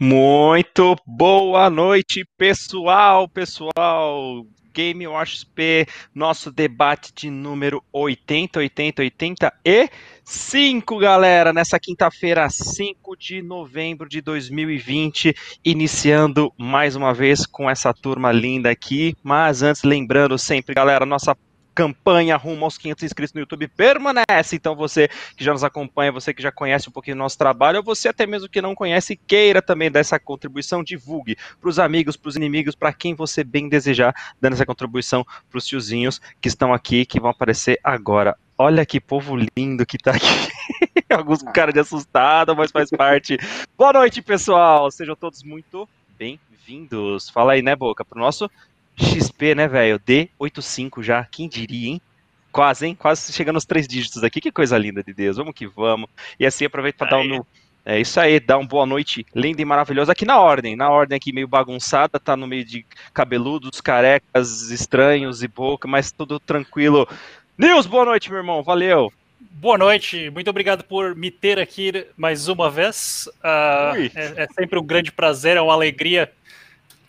Muito boa noite, pessoal, pessoal. Game Watch P, nosso debate de número 80, 80, 80 e 5, galera, nessa quinta-feira, 5 de novembro de 2020, iniciando mais uma vez com essa turma linda aqui, mas antes lembrando sempre, galera, nossa campanha rumo aos 500 inscritos no YouTube permanece. Então, você que já nos acompanha, você que já conhece um pouquinho do nosso trabalho, ou você até mesmo que não conhece, queira também dar essa contribuição, divulgue para os amigos, para os inimigos, para quem você bem desejar, dando essa contribuição para os tiozinhos que estão aqui, que vão aparecer agora. Olha que povo lindo que tá aqui. Alguns com cara de assustado, mas faz parte. Boa noite, pessoal. Sejam todos muito bem-vindos. Fala aí, né, Boca, pro nosso XP, né, velho? D85 já, quem diria, hein? Quase, hein? Quase chegando aos três dígitos aqui. Que coisa linda de Deus. Vamos que vamos. E assim, aproveito para dar meu. É isso aí, dá uma boa noite linda e maravilhosa aqui na ordem. Na ordem aqui meio bagunçada, tá no meio de cabeludos, carecas, estranhos e boca, mas tudo tranquilo. Nils, boa noite, meu irmão. Valeu. Boa noite, muito obrigado por me ter aqui mais uma vez. Uh, é, é, sempre um grande prazer, é uma alegria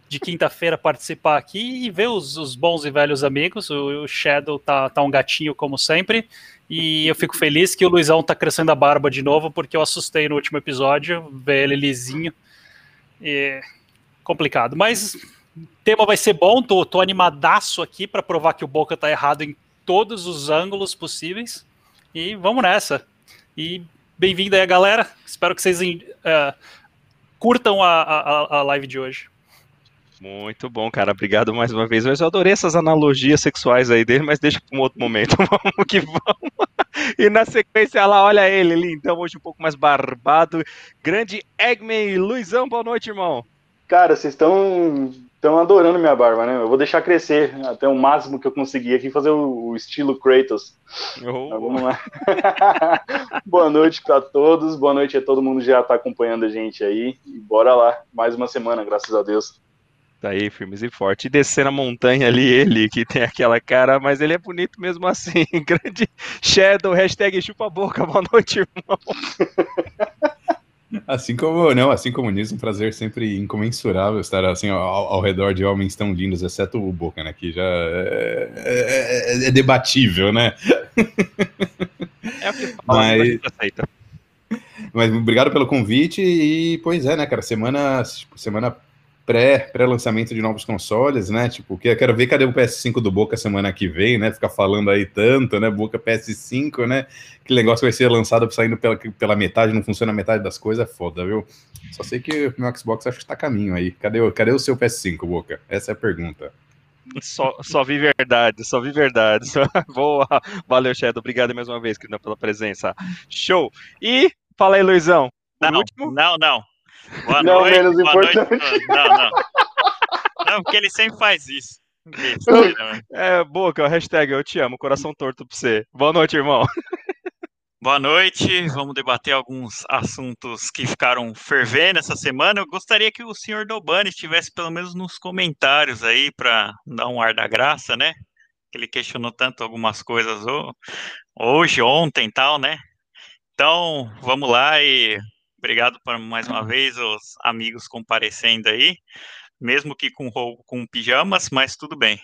de quinta-feira participar aqui e ver os, os, bons e velhos amigos. O, o, Shadow tá, tá um gatinho, como sempre. E eu fico feliz que o Luizão tá crescendo a barba de novo, porque eu assustei no último episódio, ver ele lisinho. E... Complicado. Mas o tema vai ser bom, tô, tô animadaço aqui para provar que o Boca tá errado em todos os ângulos possíveis. E vamos nessa. E bem-vindo aí, galera. Espero que vocês uh, curtam a, a, a live de hoje. Muito bom, cara. Obrigado mais uma vez. Mas eu adorei essas analogias sexuais aí dele, mas deixa para um outro momento. vamos que vamos. E na sequência lá, olha ele então, hoje um pouco mais barbado. Grande Eggman Luizão, boa noite, irmão. Cara, vocês estão estão adorando minha barba, né? Eu vou deixar crescer até o máximo que eu conseguir aqui, fazer o, o estilo Kratos. Oh. vamos lá. boa noite para todos, boa noite a todo mundo que já está acompanhando a gente aí. E bora lá, mais uma semana, graças a Deus. Tá aí, firmes e forte. E descer a montanha ali, ele, que tem aquela cara, mas ele é bonito mesmo assim. Grande Shadow, hashtag chupa a boca. Boa noite, irmão. Assim como, não, assim como nisso, um prazer sempre incomensurável estar assim ao, ao, redor de homens tão lindos, exceto o Boca, né, que já é, é, é, é debatível, né? É o que fala, mas, mas obrigado pelo convite e, pois é, né, cara, semana, tipo, semana pré, pré-lançamento de novos consoles, né? Tipo, que quero ver cadê o PS5 do Boca semana que vem, né? Ficar falando aí tanto, né? Boca PS5, né? Que negócio vai ser lançado saindo pela, pela metade, não funciona a metade das coisas, é foda, viu? Só sei que o meu Xbox acho que tá a caminho aí. Cadê, o, cadê o seu PS5, Boca? Essa é a pergunta. Só, só vi verdade, só vi verdade. Boa, valeu, Shadow. Obrigado mais uma vez, querido, pela presença. Show. E fala aí, Luizão. Não, não, não. Boa não, noite, menos importante. Noite. Não, não. Não, porque ele sempre faz isso. Besteira, é, boca, hashtag eu te amo, coração torto pra você. Boa noite, irmão. Boa noite, vamos debater alguns assuntos que ficaram fervendo essa semana. Eu gostaria que o senhor Dobani estivesse pelo menos nos comentários aí para dar um ar da graça, né? Ele questionou tanto algumas coisas hoje, ontem e tal, né? Então, vamos lá e Obrigado por mais uma vez os amigos comparecendo aí, mesmo que com, com pijamas, mas tudo bem.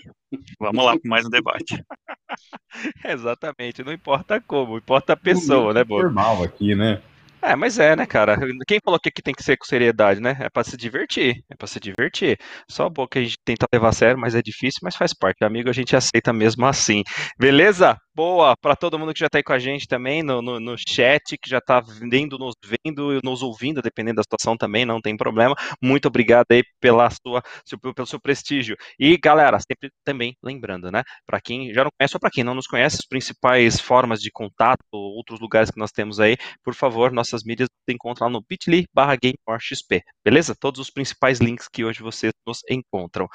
Vamos lá para mais um debate. Exatamente, não importa como, importa a pessoa, né, Boa? Normal aqui, né? É, mas é, né, cara? Quem falou que aqui tem que ser com seriedade, né? É pra se divertir, é pra se divertir. Só bom que a gente tenta levar a sério, mas é difícil, mas faz parte. Amigo, a gente aceita mesmo assim. Beleza? Boa para todo mundo que já está aí com a gente também no, no, no, chat, que já está vendo, nos vendo, nos ouvindo, dependendo da situação também, não tem problema. Muito obrigado aí pela sua, pelo seu prestígio. E galera, sempre também lembrando, né? Para quem já não conhece ou para quem não nos conhece, as principais formas de contato, outros lugares que nós temos aí, por favor, nossas mídias você encontra lá no bit.ly barra beleza? Todos os principais links que hoje vocês nos encontram.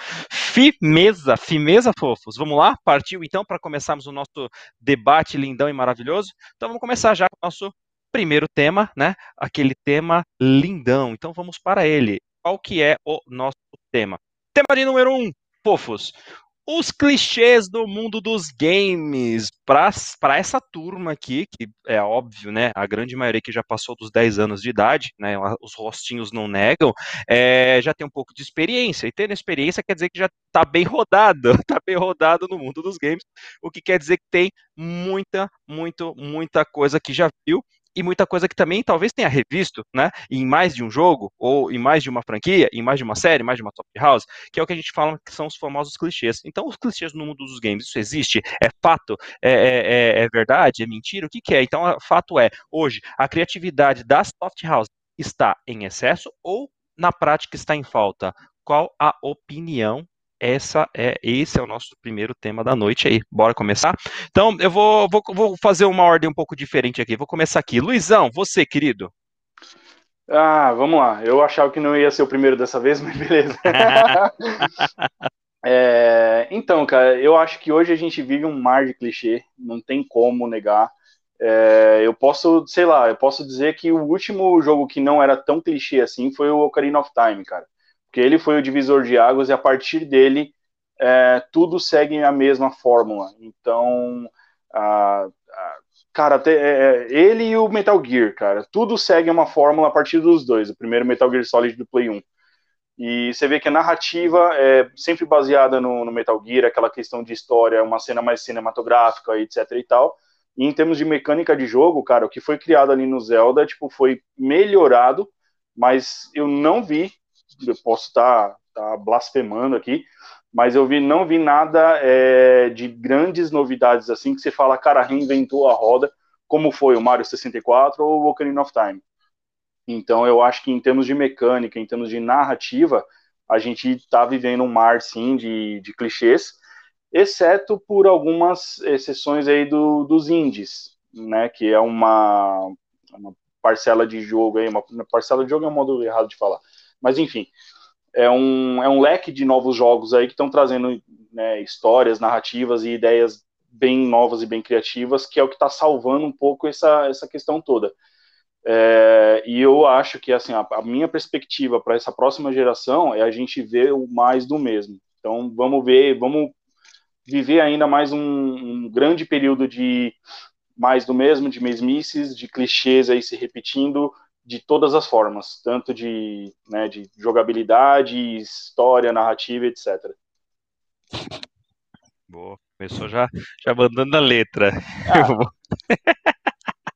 Firmeza, firmeza, fofos. Vamos lá? Partiu então para começarmos o nosso debate lindão e maravilhoso. Então vamos começar já com o nosso primeiro tema, né? Aquele tema lindão. Então vamos para ele. Qual que é o nosso tema? Tema de número um, fofos. Os clichês do mundo dos games. Para essa turma aqui, que é óbvio, né? A grande maioria que já passou dos 10 anos de idade, né? Os rostinhos não negam, é, já tem um pouco de experiência. E tendo experiência quer dizer que já está bem rodado, está bem rodado no mundo dos games, o que quer dizer que tem muita, muito, muita coisa que já viu e muita coisa que também talvez tenha revisto, né, em mais de um jogo, ou em mais de uma franquia, em mais de uma série, mais de uma top house, que é o que a gente fala que são os famosos clichês. Então, os clichês no mundo dos games, isso existe? É fato? É, é, é, é verdade? É mentira? O que, que é? Então, o fato é, hoje, a criatividade das soft house está em excesso ou na prática está em falta? Qual a opinião essa é esse é o nosso primeiro tema da noite aí. Bora começar? Então, eu vou, vou, vou fazer uma ordem um pouco diferente aqui. Vou começar aqui. Luizão, você, querido. Ah, vamos lá. Eu achava que não ia ser o primeiro dessa vez, mas beleza. é, então, cara, eu acho que hoje a gente vive um mar de clichê, não tem como negar. É, eu posso, sei lá, eu posso dizer que o último jogo que não era tão clichê assim foi o Ocarina of Time, cara porque ele foi o divisor de águas e a partir dele é, tudo segue a mesma fórmula. Então, a, a, cara, até, é, é, ele e o Metal Gear, cara, tudo segue uma fórmula a partir dos dois. O primeiro Metal Gear Solid do Play 1. E você vê que a narrativa é sempre baseada no, no Metal Gear, aquela questão de história, uma cena mais cinematográfica, etc e tal. E em termos de mecânica de jogo, cara, o que foi criado ali no Zelda, tipo, foi melhorado, mas eu não vi eu posso estar tá, tá blasfemando aqui, mas eu vi, não vi nada é, de grandes novidades assim que você fala, cara, reinventou a roda, como foi o Mario 64 ou o Ocarina of Time. Então eu acho que em termos de mecânica, em termos de narrativa, a gente está vivendo um mar sim de, de clichês, exceto por algumas exceções aí do, dos indies, né, que é uma, uma parcela de jogo aí, uma parcela de jogo é um modo errado de falar, mas enfim, é um, é um leque de novos jogos aí que estão trazendo né, histórias, narrativas e ideias bem novas e bem criativas, que é o que está salvando um pouco essa, essa questão toda. É, e eu acho que assim a, a minha perspectiva para essa próxima geração é a gente ver o mais do mesmo. Então vamos ver, vamos viver ainda mais um, um grande período de mais do mesmo, de mesmices, de clichês aí se repetindo, de todas as formas, tanto de, né, de jogabilidade, história, narrativa, etc. Boa, começou já, já mandando a letra. Ah.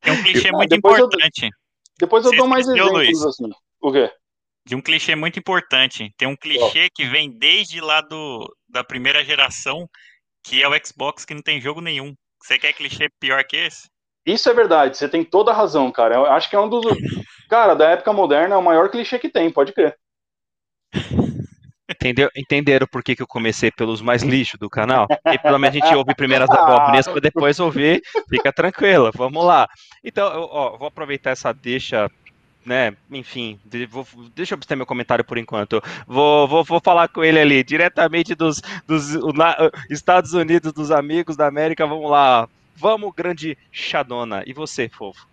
É um clichê muito depois importante. Eu, depois eu dou mais exemplos Luiz, assim. O quê? De um clichê muito importante. Tem um clichê oh. que vem desde lá do, da primeira geração, que é o Xbox que não tem jogo nenhum. Você quer clichê pior que esse? Isso é verdade, você tem toda a razão, cara. Eu acho que é um dos. Cara, da época moderna é o maior clichê que tem, pode crer. Entendeu? Entenderam por que, que eu comecei pelos mais lixos do canal? E pelo menos a gente ouve primeiro as abobrinhas para depois ouvir. Fica tranquila, vamos lá. Então, eu, ó, vou aproveitar essa deixa né, enfim, vou, deixa eu ter meu comentário por enquanto. Vou, vou, vou falar com ele ali, diretamente dos, dos Estados Unidos, dos amigos da América. Vamos lá, Vamos, grande Xadona. E você, fofo?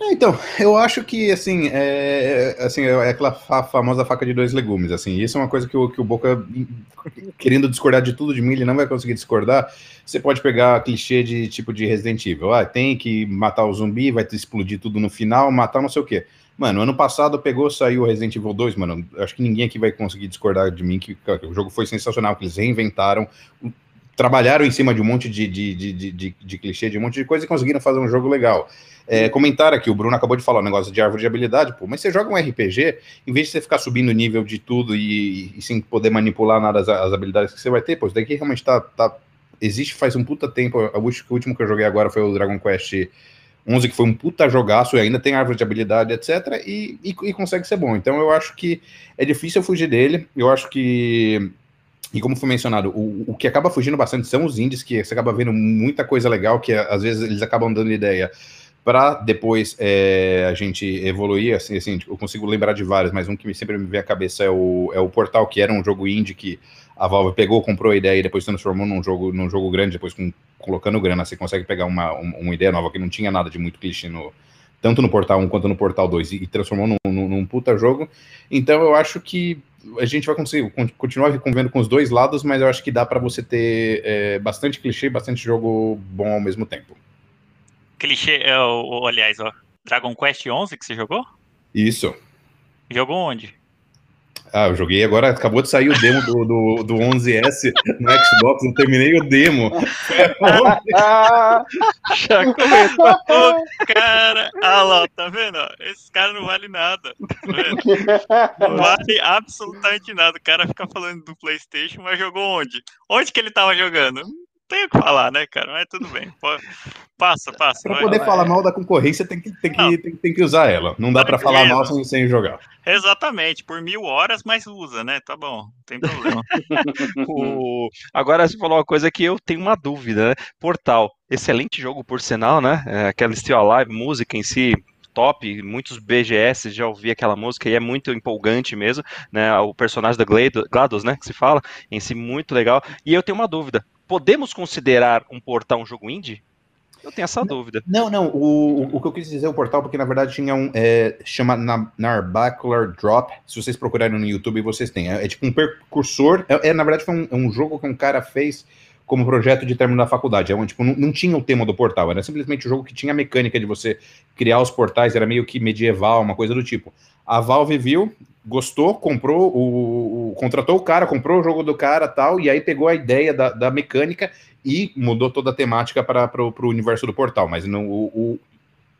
É, então, eu acho que, assim, é, assim, é aquela famosa faca de dois legumes, assim, isso é uma coisa que o, que o Boca, querendo discordar de tudo de mim, ele não vai conseguir discordar, você pode pegar clichê de tipo de Resident Evil, ah, tem que matar o zumbi, vai explodir tudo no final, matar não sei o quê. Mano, ano passado pegou, saiu o Resident Evil 2, mano, acho que ninguém aqui vai conseguir discordar de mim, que, que o jogo foi sensacional, que eles reinventaram trabalharam em cima de um monte de, de, de, de, de clichê, de um monte de coisa e conseguiram fazer um jogo legal. É, comentar aqui, o Bruno acabou de falar um negócio de árvore de habilidade, pô, mas você joga um RPG, em vez de você ficar subindo o nível de tudo e, e, sem poder manipular nada as, as, habilidades que você vai ter, pô, isso daqui realmente tá, tá, existe faz um puta tempo, o último que eu joguei agora foi o Dragon Quest 11, que foi um puta jogaço e ainda tem árvore de habilidade, etc, e, e, e consegue ser bom, então eu acho que é difícil fugir dele, eu acho que e como foi mencionado, o, o que acaba fugindo bastante são os indies, que você acaba vendo muita coisa legal, que às vezes eles acabam dando ideia para depois é, a gente evoluir, assim, assim, eu consigo lembrar de vários, mas um que sempre me vem à cabeça é o, é o Portal, que era um jogo indie que a Valve pegou, comprou a ideia e depois transformou num jogo, num jogo grande, depois com, colocando grana, você consegue pegar uma, uma ideia nova que não tinha nada de muito clichê no, tanto no Portal 1 quanto no Portal 2 e, e transformou num, num, num puta jogo. Então eu acho que a gente vai conseguir continuar convivendo com os dois lados, mas eu acho que dá para você ter é, bastante clichê, bastante jogo bom ao mesmo tempo. Clichê, é, o, aliás, ó, Dragon Quest 11 que você jogou? Isso. Jogou onde? Ah, eu joguei agora, acabou de sair o demo do, do, do 11S no Xbox, eu terminei o demo. Já comentou. cara, ah lá, tá vendo? Esse cara não vale nada. Tá não vale absolutamente nada. O cara fica falando do PlayStation, mas jogou onde? Onde que ele tava jogando? Tenho o que falar, né, cara? Mas tudo bem. Passa, passa. Para poder falar mal da concorrência, tem que, tem que, tem, tem, que usar ela. Não dá para falar mal sem, sem jogar. Exatamente, por mil horas, mas usa, né? Tá bom, não tem problema. o... Agora você falou uma coisa que eu tenho uma dúvida, né? Portal, excelente jogo, por sinal, né? É, aquela Still Alive, música em si, top, muitos BGS já ouvi aquela música e é muito empolgante mesmo, né? O personagem da GLaDOS, né, que se fala, em si muito legal. E eu tenho uma dúvida, podemos considerar um portal um jogo indie? Eu tenho essa dúvida. Não, não. O, o que eu quis dizer é o portal, porque na verdade tinha um. É, chama Narbacular Drop. Se vocês procurarem no YouTube, vocês têm. É, é tipo um percursor. É, é na verdade, foi um, é um, jogo que um cara fez como projeto de término da faculdade. É um, tipo, não, não, tinha o tema do portal. Era simplesmente um jogo que tinha a mecânica de você criar os portais. Era meio que medieval, uma coisa do tipo. A Valve viu, gostou, comprou o, o, contratou o cara, comprou o jogo do cara tal, e aí pegou a ideia da, da mecânica e mudou toda a temática para o universo do portal. Mas não, o, o,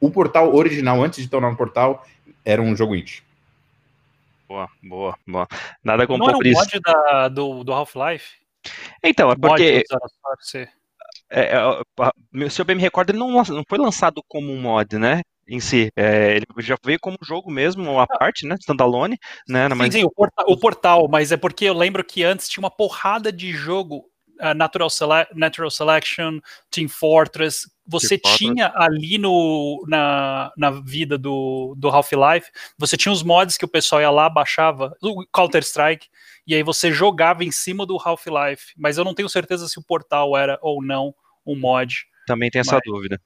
o, portal original, antes de tornar um portal, era um jogo indie. Boa, boa, boa. Nada como Não era um mod da, do, do Half-Life? Então, é porque. É, é, se eu bem me recordo, ele não, não foi lançado como um mod, né? em si. É, ele já veio como jogo mesmo, a parte, né? Standalone, né? Mas... Sim, sim o, porta, o, portal, mas é porque eu lembro que antes tinha uma porrada de jogo. Uh, Natural, Sele Natural Selection, Team Fortress, você Team tinha Fortress. ali no, na, na vida do, do Half-Life, você tinha os mods que o pessoal ia lá, baixava, o Counter-Strike, e aí você jogava em cima do Half-Life, mas eu não tenho certeza se o portal era ou não um mod. Também tem essa mas... dúvida.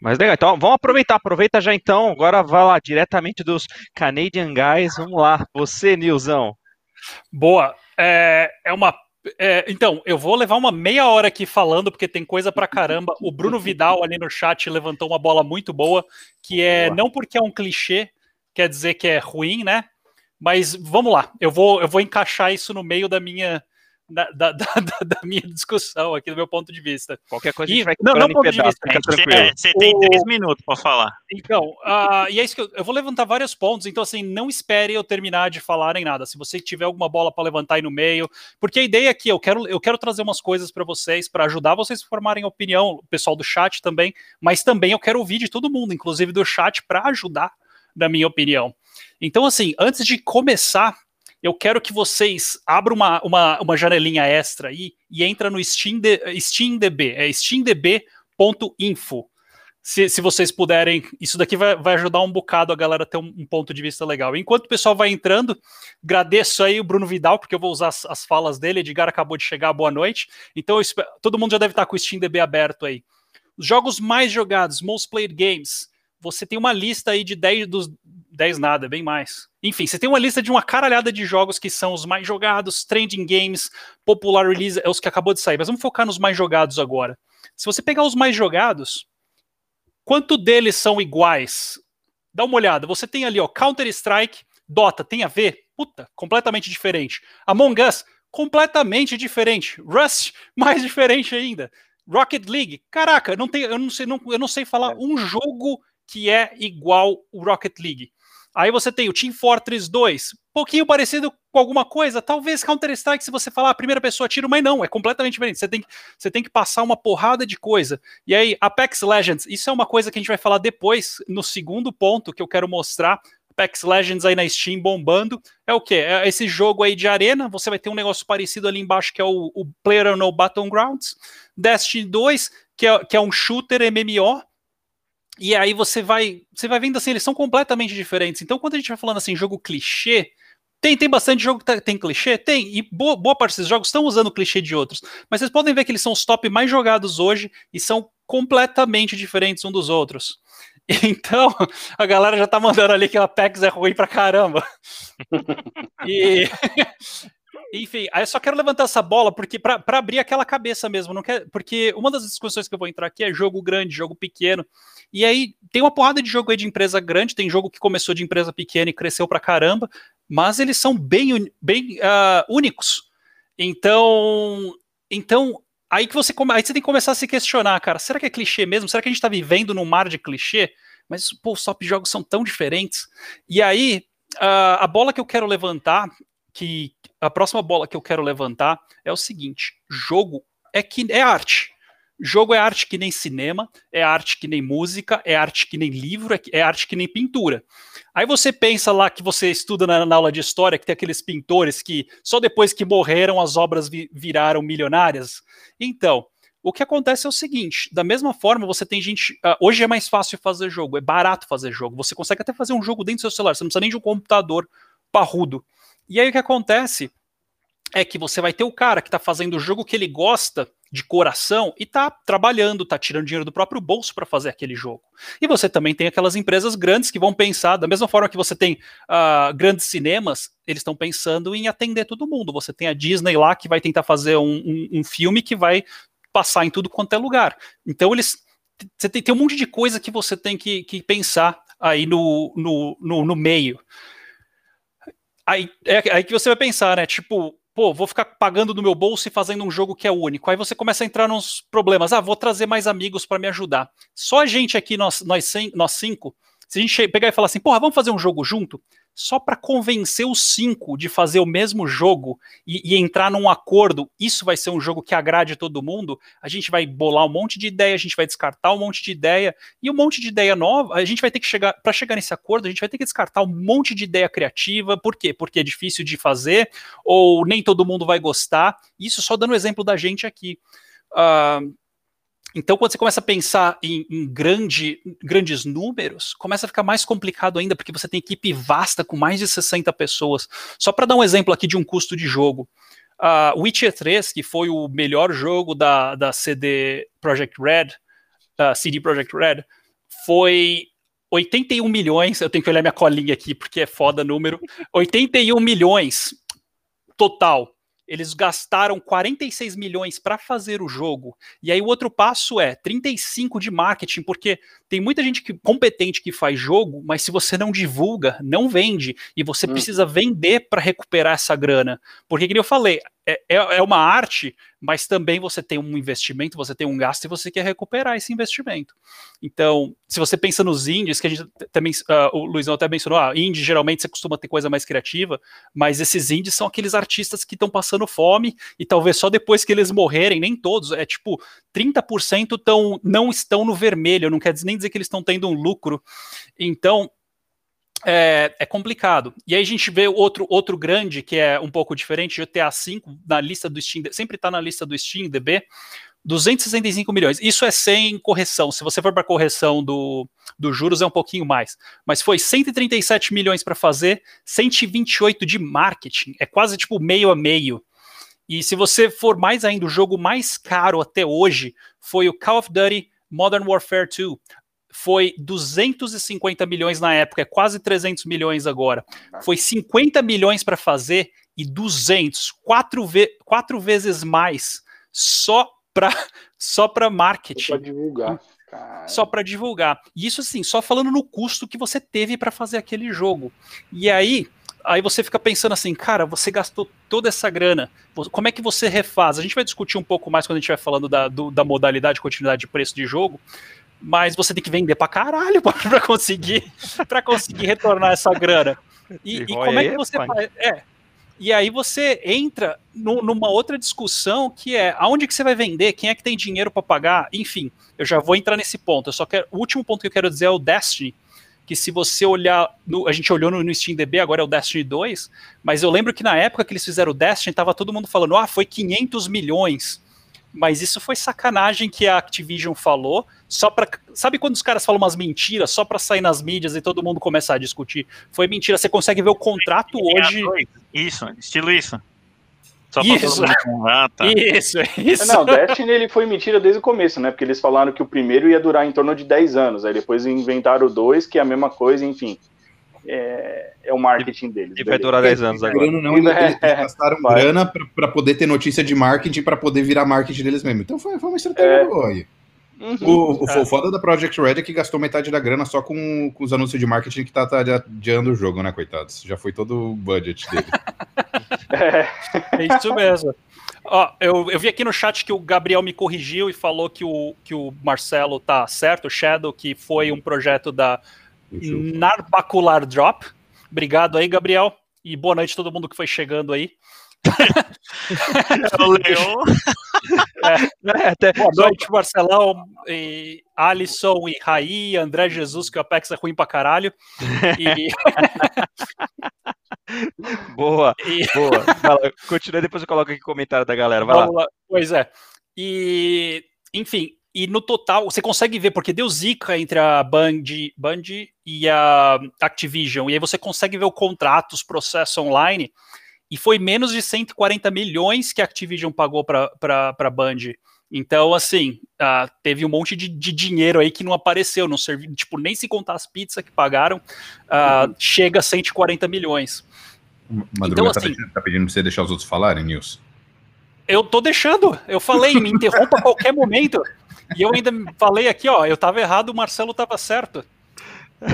Mas legal, então vamos aproveitar, aproveita já então, agora vai lá diretamente dos Canadian Guys, vamos lá, você Nilzão. Boa, é, é uma é, então, eu vou levar uma meia hora aqui falando, porque tem coisa pra caramba. O Bruno Vidal ali no chat levantou uma bola muito boa, que é boa. não porque é um clichê, quer dizer que é ruim, né? Mas vamos lá, eu vou, eu vou encaixar isso no meio da minha, da, da, da, da, minha discussão aqui, do meu ponto de vista. Qualquer coisa e, a gente vai não, não em pedaço, fica tranquilo. Você tem o... três minutos para falar. Então, uh, e é isso que eu, eu, vou levantar vários pontos, então assim, não espere eu terminar de falar em nada. Se você tiver alguma bola para levantar aí no meio, porque a ideia aqui, eu quero, eu quero trazer umas coisas para vocês, para ajudar vocês a formarem opinião, o pessoal do chat também, mas também eu quero ouvir de todo mundo, inclusive do chat, para ajudar na minha opinião. Então, assim, antes de começar, eu quero que vocês abram uma, uma, uma janelinha extra aí e entra no Steam de, SteamDB, é steamdb.info. Se, se vocês puderem, isso daqui vai, vai ajudar um bocado a galera a ter um, um, ponto de vista legal. Enquanto o pessoal vai entrando, agradeço aí o Bruno Vidal, porque eu vou usar as, as falas dele. Edgar acabou de chegar, boa noite. Então, espero, todo mundo já deve estar com o SteamDB aberto aí. Os jogos mais jogados, most played games, você tem uma lista aí de 10 dos 10 nada, bem mais. Enfim, você tem uma lista de uma caralhada de jogos que são os mais jogados, trending games, popular release, é os que acabou de sair. Mas vamos focar nos mais jogados agora. Se você pegar os mais jogados, quanto deles são iguais? Dá uma olhada. Você tem ali, ó, Counter-Strike, Dota, tem a ver? Puta, completamente diferente. Among Us, completamente diferente. Rust, mais diferente ainda. Rocket League, caraca, não tem, eu não sei, não, eu não sei falar é. um jogo que é igual o Rocket League. Aí você tem o Team Fortress 2, pouquinho parecido com alguma coisa, talvez Counter-Strike, se você falar a primeira pessoa tiro, mas não, é completamente diferente. Você tem, você tem que passar uma porrada de coisa. E aí, Apex Legends, isso é uma coisa que a gente vai falar depois, no segundo ponto que eu quero mostrar. Apex Legends aí na Steam bombando. É o que? É esse jogo aí de arena. Você vai ter um negócio parecido ali embaixo, que é o, o PlayerUnknown Battlegrounds. Destiny 2, que é, que é um shooter MMO e aí você vai, você vai vendo assim, eles são completamente diferentes. Então, quando a gente vai falando assim, jogo clichê, tem, tem bastante jogo que tá, tem clichê? Tem, e boa, boa parte desses jogos estão usando clichê de outros. Mas vocês podem ver que eles são os top mais jogados hoje e são completamente diferentes um dos outros. Então, a galera já tá mandando ali que a Apex é ruim pra caramba. e, enfim, aí eu só quero levantar essa bola porque para abrir aquela cabeça mesmo, não quer, porque uma das discussões que eu vou entrar aqui é jogo grande, jogo pequeno. E aí tem uma porrada de jogo aí de empresa grande, tem jogo que começou de empresa pequena e cresceu pra caramba, mas eles são bem, bem uh, únicos. Então, então aí que você aí você tem que começar a se questionar, cara, será que é clichê mesmo? Será que a gente tá vivendo num mar de clichê? Mas pô, os top jogos são tão diferentes. E aí uh, a bola que eu quero levantar que a próxima bola que eu quero levantar é o seguinte: jogo é que é arte. Jogo é arte que nem cinema, é arte que nem música, é arte que nem livro, é, é arte que nem pintura. Aí você pensa lá que você estuda na, na, aula de história que tem aqueles pintores que só depois que morreram as obras vi, viraram milionárias. Então, o que acontece é o seguinte: da mesma forma, você tem gente. Uh, hoje é mais fácil fazer jogo, é barato fazer jogo. Você consegue até fazer um jogo dentro do seu celular, você não precisa nem de um computador parrudo. E aí o que acontece é que você vai ter o cara que está fazendo o jogo que ele gosta de coração e está trabalhando, está tirando dinheiro do próprio bolso para fazer aquele jogo. E você também tem aquelas empresas grandes que vão pensar, da mesma forma que você tem uh, grandes cinemas, eles estão pensando em atender todo mundo. Você tem a Disney lá que vai tentar fazer um, um, um filme que vai passar em tudo quanto é lugar. Então eles. Você tem, tem um monte de coisa que você tem que, que pensar aí no, no, no, no meio. Aí, é aí que você vai pensar, né? Tipo, pô, vou ficar pagando do meu bolso e fazendo um jogo que é único. Aí você começa a entrar nos problemas. Ah, vou trazer mais amigos para me ajudar. Só a gente aqui, nós, nós, nós cinco, se a gente pegar e falar assim, porra, vamos fazer um jogo junto, só para convencer os cinco de fazer o mesmo jogo e, e, entrar num acordo, isso vai ser um jogo que agrade todo mundo, a gente vai bolar um monte de ideia, a gente vai descartar um monte de ideia, e um monte de ideia nova, a gente vai ter que chegar, para chegar nesse acordo, a gente vai ter que descartar um monte de ideia criativa, por quê? Porque é difícil de fazer, ou nem todo mundo vai gostar, isso só dando o exemplo da gente aqui. Uh, então, quando você começa a pensar em, em grande, grandes números, começa a ficar mais complicado ainda, porque você tem equipe vasta com mais de 60 pessoas. Só para dar um exemplo aqui de um custo de jogo. Uh, Witcher 3, que foi o melhor jogo da, da CD Projekt Red, uh, CD Projekt Red, foi 81 milhões. Eu tenho que olhar minha colinha aqui porque é foda número. 81 milhões total eles gastaram 46 milhões para fazer o jogo. E aí o outro passo é 35 de marketing, porque tem muita gente que, competente que faz jogo, mas se você não divulga, não vende. E você hum. precisa vender para recuperar essa grana. Porque, como eu falei, é, é, é uma arte, mas também você tem um investimento, você tem um gasto e você quer recuperar esse investimento. Então, se você pensa nos indies, que a gente também, uh, o Luizão até mencionou, ah, indie geralmente você costuma ter coisa mais criativa, mas esses indies são aqueles artistas que estão passando fome e talvez só depois que eles morrerem, nem todos, é tipo 30% tão, não estão no vermelho, não quer nem dizer que eles estão tendo um lucro. Então, é, é, complicado. E aí a gente vê outro, outro grande que é um pouco diferente, GTA V, na lista do Steam, sempre está na lista do Steam DB, 265 milhões. Isso é sem correção. Se você for para correção do, do juros, é um pouquinho mais. Mas foi 137 milhões para fazer, 128 de marketing. É quase tipo meio a meio. E se você for mais ainda, o jogo mais caro até hoje foi o Call of Duty Modern Warfare 2 foi 250 milhões na época, é quase 300 milhões agora. Foi 50 milhões para fazer e 200, quatro, ve quatro vezes mais só para só para marketing. Só para divulgar. Só para divulgar. E isso assim, só falando no custo que você teve para fazer aquele jogo. E aí, aí você fica pensando assim, cara, você gastou toda essa grana, como é que você refaz? A gente vai discutir um pouco mais quando a gente vai falando da, do, da modalidade, continuidade de preço de jogo, mas você tem que vender pra caralho para conseguir para conseguir retornar essa grana. E, e como é que você faz? É. E aí você entra no, numa outra discussão que é aonde que você vai vender, quem é que tem dinheiro para pagar, enfim. Eu já vou entrar nesse ponto. Eu só quero, o último ponto que eu quero dizer é o Destiny, que se você olhar, no, a gente olhou no, no SteamDB, agora é o Destiny 2, mas eu lembro que na época que eles fizeram o Destiny, tava todo mundo falando, ah, foi 500 milhões mas isso foi sacanagem que a Activision falou, só para sabe quando os caras falam umas mentiras só para sair nas mídias e todo mundo começar a discutir? Foi mentira, você consegue ver o contrato hoje. Isso, estilo isso. Só isso. Ah, tá. isso, isso. Não, Destiny ele foi mentira desde o começo, né? Porque eles falaram que o primeiro ia durar em torno de 10 anos, aí depois inventaram o dois, que é a mesma coisa, enfim. É, é o marketing deles. E vai durar 10 anos agora. Não, eles, eles gastaram vai. grana para poder ter notícia de marketing, para poder virar marketing deles mesmo. Então foi, foi uma estratégia é. boa aí. Uhum, o, o, é. foda da Project Red é que gastou metade da grana só com, com os anúncios de marketing que tá, tá adiando o jogo, né, coitados? Já foi todo o budget dele. é isso mesmo. Ó, eu, eu vi aqui no chat que o Gabriel me corrigiu e falou que o, que o Marcelo tá certo, o Shadow, que foi um projeto da Narbacular Drop. Obrigado aí, Gabriel. E boa noite a todo mundo que foi chegando aí. o Leon. É, é, até, boa noite, Marcelão, e Alisson e Raí, André Jesus, que o Apex é ruim pra caralho. E... boa, e... boa. Fala, continua, depois eu coloco aqui o comentário da galera. Vai lá. lá. Pois é. E, enfim, e no total, você consegue ver, porque deu zica entre a Band, Band e a Activision, e aí você consegue ver o contrato, os processos online, e foi menos de 140 milhões que a Activision pagou para a Band. Então, assim, uh, teve um monte de, de, dinheiro aí que não apareceu, não serviu, tipo, nem se contar as pizzas que pagaram, uh, uhum. chega a 140 milhões. Madruga então, tá assim, tá, tá pedindo pra você deixar os outros falarem, Nils? Eu tô deixando, eu falei, me interrompa a qualquer momento. E eu ainda falei aqui, ó, eu tava errado, o Marcelo tava certo.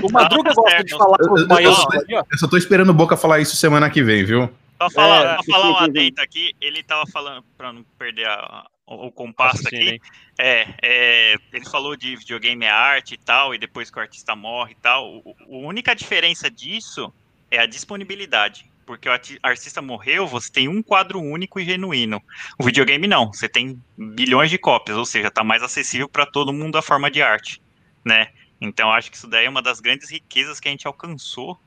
O Madruga tá gosta de falar com os maiores. Eu, eu, só tô esperando o Boca falar isso semana que vem, viu? Só falar, é, falar um adendo aqui, ele tava falando, para não perder a, o, o compasso aqui, é, é, ele falou de videogame é arte e tal, e depois que o artista morre e tal. a única diferença disso é a disponibilidade. Porque o artista morreu, você tem um quadro único e genuíno. O videogame não, você tem bilhões de cópias, ou seja, está mais acessível para todo mundo a forma de arte, né? Então acho que isso daí é uma das grandes riquezas que a gente alcançou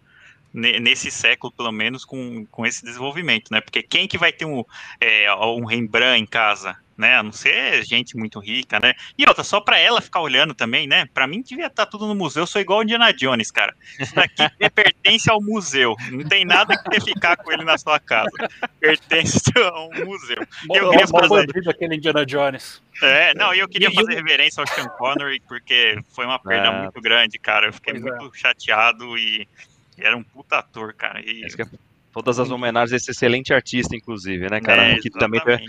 nesse século, pelo menos, com, com esse desenvolvimento, né? Porque quem que vai ter um, é, um Rembrandt em casa, né? A não ser gente muito rica, né? E outra, só para ela ficar olhando também, né? Para mim devia estar tá tudo no museu. Eu sou igual o Indiana Jones, cara. Isso daqui é, pertence ao museu. Não tem nada que você ficar com ele na sua casa. Pertence ao museu. Eu queria fazer aquele Indiana Jones. É, não, e eu queria fazer reverência ao Sean Connery porque foi uma perda é. muito grande, cara. Eu fiquei pois muito é. chateado e era um puta ator, cara. E... É todas as homenagens a esse excelente artista, exatamente. né, cara? É, que também foi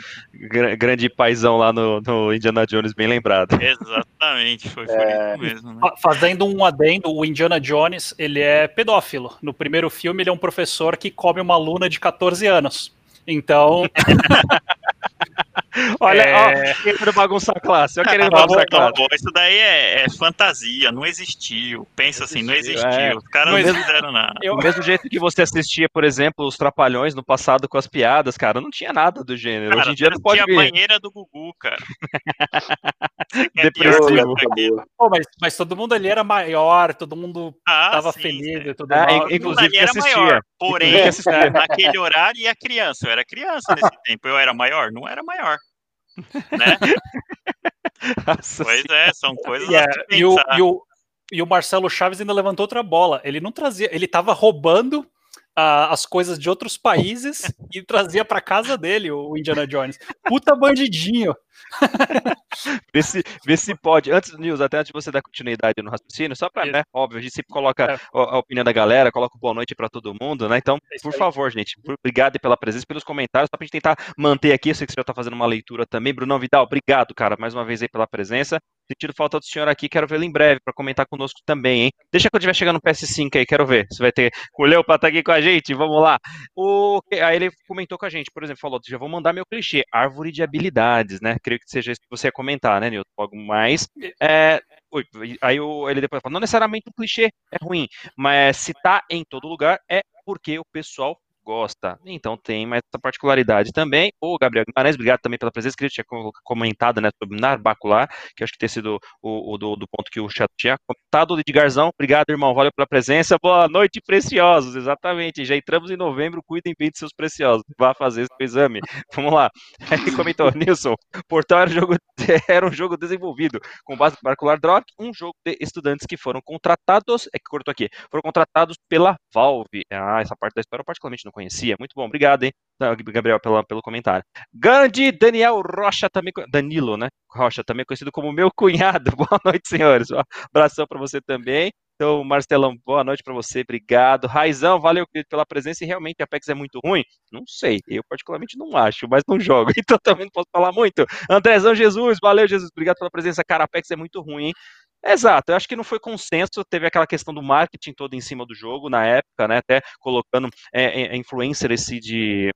grande paizão lá no, no, Indiana Jones, bem lembrado. Exatamente, foi, foi é... isso mesmo. Né? Fazendo um adendo, o Indiana Jones, ele é pedófilo. No primeiro filme, ele é um professor que come uma aluna de 14 anos. Então. Olha, é... ó, querendo bagunçar a classe. Olha querendo bagunçar a classe. Não, isso daí é, é, fantasia, não existiu. Pensa assim, não existiu. É. Os caras não, não fizeram nada. Eu... Do mesmo jeito que você assistia, por exemplo, os Trapalhões no passado com as piadas, cara, não tinha nada do gênero. Cara, Hoje em dia não pode ver. Tinha a banheira do Gugu, cara. Depressivo. Pô, mas, mas todo mundo ali era maior, todo mundo ah, tava sim, feliz e tudo ah, mais. Inclusive era assistia. maior. Porém, naquele horário ia criança. Eu era criança nesse tempo. Eu era maior? Não era maior né? pois é, são coisas yeah, e, o, e, o, e o Marcelo Chaves ainda levantou outra bola. Ele não trazia, ele estava roubando uh, as coisas de outros países e trazia para casa dele o Indiana Jones. Puta bandidinho. vê, se, vê se pode. Antes, Nils, até antes de você dar continuidade no raciocínio, só para, né, óbvio, a gente sempre coloca é. a, opinião da galera, coloca boa noite para todo mundo, né? Então, é por favor, gente, obrigado pela presença, pelos comentários, só pra gente tentar manter aqui. Eu sei que você já tá fazendo uma leitura também. Bruno Vidal, obrigado, cara, mais uma vez aí pela presença. Sentindo falta do senhor aqui, quero vê-lo em breve para comentar conosco também, hein? Deixa que eu estiver chegando no PS5 aí, quero ver. Você vai ter colheu para estar aqui com a gente, vamos lá. O... Aí ele comentou com a gente, por exemplo, falou: já vou mandar meu clichê, árvore de habilidades, né? Creio que seja isso que você ia comentar, né, Nilton? Algo mais. É... Aí ele depois falou: não necessariamente o clichê é ruim, mas se tá em todo lugar é porque o pessoal gosta. Então tem mais essa particularidade também. O Gabriel Guimarães, obrigado também pela presença, que ele tinha comentado né, sobre Narbacular, que acho que ter sido o, o do, do, ponto que o chat tinha comentado. Edgarzão, obrigado, irmão, valeu pela presença. Boa noite, preciosos, exatamente. Já entramos em novembro, cuidem bem de seus preciosos. Vá fazer esse exame. Vamos lá. Ele comentou, Nilson, Portal era um jogo, era um jogo desenvolvido com base no Particular Drop, um jogo de estudantes que foram contratados, é que cortou aqui, foram contratados pela Valve. Ah, essa parte da história eu particularmente não conhecia. Muito bom, obrigado, hein, Gabriel, pela, pelo comentário. Gandhi Daniel Rocha, também, Danilo, né? Rocha, também conhecido como meu cunhado. Boa noite, senhores. Um abração para você também. Então, Marcelão, boa noite para você, obrigado. Raizão, valeu pela presença e realmente Apex é muito ruim? Não sei, eu particularmente não acho, mas não jogo, então também não posso falar muito. Andrezão Jesus, valeu Jesus, obrigado pela presença. Cara, Apex é muito ruim, hein? Exato, eu acho que não foi consenso, teve aquela questão do marketing todo em cima do jogo na época, né? Até colocando é, é, influencer esse de,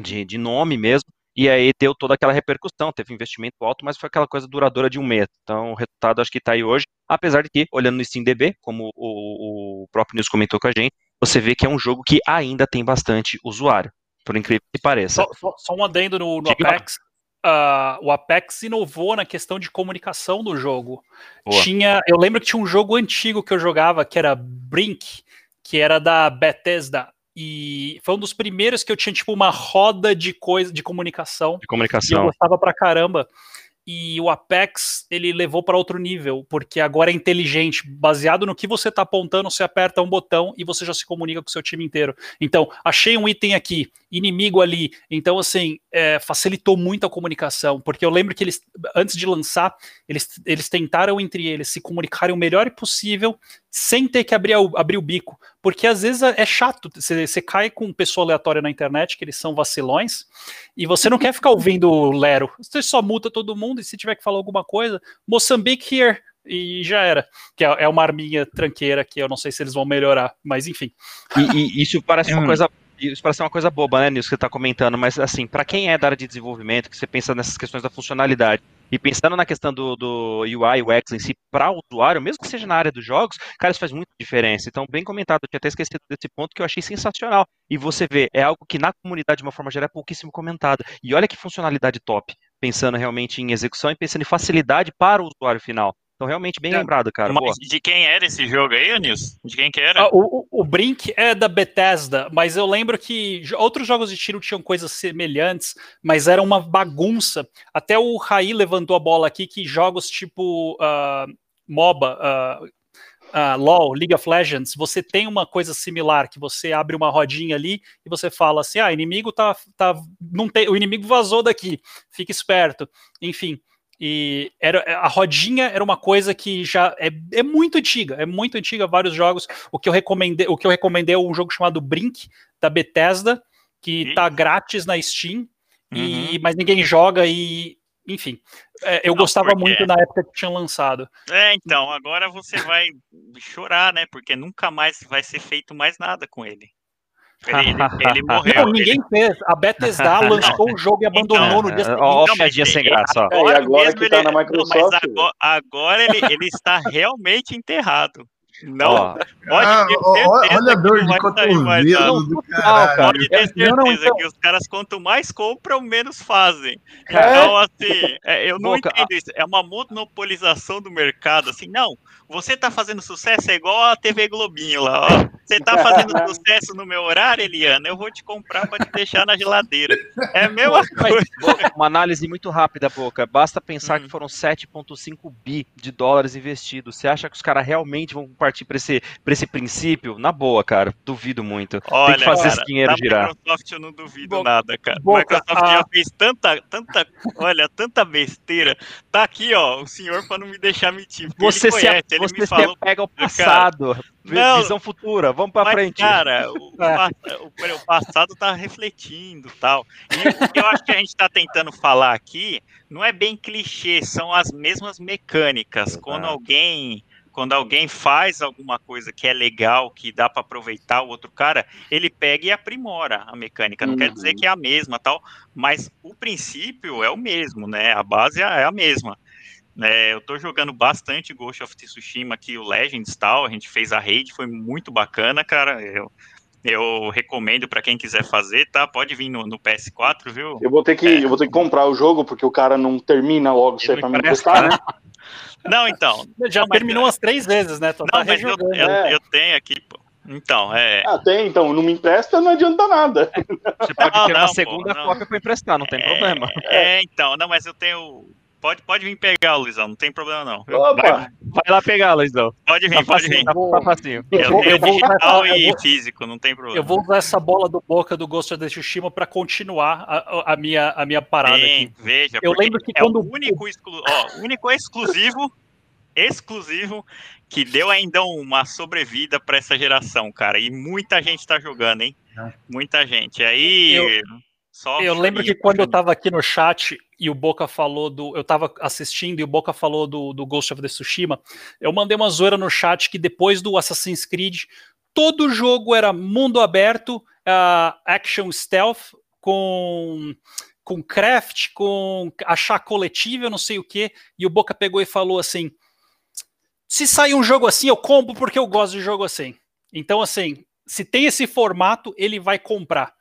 de, de nome mesmo. E aí deu toda aquela repercussão, teve investimento alto, mas foi aquela coisa duradoura de um mês. Então o resultado acho que está aí hoje, apesar de que, olhando no SteamDB, como o, o próprio News comentou com a gente, você vê que é um jogo que ainda tem bastante usuário, por incrível que pareça. Só, só, só um adendo no, no Apex, uh, o Apex inovou na questão de comunicação do jogo. Boa. Tinha, eu lembro que tinha um jogo antigo que eu jogava que era Brink, que era da Bethesda. E foi um dos primeiros que eu tinha tipo uma roda de coisa de comunicação. De comunicação. eu gostava pra caramba e o Apex ele levou para outro nível, porque agora é inteligente, baseado no que você está apontando, você aperta um botão e você já se comunica com o seu time inteiro. Então, achei um item aqui, inimigo ali. Então, assim, é, facilitou muito a comunicação, porque eu lembro que eles, antes de lançar, eles, eles tentaram entre eles se comunicarem o melhor possível, sem ter que abrir, abrir o bico, porque às vezes é chato, você, você cai com pessoa aleatória na internet, que eles são vacilões, e você não quer ficar ouvindo o Lero, você só multa todo mundo, e se tiver que falar alguma coisa, Moçambique here, e já era. Que é, é uma arminha tranqueira que eu não sei se eles vão melhorar, mas enfim. E, e isso parece uma coisa isso parece uma coisa boba, né, Nilson, que você está comentando, mas assim, para quem é da área de desenvolvimento, que você pensa nessas questões da funcionalidade, e pensando na questão do, do UI, UX em si, para o usuário, mesmo que seja na área dos jogos, cara, isso faz muita diferença. Então, bem comentado, eu tinha até esquecido desse ponto que eu achei sensacional. E você vê, é algo que na comunidade, de uma forma geral, é pouquíssimo comentado. E olha que funcionalidade top, pensando realmente em execução e pensando em facilidade para o usuário final. Então, realmente, bem é, lembrado, cara. Mas de quem era esse jogo aí, Nilson? De quem que era? Ah, o, o, Brink é da Bethesda, mas eu lembro que outros jogos de tiro tinham coisas semelhantes, mas era uma bagunça. Até o Raí levantou a bola aqui que jogos tipo uh, MOBA, uh, uh, LoL, League of Legends, você tem uma coisa similar, que você abre uma rodinha ali e você fala assim, ah, inimigo tá, tá não tem, o inimigo vazou daqui, fique esperto. Enfim, e era, a rodinha era uma coisa que já é, é muito antiga, é muito antiga, vários jogos. O que eu recomendei, o que eu recomendei é um jogo chamado Brink, da Bethesda, que está grátis na Steam, uhum. e, mas ninguém joga e. Enfim, é, eu Não, gostava muito na época que tinha lançado. É, então, agora você vai chorar, né? Porque nunca mais vai ser feito mais nada com ele. Ele, ele, morreu. Não, ninguém ele... fez. A Bethesda lançou o jogo e abandonou então, no dia seguinte. Ó, ó piadinha sem graça. Agora, é, agora que tá na Microsoft. Não, agora, agora ele, ele está realmente enterrado. Não, pode ah, ter certeza olha a dor de cotovelo do cara. Pode ter certeza não, então... que os caras, quanto mais compram, menos fazem. É? Então, assim, é, eu não Boca, entendo isso. É uma monopolização do mercado, assim, não. Você tá fazendo sucesso é igual a TV Globinho lá, ó. Você tá fazendo sucesso no meu horário, Eliana, eu vou te comprar para te deixar na geladeira. É a mesma coisa. Uma análise muito rápida, Boca. Basta pensar hum. que foram 7,5 bi de dólares investidos. Você acha que os caras realmente vão partir para esse, pra esse princípio? Na boa, cara. Duvido muito. Olha, Tem que fazer cara, esse dinheiro girar. Microsoft eu não duvido Boca, nada, cara. Boca, Microsoft já fez tanta, tanta, olha, tanta besteira. Tá aqui, ó, o senhor para não me deixar mentir. Você ele conhece, se, ele você me falou. pega o passado. Cara, não, visão futura, vamos para frente. Cara, o, o, o, passado tá refletindo tal. E o que eu acho que a gente está tentando falar aqui não é bem clichê, são as mesmas mecânicas. Quando alguém quando alguém faz alguma coisa que é legal, que dá para aproveitar o outro cara, ele pega e aprimora a mecânica. Não uhum. quer dizer que é a mesma, tal, mas o princípio é o mesmo, né? A base é a mesma. É, eu tô jogando bastante Ghost of Tsushima aqui, o Legends tal, a gente fez a raid, foi muito bacana, cara. Eu, eu recomendo para quem quiser fazer, tá? Pode vir no, no, PS4, viu? Eu vou ter que, é. eu vou ter que comprar o jogo porque o cara não termina logo aí para me testar, né? Não, então. Já não, terminou umas três vezes, né? Tô não, tá mas eu, eu, é. eu, tenho aqui, pô. Então, é. Ah, tem, então, não me empresta, não adianta nada. Você pode ter uma segunda pô, cópia para emprestar, não tem é, problema. É, então, não, mas eu tenho Pode, pode vir pegar, Luizão, não tem problema não. Opa, vai, vai lá pegar, Luizão. Pode vir, tá pode vir. Tá, tá facinho. Eu, eu, eu vou digital e vou, físico, não tem problema. Eu vou usar essa bola do boca do Ghost of Tsushima para continuar a, a, minha, a minha parada Sim, aqui. Veja, eu lembro que é quando... o único, exclu... Ó, único exclusivo exclusivo que deu ainda uma sobrevida para essa geração, cara. E muita gente tá jogando, hein? Muita gente. Aí. Eu, eu lembro que quando eu tava aqui no chat e o Boca falou do. Eu tava assistindo e o Boca falou do, do Ghost of the Tsushima. Eu mandei uma zoeira no chat que depois do Assassin's Creed, todo jogo era mundo aberto, uh, action stealth, com com craft, com achar coletível, não sei o que, e o Boca pegou e falou assim: se sair um jogo assim, eu compro porque eu gosto de jogo assim. Então, assim, se tem esse formato, ele vai comprar.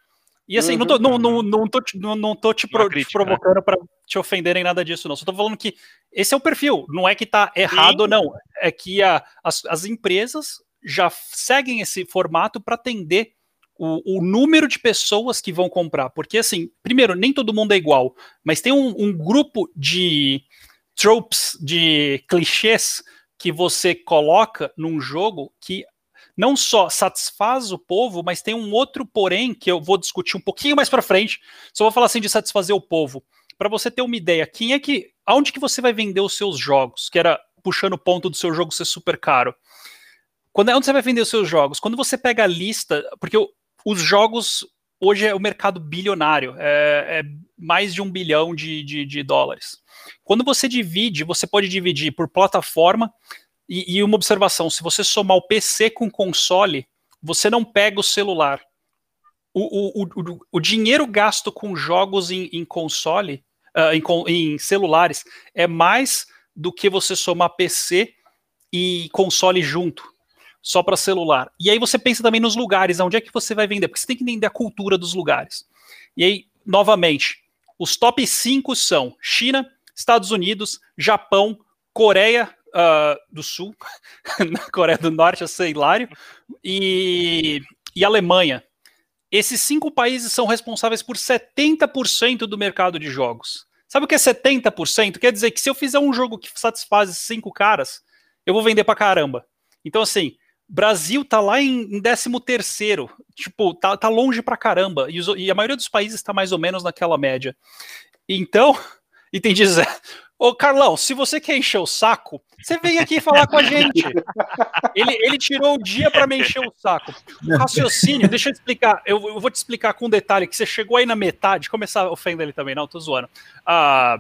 E assim, uhum. não, tô, não, não, não, tô, não, não tô te, pro, crítica, te provocando né? para te ofender em nada disso, não. Só tô falando que esse é o perfil. Não é que tá errado Sim. não. É que a, as, as empresas já seguem esse formato para atender o, o, número de pessoas que vão comprar. Porque, assim, primeiro, nem todo mundo é igual, mas tem um, um grupo de tropes, de clichês que você coloca num jogo que não só satisfaz o povo, mas tem um outro porém que eu vou discutir um pouquinho mais para frente. Só vou falar assim de satisfazer o povo. Para você ter uma ideia, quem é que aonde que você vai vender os seus jogos? Que era puxando o ponto do seu jogo ser super caro. Quando onde você vai vender os seus jogos? Quando você pega a lista, porque os jogos hoje é o mercado bilionário, é, é mais de um bilhão de, de, de, dólares. Quando você divide, você pode dividir por plataforma e, e, uma observação: se você somar o PC com console, você não pega o celular. O, o, o, o dinheiro gasto com jogos em, em console, uh, em, em celulares, é mais do que você somar PC e console junto só para celular. E aí você pensa também nos lugares, onde é que você vai vender, porque você tem que entender a cultura dos lugares. E aí, novamente, os top 5 são China, Estados Unidos, Japão, Coreia uh, do Sul, Coreia do Norte, é hilário, e, e Alemanha. Esses cinco países são responsáveis por 70% do mercado de jogos. Sabe o que é 70%? Quer dizer que se eu fizer um jogo que satisfaz cinco caras, eu vou vender pra caramba. Então, assim, Brasil tá lá em, em 13 terceiro, tipo, tá, tá longe pra caramba, e, os, e, a maioria dos países tá mais ou menos naquela média. Então, e tem dizer, ô Carlão, se você quer encher o saco, você vem aqui falar com a gente. Ele, ele tirou o dia para me encher o saco. O raciocínio, deixa eu explicar, eu, eu, vou te explicar com um detalhe, que você chegou aí na metade, começar a ofender ele também, não, tô zoando. Ah...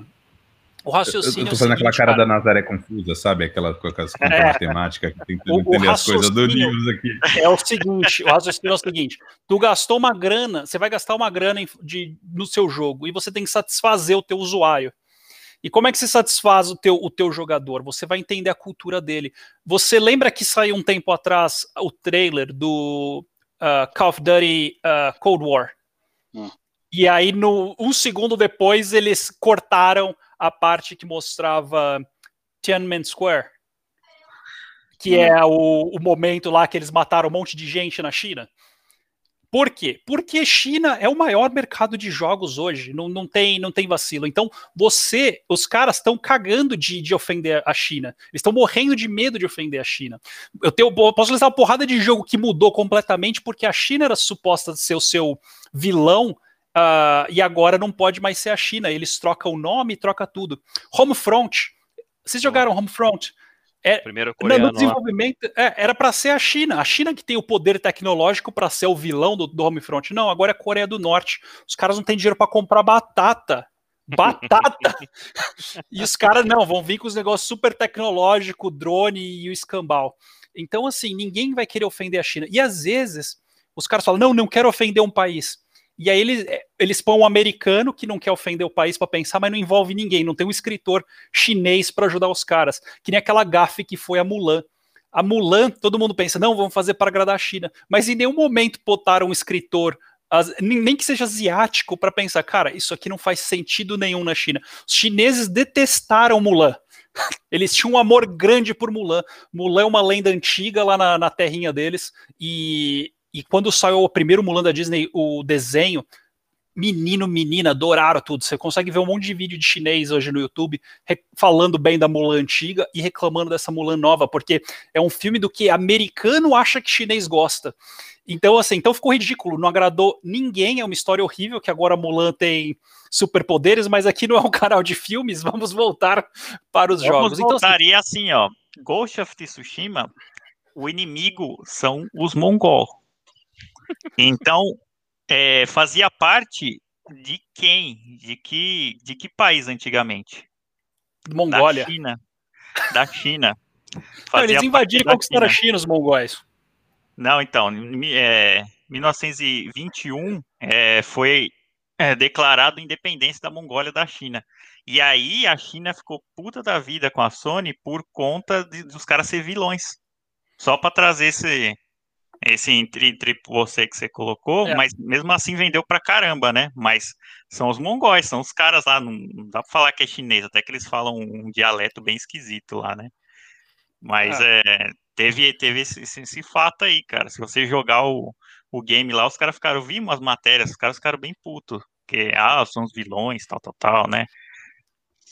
O raciocínio. Eu, tô é fazendo é aquela cara, cara, da Nazaré confusa, sabe? Aquela com as contas é. matemáticas que tem que entender as coisas do livro aqui. É o seguinte: o raciocínio é o seguinte: tu gastou uma grana, você vai gastar uma grana de, no seu jogo e você tem que satisfazer o teu usuário. E como é que você satisfaz o teu, o teu jogador? Você vai entender a cultura dele. Você lembra que saiu um tempo atrás o trailer do uh, Call of Duty uh, Cold War? Hum. E aí, no, um segundo depois, eles cortaram a parte que mostrava Tiananmen Square, que hum. é o, o momento lá que eles mataram um monte de gente na China. Por quê? Porque China é o maior mercado de jogos hoje, não, não, tem, não tem vacilo. Então, você, os caras estão cagando de, de ofender a China. Eles estão morrendo de medo de ofender a China. Eu, tenho, eu posso listar uma porrada de jogo que mudou completamente porque a China era suposta ser o seu vilão Uh, e agora não pode mais ser a China. Eles trocam o nome, troca tudo. Homefront. Vocês jogaram Homefront? É, Primeiro coreano, no desenvolvimento é, era para ser a China. A China que tem o poder tecnológico para ser o vilão do, do Homefront. Não, agora é a Coreia do Norte. Os caras não têm dinheiro para comprar batata. Batata! e os caras não, vão vir com os negócios super tecnológicos, drone e o escambau. Então, assim, ninguém vai querer ofender a China. E às vezes os caras falam: não, não quero ofender um país. E aí eles, é, eles põem um americano que não quer ofender o país para pensar, mas não envolve ninguém, não tem um escritor chinês para ajudar os caras. Que nem aquela gafe que foi a Mulan. A Mulan, todo mundo pensa, não, vamos fazer para agradar a China. Mas em nenhum momento botaram um escritor nem que seja asiático, para pensar, cara, isso aqui não faz sentido nenhum na China. Os chineses detestaram Mulan. Eles tinham um amor grande por Mulan. Mulan é uma lenda antiga lá na, na terrinha deles, e e quando saiu o primeiro Mulan da Disney, o desenho, menino, menina, adoraram tudo. Você consegue ver um monte de vídeo de chinês hoje no YouTube falando bem da Mulan antiga e reclamando dessa Mulan nova, porque é um filme do que americano acha que chinês gosta. Então, assim, então ficou ridículo, não agradou ninguém, é uma história horrível que agora a Mulan tem superpoderes, mas aqui não é um canal de filmes, vamos voltar para os vamos jogos. Voltar. Então, assim, e assim, ó, Ghost of Tsushima, o inimigo são os mongol. Então, é, fazia parte de quem? De que, de que país antigamente? Mongólia. Da China. Da China. Não, eles invadiram e conquistaram a China, os mongóis. Não, então, é, 1921 é, foi é, declarado independência da Mongólia da China. E aí a China ficou puta da vida com a Sony por conta de, dos caras ser vilões. Só para trazer esse, esse entre, entre você que você colocou, é. mas mesmo assim vendeu pra caramba, né? Mas são os mongóis, são os caras lá, não, não dá pra falar que é chinês, até que eles falam um dialeto bem esquisito lá, né? Mas ah. é, teve, teve esse, esse, esse, fato aí, cara. Se você jogar o, o game lá, os caras ficaram, vi umas matérias, os caras ficaram bem putos. Que, ah, são os vilões, tal, tal, tal, né?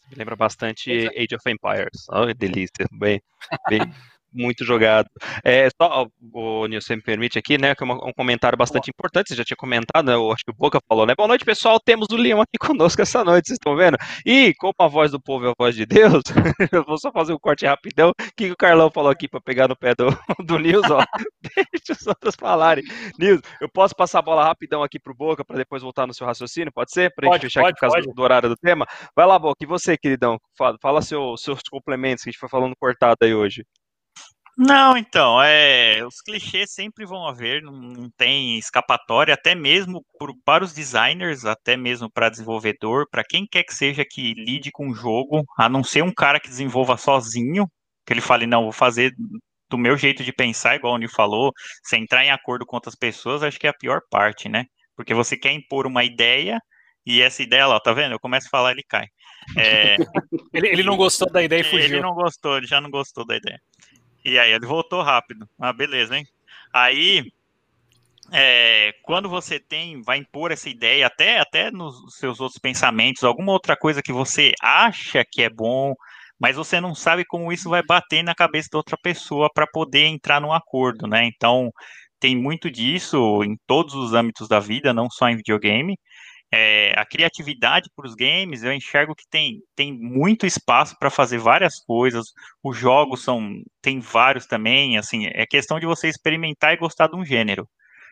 Me lembra bastante Age of Empires. Oh, delícia. Bem, bem, muito jogado. É, só, o Nilson me permite aqui, né, que é um comentário bastante importante, você já tinha comentado, né, eu acho que o Boca falou, né, boa noite pessoal, temos o Leão aqui conosco essa noite, vocês estão vendo? E, como a voz do povo é a voz de Deus, eu vou só fazer um corte rapidão, o que o Carlão falou aqui para pegar no pé do, do Nils, ó, deixa os outros falarem. Nils, eu posso passar a bola rapidão aqui pro Boca, para depois voltar no seu raciocínio, pode ser? Pra pode, gente fechar pode, aqui por causa do horário do tema? Vai lá, Boca, e você, queridão, fala, fala seu, seus complementos que a gente foi falando cortado aí hoje. Não, então, é, os clichês sempre vão haver, não, não tem escapatória, até mesmo por, para os designers, até mesmo para desenvolvedor, para quem quer que seja que lide com o jogo, a não ser um cara que desenvolva sozinho, que ele fale, não, vou fazer do meu jeito de pensar, igual o Nil falou, sem entrar em acordo com outras pessoas, acho que é a pior parte, né? Porque você quer impor uma ideia e essa ideia lá, tá vendo? Eu começo a falar, ele cai. É... ele, ele não gostou da ideia e fugiu. Ele não gostou, ele já não gostou da ideia. E aí ele voltou rápido. Ah, beleza, hein? Aí, é, quando você tem, vai impor essa ideia, até, até nos seus outros pensamentos, alguma outra coisa que você acha que é bom, mas você não sabe como isso vai bater na cabeça da outra pessoa para poder entrar num acordo, né? Então, tem muito disso em todos os âmbitos da vida, não só em videogame. É, a criatividade para os games, eu enxergo que tem, tem muito espaço para fazer várias coisas. Os jogos são tem vários também, assim, é questão de você experimentar e gostar de um gênero.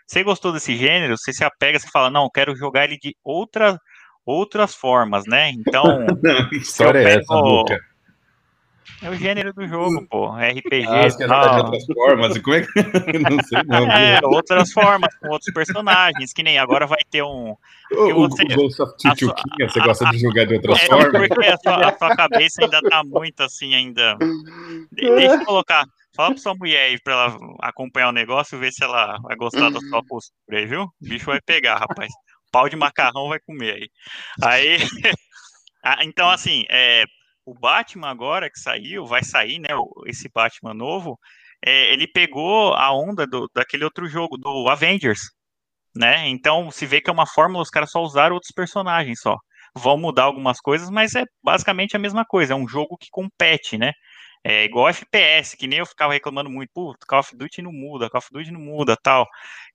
Você gostou desse gênero, você se apega, você fala, não, quero jogar ele de outra, outras formas, né? Então, que história é essa? É o gênero do jogo, pô. RPG. Ah, acho que é de outras formas. Como é que. não sei, não. É, outras formas, com outros personagens, que nem agora vai ter um. O, você, o Ghost of Tchutchuquinha, você gosta a, de jogar de outras é, formas? Porque a sua, a sua, cabeça ainda tá muito assim, ainda. De, deixa eu colocar. Fala pra sua mulher aí pra ela acompanhar o negócio e ver se ela vai gostar da sua postura aí, viu? O bicho vai pegar, rapaz. Pau de macarrão vai comer aí. Aí. então, assim, é, o Batman agora que saiu, vai sair, né? Esse Batman novo, é, ele pegou a onda do, daquele outro jogo, do Avengers, né? Então se vê que é uma fórmula, os caras só usaram outros personagens só. Vão mudar algumas coisas, mas é basicamente a mesma coisa. É um jogo que compete, né? É igual FPS, que nem eu ficava reclamando muito, pô, Call of Duty não muda, Call of Duty não muda, tal.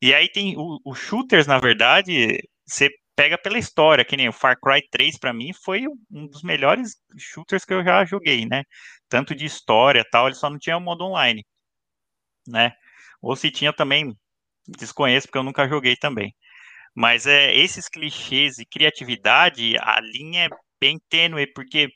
E aí tem os shooters, na verdade, você pega pela história, que nem o Far Cry 3 para mim foi um dos melhores shooters que eu já joguei, né? Tanto de história, tal, ele só não tinha o modo online, né? Ou se tinha também, desconheço porque eu nunca joguei também. Mas é esses clichês e criatividade, a linha é bem tênue, porque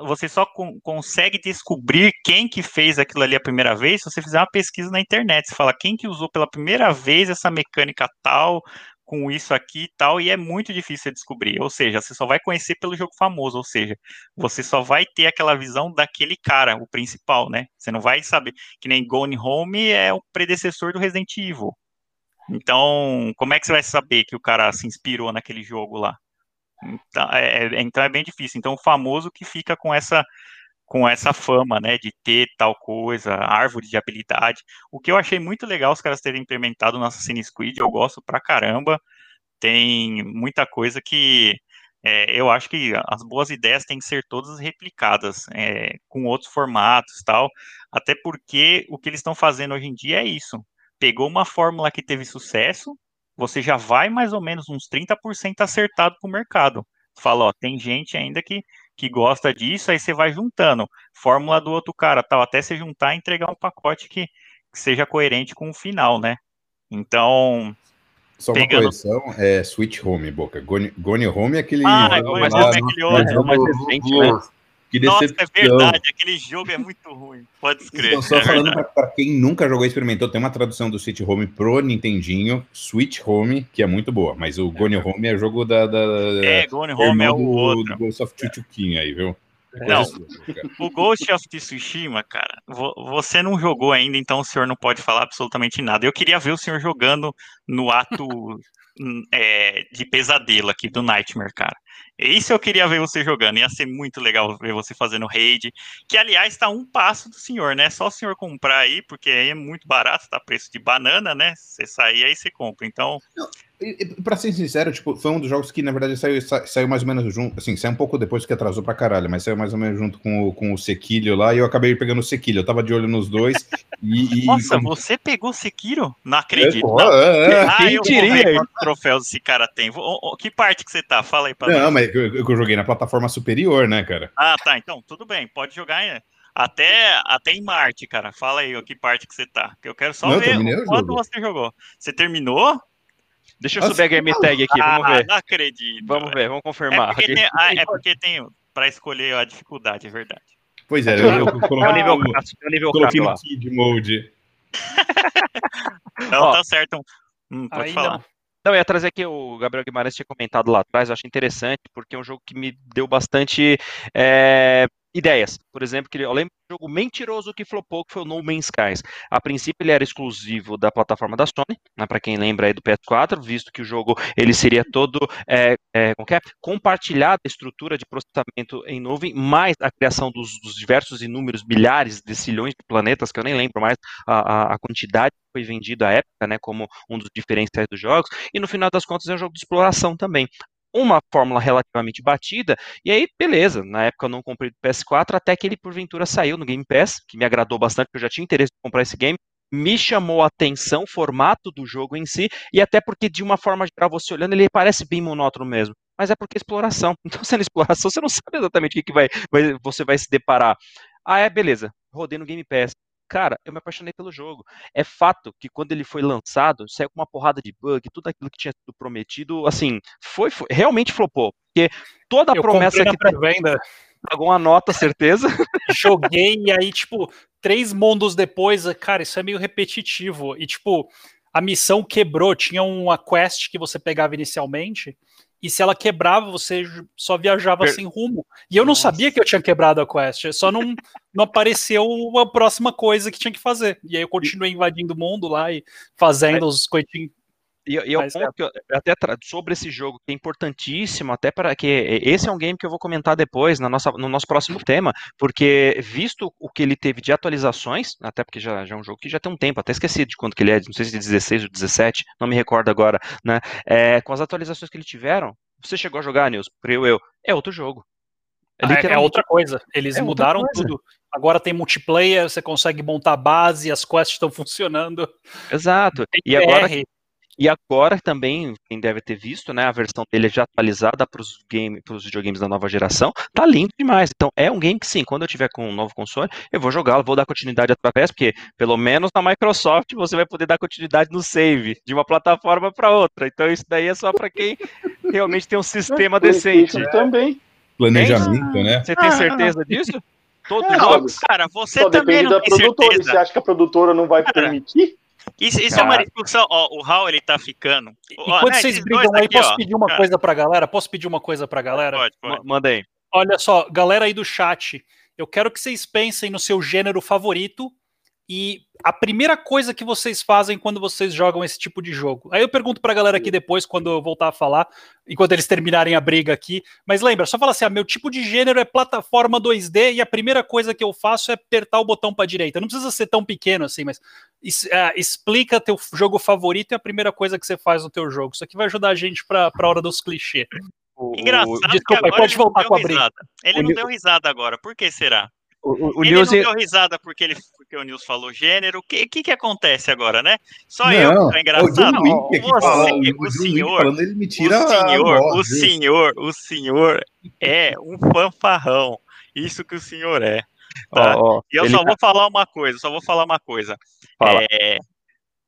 você só con consegue descobrir quem que fez aquilo ali a primeira vez se você fizer uma pesquisa na internet. Você fala quem que usou pela primeira vez essa mecânica tal, com isso aqui e tal, e é muito difícil de descobrir. Ou seja, você só vai conhecer pelo jogo famoso, ou seja, você só vai ter aquela visão daquele cara, o principal, né? Você não vai saber. Que nem Gone Home é o predecessor do Resident Evil. Então, como é que você vai saber que o cara se inspirou naquele jogo lá? Então é, é então é bem difícil. Então, o famoso que fica com essa com essa fama, né, de ter tal coisa, árvore de habilidade. O que eu achei muito legal os caras terem implementado no Assassin's Creed, eu gosto pra caramba. Tem muita coisa que é, eu acho que as boas ideias têm que ser todas replicadas é, com outros formatos tal, até porque o que eles estão fazendo hoje em dia é isso. Pegou uma fórmula que teve sucesso, você já vai mais ou menos uns 30% acertado com o mercado. Fala, ó, tem gente ainda que que gosta disso, aí você vai juntando fórmula do outro cara, tal, até você juntar e entregar um pacote que, que seja coerente com o final, né? Então, só uma Pegando... correção, é Switch Home, Boca. Gone, Gone Home é aquele. Ah, Gone Home é aquele outro. É mais recente, né? Que Nossa, é verdade, aquele jogo é muito ruim. Pode escrever. Então, só é falando para quem nunca jogou e experimentou, tem uma tradução do Switch Home pro Nintendinho, Switch Home, que é muito boa, mas o Gone Home é jogo da. da é, Gone Home é o outro. Do Ghost of Chuchuquinha aí, viu? Não, o Ghost of Tsushima, cara, você não jogou ainda, então o senhor não pode falar absolutamente nada. Eu queria ver o senhor jogando no ato é, de pesadelo aqui do Nightmare, cara. Isso eu queria ver você jogando. Ia ser muito legal ver você fazendo raid. Que, aliás, está um passo do senhor, né? Só o senhor comprar aí, porque aí é muito barato, tá preço de banana, né? Você sair aí você compra. Então. Pra ser sincero, tipo, foi um dos jogos que, na verdade, saiu, saiu mais ou menos junto. Assim, saiu um pouco depois que atrasou pra caralho, mas saiu mais ou menos junto com o, com o Sekiro lá, e eu acabei pegando o Sekiro. Eu tava de olho nos dois. E, Nossa, como... você pegou o Sekiro? Não acredito. É, não. É, é. Ah, Quem eu diria? Vou quantos troféus esse cara tem. Que parte que você tá? Fala aí pra Não, mas eu, eu joguei na plataforma superior, né, cara? Ah, tá. Então, tudo bem. Pode jogar. Em... Até, até em Marte, cara. Fala aí, ó, que parte que você tá. Que eu quero só não, ver quanto você jogou. Você terminou? Deixa eu Nossa, subir a game tag aqui, vamos ver. não acredito. Vamos ver, vamos confirmar. É porque tem, ah, é porque tem para escolher a dificuldade, é verdade. Pois é, eu, eu coloquei, é o nível, o nível coloquei no Kid Mode. Não, tá certo. Hum, pode falar. Não. Não, eu ia trazer aqui, o Gabriel Guimarães tinha comentado lá atrás, eu acho interessante, porque é um jogo que me deu bastante é, ideias. Por exemplo, que eu lembro do jogo mentiroso que flopou, que foi o No Man's Skies. A princípio ele era exclusivo da plataforma da Sony, né, para quem lembra aí do PS4, visto que o jogo ele seria todo é, é, é? compartilhado a estrutura de processamento em nuvem, mais a criação dos, dos, diversos inúmeros milhares de silhões de planetas, que eu nem lembro mais a, a, a quantidade que foi vendida à época, né, como um dos diferenciais dos jogos, e no final das contas é um jogo de exploração também uma fórmula relativamente batida, e aí, beleza, na época eu não comprei do PS4, até que ele porventura saiu no Game Pass, que me agradou bastante, porque eu já tinha interesse em comprar esse game, me chamou a atenção o formato do jogo em si, e até porque de uma forma geral, você olhando, ele parece bem monótono mesmo, mas é porque é exploração, então sendo exploração, você não sabe exatamente o que, que vai, vai, você vai se deparar. Ah, é, beleza, rodei no Game Pass, cara, eu me apaixonei pelo jogo. É fato que quando ele foi lançado, saiu com uma porrada de bug, tudo aquilo que tinha sido prometido, assim, foi, foi realmente flopou. Porque toda a eu promessa que venda pagou uma nota, certeza. Joguei e aí, tipo, três mundos depois, cara, isso é meio repetitivo. E, tipo, a missão quebrou. Tinha uma quest que você pegava inicialmente e se ela quebrava, você só viajava per... sem rumo. E eu não Nossa. sabia que eu tinha quebrado a quest, só não, não apareceu a próxima coisa que tinha que fazer. E aí eu continuei invadindo o mundo lá e fazendo é. os coitinhos. E, e é o ponto que eu, até sobre esse jogo que é importantíssimo, até para que esse é um game que eu vou comentar depois na nossa, no nosso próximo tema, porque visto o que ele teve de atualizações, até porque já, já é um jogo que já tem um tempo, até esqueci de quanto que ele é, não sei se de 16 ou 17, não me recordo agora, né? É, com as atualizações que ele tiveram, você chegou a jogar, Nils? Creio eu, é outro jogo. É, é, é outra coisa. Eles é mudaram tudo. Agora tem multiplayer, você consegue montar base, as quests estão funcionando. Exato. E agora, e agora também, quem deve ter visto, né, a versão dele já atualizada para os game, videogames da nova geração, tá lindo demais. Então é um game que sim, quando eu tiver com um novo console, eu vou jogá-lo, vou dar continuidade através, porque pelo menos na Microsoft você vai poder dar continuidade no save de uma plataforma para outra. Então isso daí é só para quem realmente tem um sistema decente. Isso também. Planejamento, né? Você tem certeza disso? Todos é, jogos? Cara, você só também da produtora. Certeza. Você acha que a produtora não vai cara, permitir? Isso, isso é uma discussão. Ó, o Raul ele tá ficando. Enquanto né, vocês brigam aí, aqui, posso ó, pedir uma cara. coisa pra galera? Posso pedir uma coisa pra galera? Pode, pode. Manda aí. Olha só, galera aí do chat, eu quero que vocês pensem no seu gênero favorito e a primeira coisa que vocês fazem quando vocês jogam esse tipo de jogo. Aí eu pergunto pra galera aqui depois, quando eu voltar a falar, enquanto eles terminarem a briga aqui. Mas lembra, só fala assim: ah, meu tipo de gênero é plataforma 2D e a primeira coisa que eu faço é apertar o botão pra direita. Não precisa ser tão pequeno assim, mas uh, explica teu jogo favorito e a primeira coisa que você faz no teu jogo. Isso aqui vai ajudar a gente pra, pra hora dos clichês. Engraçado Desculpa, pode voltar com a briga. Ele não deu risada agora. Por que será? O, o ele News... não deu risada porque, ele, porque o News falou gênero. O que, que, que acontece agora, né? Só não, eu que tô engraçado. O, você, fala, o, o senhor, falando, ele me tira o senhor, voz, o senhor, o senhor é um fanfarrão. Isso que o senhor é. Tá? Oh, oh, e eu só tá... vou falar uma coisa, só vou falar uma coisa. Fala. É,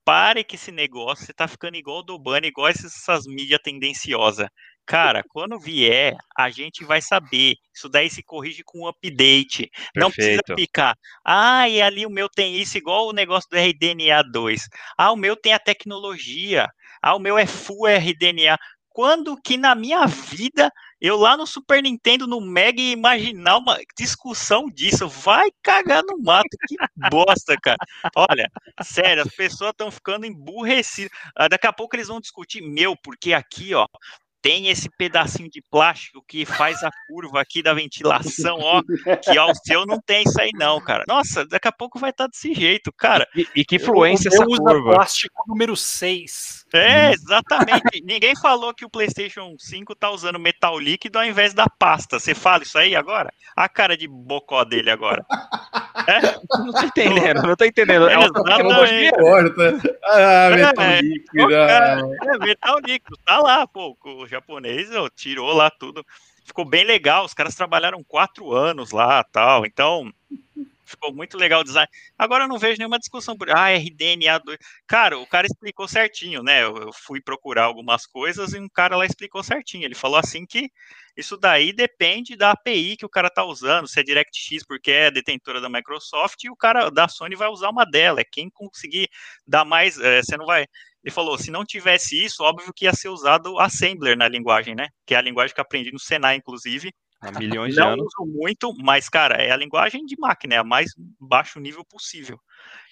pare que esse negócio, você tá ficando igual do Bunny, igual essas mídias tendenciosas. Cara, quando vier, a gente vai saber. Isso daí se corrige com um update. Perfeito. Não precisa ficar. Ah, e ali o meu tem isso, igual o negócio do RDNA 2. Ah, o meu tem a tecnologia. Ah, o meu é full RDNA. Quando que na minha vida eu lá no Super Nintendo, no Mega, imaginar uma discussão disso. Vai cagar no mato, que bosta, cara. Olha, sério, as pessoas estão ficando emburrecidas. Ah, daqui a pouco eles vão discutir, meu, porque aqui, ó, tem esse pedacinho de plástico que faz a curva aqui da ventilação, ó, que ó, o seu não tem isso aí não, cara. Nossa, daqui a pouco vai estar tá desse jeito, cara. E, e que fluência essa curva? plástico número 6. É, exatamente. Ninguém falou que o PlayStation 5 tá usando metal líquido ao invés da pasta. Você fala isso aí agora? A cara de bocó dele agora. É? Não tô entendendo, não tô entendendo. É, tecnologia. Ah, metal é, líquido. É, metal líquido, tá lá, pô. O japonês ó, tirou lá tudo. Ficou bem legal. Os caras trabalharam quatro anos lá tal. Então, ficou muito legal o design. Agora eu não vejo nenhuma discussão por ah, RDNA2. Cara, o cara explicou certinho, né? Eu, eu, fui procurar algumas coisas e um cara lá explicou certinho. Ele falou assim que isso daí depende da API que o cara tá usando, se é DirectX porque é detentora da Microsoft e o cara da Sony vai usar uma dela. É quem conseguir dar mais, é, você não vai. Ele falou, se não tivesse isso, óbvio que ia ser usado Assembler na linguagem, né? Que é a linguagem que eu aprendi no Senai, inclusive Há milhões de não anos. uso muito, mas, cara, é a linguagem de máquina, é a mais baixo nível possível.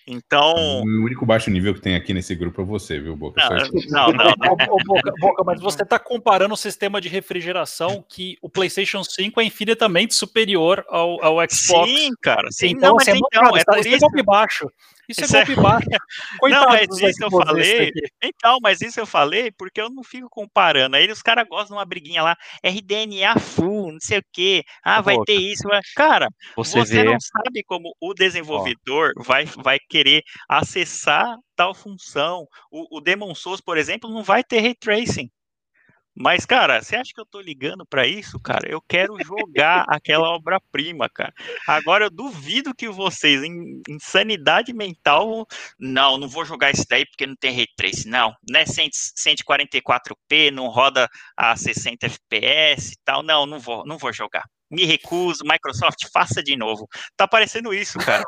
Então. O único baixo nível que tem aqui nesse grupo é você, viu, Boca? Não, não, não. não. Boca, Boca, mas você está comparando o sistema de refrigeração que o PlayStation 5 é infinitamente superior ao, ao Xbox. Sim, cara. Sim, então, não, mas assim, então, é, é por isso. É baixo. Isso, isso é golpe baixo. não, mas isso eu falei. Então, mas isso eu falei porque eu não fico comparando. Aí os caras gostam de uma briguinha lá, RDNA full, não sei o quê. Ah, vai ter isso. Cara, você, você não sabe como o desenvolvedor vai, vai querer acessar tal função. O, o Demon Souls, por exemplo, não vai ter ray tracing. Mas, cara, você acha que eu tô ligando para isso, cara? Eu quero jogar aquela obra-prima, cara. Agora, eu duvido que vocês, em, sanidade mental, não, não vou jogar isso daí porque não tem ray trace, não. Não é 144p, não roda a 60 fps e tal. Não, não vou, não vou jogar. Me recuso, Microsoft, faça de novo. Tá parecendo isso, cara.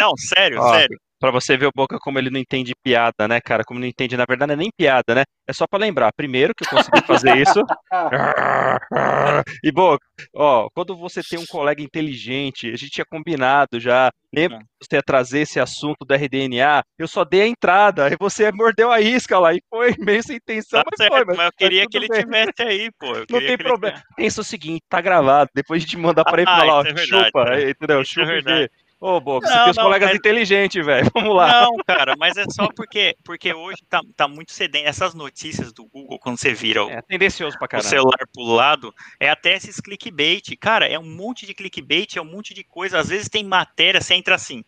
Não, sério, Ó, sério. Pra você ver o Boca como ele não entende piada, né, cara? Como não entende, na verdade, não é nem piada, né? É só para lembrar. Primeiro que eu consegui fazer isso. e, Boca, ó, quando você tem um colega inteligente, a gente tinha combinado já. Lembra que você ia trazer esse assunto do RDNA? Eu só dei a entrada, aí você mordeu a isca lá e foi meio sem intenção, tá mas certo, foi. Mas, mas eu queria que ele bem. tivesse aí, pô. Não tem problema. Ele... Pensa o seguinte, tá gravado. Depois a gente manda para ele ah, falar, ó, é chupa, né? entendeu? Isso chupa é Ô, Boca, você tem os colegas inteligentes, velho. Vamos lá. Não, cara, mas é só porque, porque hoje tá, tá muito sedento. Essas notícias do Google, quando você vira o, é tendencioso pra o celular pro lado, é até esses clickbait. Cara, é um monte de clickbait, é um monte de coisa. Às vezes tem matéria, você entra assim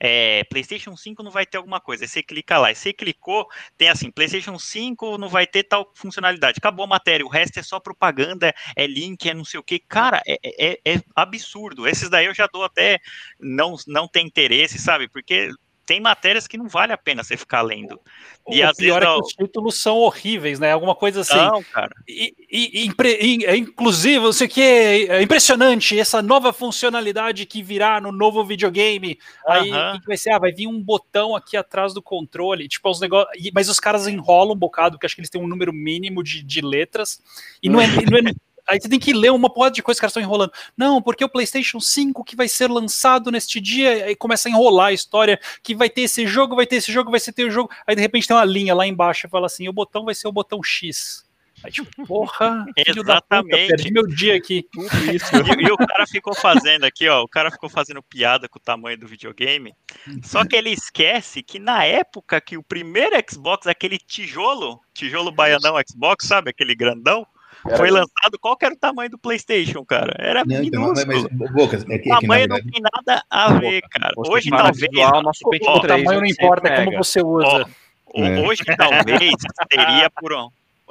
é, PlayStation 5 não vai ter alguma coisa. Aí você clica lá, e você clicou, tem assim, PlayStation 5 não vai ter tal funcionalidade. Acabou a matéria, o resto é só propaganda, é link, é não sei o que. Cara, é, é, é absurdo. Esses daí eu já dou até não, não tem interesse, sabe? Porque tem matérias que não vale a pena você ficar lendo. E o pior vezes, é que os títulos são horríveis, né? Alguma coisa assim. Não, cara. E, e, e, é inclusive, não sei o que, é impressionante essa nova funcionalidade que virá no novo videogame. Uh -huh. Aí vai ser, ah, vai vir um botão aqui atrás do controle, tipo, os negócios. Mas os caras enrolam um bocado, porque acho que eles têm um número mínimo de, de letras. E não é, não é Aí você tem que ler uma porrada de coisas que os caras estão enrolando. Não, porque o PlayStation 5 que vai ser lançado neste dia, aí começa a enrolar a história que vai ter esse jogo, vai ter esse jogo, vai ser ter o jogo. Aí de repente tem uma linha lá embaixo e fala assim: o botão vai ser o botão X. Aí, tipo, porra, Exatamente. Puta, perdi meu dia aqui. E, e, o cara ficou fazendo aqui, ó, o cara ficou fazendo piada com o tamanho do videogame. Só que ele esquece que na época que o primeiro Xbox, aquele tijolo, tijolo baianão Xbox, sabe, aquele grandão, era... foi lançado, qual que era o tamanho do PlayStation, cara? Era não, minúsculo. Então, mas, Bocas, é que, o tamanho verdade... não tem nada a ver, cara. Hoje talvez... Visual, nosso ó, o tamanho não importa, é como você usa. Ó, é. Hoje talvez teria por...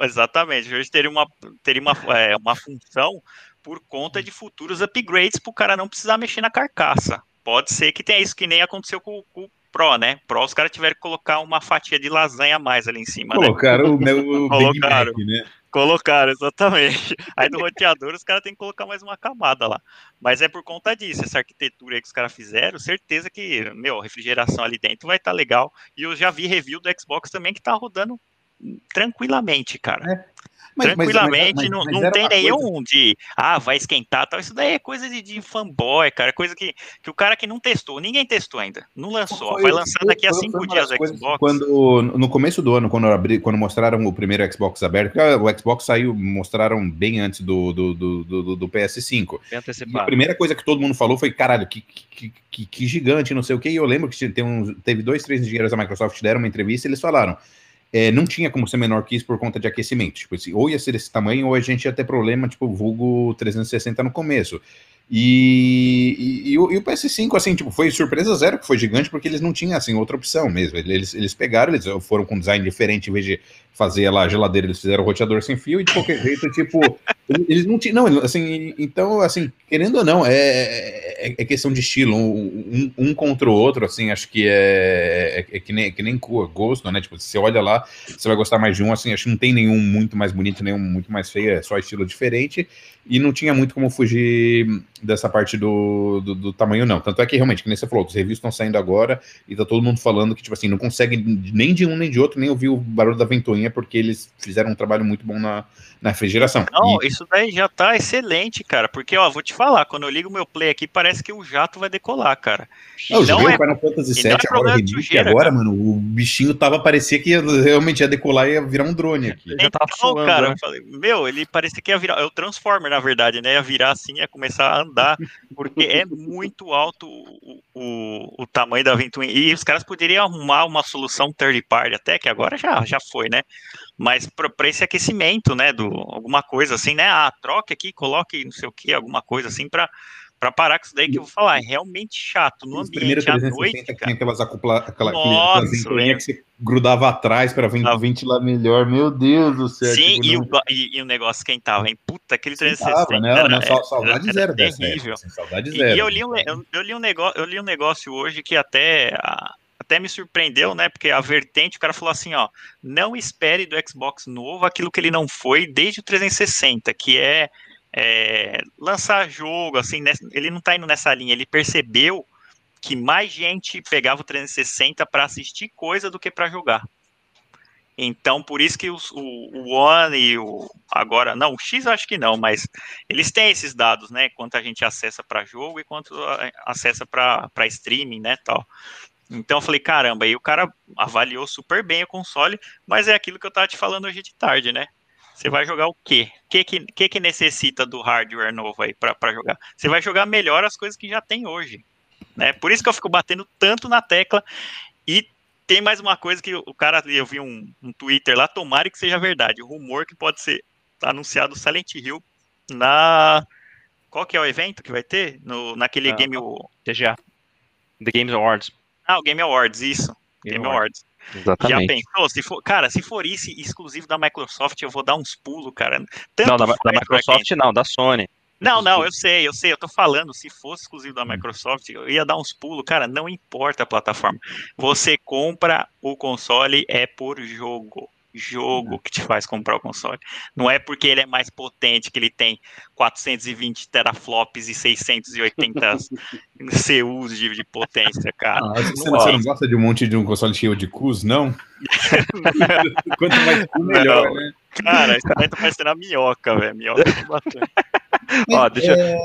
Exatamente, hoje teria uma, teria uma, é, uma função por conta de futuros upgrades para o cara não precisar mexer na carcaça. Pode ser que tenha isso que nem aconteceu com, com Pro, né? Pro, os caras tiveram que colocar uma fatia de lasanha a mais ali em cima. Colocaram né? o, o colocaram, Mac, né? Colocaram, exatamente. Aí no roteador os caras têm que colocar mais uma camada lá. Mas é por conta disso, essa arquitetura que os caras fizeram, certeza que, meu, refrigeração ali dentro vai estar tá legal. E eu já vi review do Xbox também que tá rodando tranquilamente, cara. É. Mas, Tranquilamente, mas, mas, não, não tem nenhum coisa... de, ah, vai esquentar tal. Isso daí é coisa de, de fanboy, cara. Coisa que, que o cara que não testou, ninguém testou ainda. Não lançou. Foi, vai lançar daqui a cinco dias o Xbox. Quando, no começo do ano, quando, abri, quando mostraram o primeiro Xbox aberto, o Xbox saiu, mostraram bem antes do, do, do, do, do PS5. a primeira coisa que todo mundo falou foi: caralho, que, que, que, que gigante, não sei o que. E eu lembro que tem uns, teve dois, três engenheiros da Microsoft deram uma entrevista e eles falaram é, não tinha como ser menor que isso por conta de aquecimento. Tipo, ou ia ser desse tamanho, ou a gente ia ter problema, tipo, vulgo 360 no começo. E, e, e, o, e, o, PS5, assim, tipo, foi surpresa zero que foi gigante, porque eles não tinham, assim, outra opção mesmo. Eles, eles pegaram, eles foram com design diferente, em vez de fazer lá a geladeira, eles fizeram o roteador sem fio, e de qualquer jeito, tipo, eles não tinham, não, assim, então, assim, querendo ou não, é, é, é questão de estilo, um, um, contra o outro, assim, acho que é, é, é que nem, é que nem gosto, né, tipo, você olha lá, você vai gostar mais de um, assim, acho que não tem nenhum muito mais bonito, nenhum muito mais feio, é só estilo diferente, e não tinha muito como fugir dessa parte do, do, do, tamanho, não. Tanto é que realmente, que nem você falou, os reviews estão saindo agora e tá todo mundo falando que, tipo assim, não consegue nem de um nem de outro, nem ouvir o barulho da ventoinha, porque eles fizeram um trabalho muito bom na, na refrigeração. Não, e... isso daí já tá excelente, cara, porque, ó, vou te falar, quando eu ligo o meu play aqui, parece que o jato vai decolar, cara. Não, eu joguei é, o Final Fantasy VII é agora, remake, agora, cara. mano, o bichinho tava, parecia que ia, realmente ia decolar e ia virar um drone aqui. Então, já tava suando, cara, né? eu falei, meu, ele parecia que ia virar, é o Transformer, na verdade, né, ia virar assim, ia começar a andar, porque é muito alto o, o, o tamanho da ventoinha, e os caras poderiam arrumar uma solução third party até, que agora já, já foi, né, mas para esse aquecimento, né, do alguma coisa assim, né, ah, troque aqui, coloque não sei o que, alguma coisa assim para para parar com isso daí que eu vou falar, é realmente chato no ambiente à noite, cara. Tinha aquelas acopla, aquela, Nossa, aquelas que você grudava atrás para ventilar melhor, meu Deus do céu. Sim, tipo, e, não... o, e, e, o negócio esquentava, hein? Puta, aquele 360 né? era, não, era, saudade zero terrível. Assim, saudade zero. E, e eu, li um, eu, eu, li um negócio, eu li um negócio hoje que até até me surpreendeu, né? Porque a vertente, o cara falou assim, ó, não espere do Xbox novo aquilo que ele não foi desde o 360, que é, é lançar jogo, assim, ele não tá indo nessa linha, ele percebeu que mais gente pegava o 360 para assistir coisa do que para jogar. Então, por isso que os, o, o One e o. Agora, não, o X acho que não, mas eles têm esses dados, né? Quanto a gente acessa para jogo e quanto acessa para streaming, né? Tal. Então eu falei, caramba, aí o cara avaliou super bem o console, mas é aquilo que eu tava te falando hoje de tarde, né? Você vai jogar o quê? O que, que, que, que necessita do hardware novo aí para jogar? Você vai jogar melhor as coisas que já tem hoje. Né? Por isso que eu fico batendo tanto na tecla. E tem mais uma coisa que o cara, eu vi um, um Twitter lá, tomara que seja verdade. O rumor que pode ser anunciado Silent Hill na. Qual que é o evento que vai ter? No, naquele ah, game. O... TGA. The Games Awards. Ah, o Game Awards, isso. Game, Game Awards. Exatamente. Já pensou? Se for, cara, se for isso exclusivo da Microsoft, eu vou dar uns pulos, cara. Tanto não, da, da Microsoft não, da Sony. Não, não, eu sei, eu sei, eu tô falando, se fosse exclusivo da Microsoft, eu ia dar uns pulos, cara, não importa a plataforma. Você compra o console é por jogo jogo que te faz comprar o console. Não é porque ele é mais potente, que ele tem 420 teraflops e 680 CUs de, de potência, cara. Ah, você, não, você não gosta de um monte de um console cheio de CUs, não? Quanto mais CU, melhor, não. né? Cara, isso aí tá parecendo a minhoca, velho. Minhoca é. Ó, deixa é...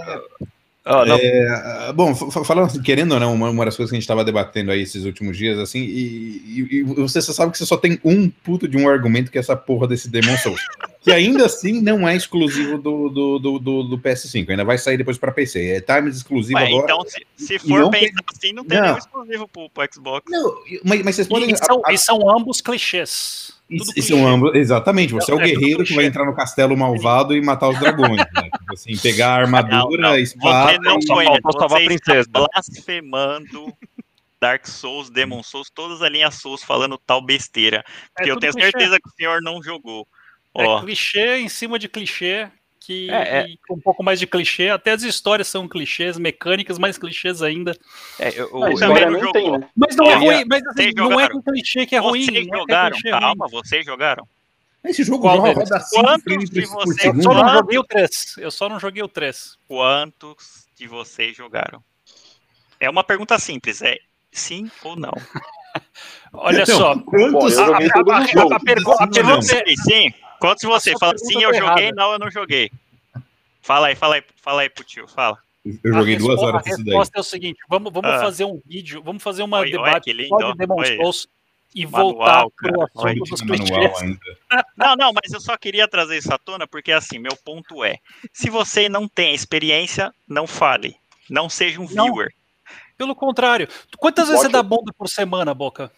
Oh, é, bom, falando, querendo ou não, uma, uma, das coisas que a gente estava debatendo aí esses últimos dias, assim, e, e, e, você só sabe que você só tem um puto de um argumento que é essa porra desse Demon Souls. que ainda assim não é exclusivo do, do, do, do, do PS5, ainda vai sair depois para PC. É Times exclusivo Ué, agora. Então, se, se for pensar tem... assim, não tem não. nenhum exclusivo pro, pro Xbox. Não, mas, mas vocês podem. E são, a, a... e são ambos clichês. E, são ambos, exatamente, você é, é o guerreiro que vai entrar no castelo malvado e matar os dragões. Né? Tipo assim, pegar a armadura, não, não. espada. Você não conhece, você a princesa. blasfemando Dark Souls, Demon Souls, todas as linhas Souls falando tal besteira. Porque é eu tenho clichê. certeza que o senhor não jogou. É clichê em cima de clichê, que é, é. um pouco mais de clichê, até as histórias são clichês, mecânicas mais clichês ainda. É, eu, não tem, né? Mas não é ruim, mas assim, não é um clichê que é ruim. Vocês é jogaram, é calma, vocês jogaram. Esse jogo Qual joga roda 5 frames por vocês, Eu só não joguei o 3. Eu só não joguei o 3. Quantos de vocês jogaram? É uma pergunta simples, é sim ou não? Olha então, só. Quantos? A, a, a, a, pergunta é sim. Quantos de vocês fala sim, eu joguei, não, eu não joguei. Fala aí, fala aí, fala aí pro tio, fala. Eu joguei duas horas A resposta é o seguinte: vamos, vamos ah. fazer um vídeo, vamos fazer uma oi, debate oi, só de Demon Souls e manual, voltar para o assunto dos clichês. Não, não, mas eu só queria trazer isso à tona porque assim, meu ponto é: se você não tem experiência, não fale. Não seja um não. viewer. Pelo contrário. Quantas vezes você dá bonda por semana, Boca?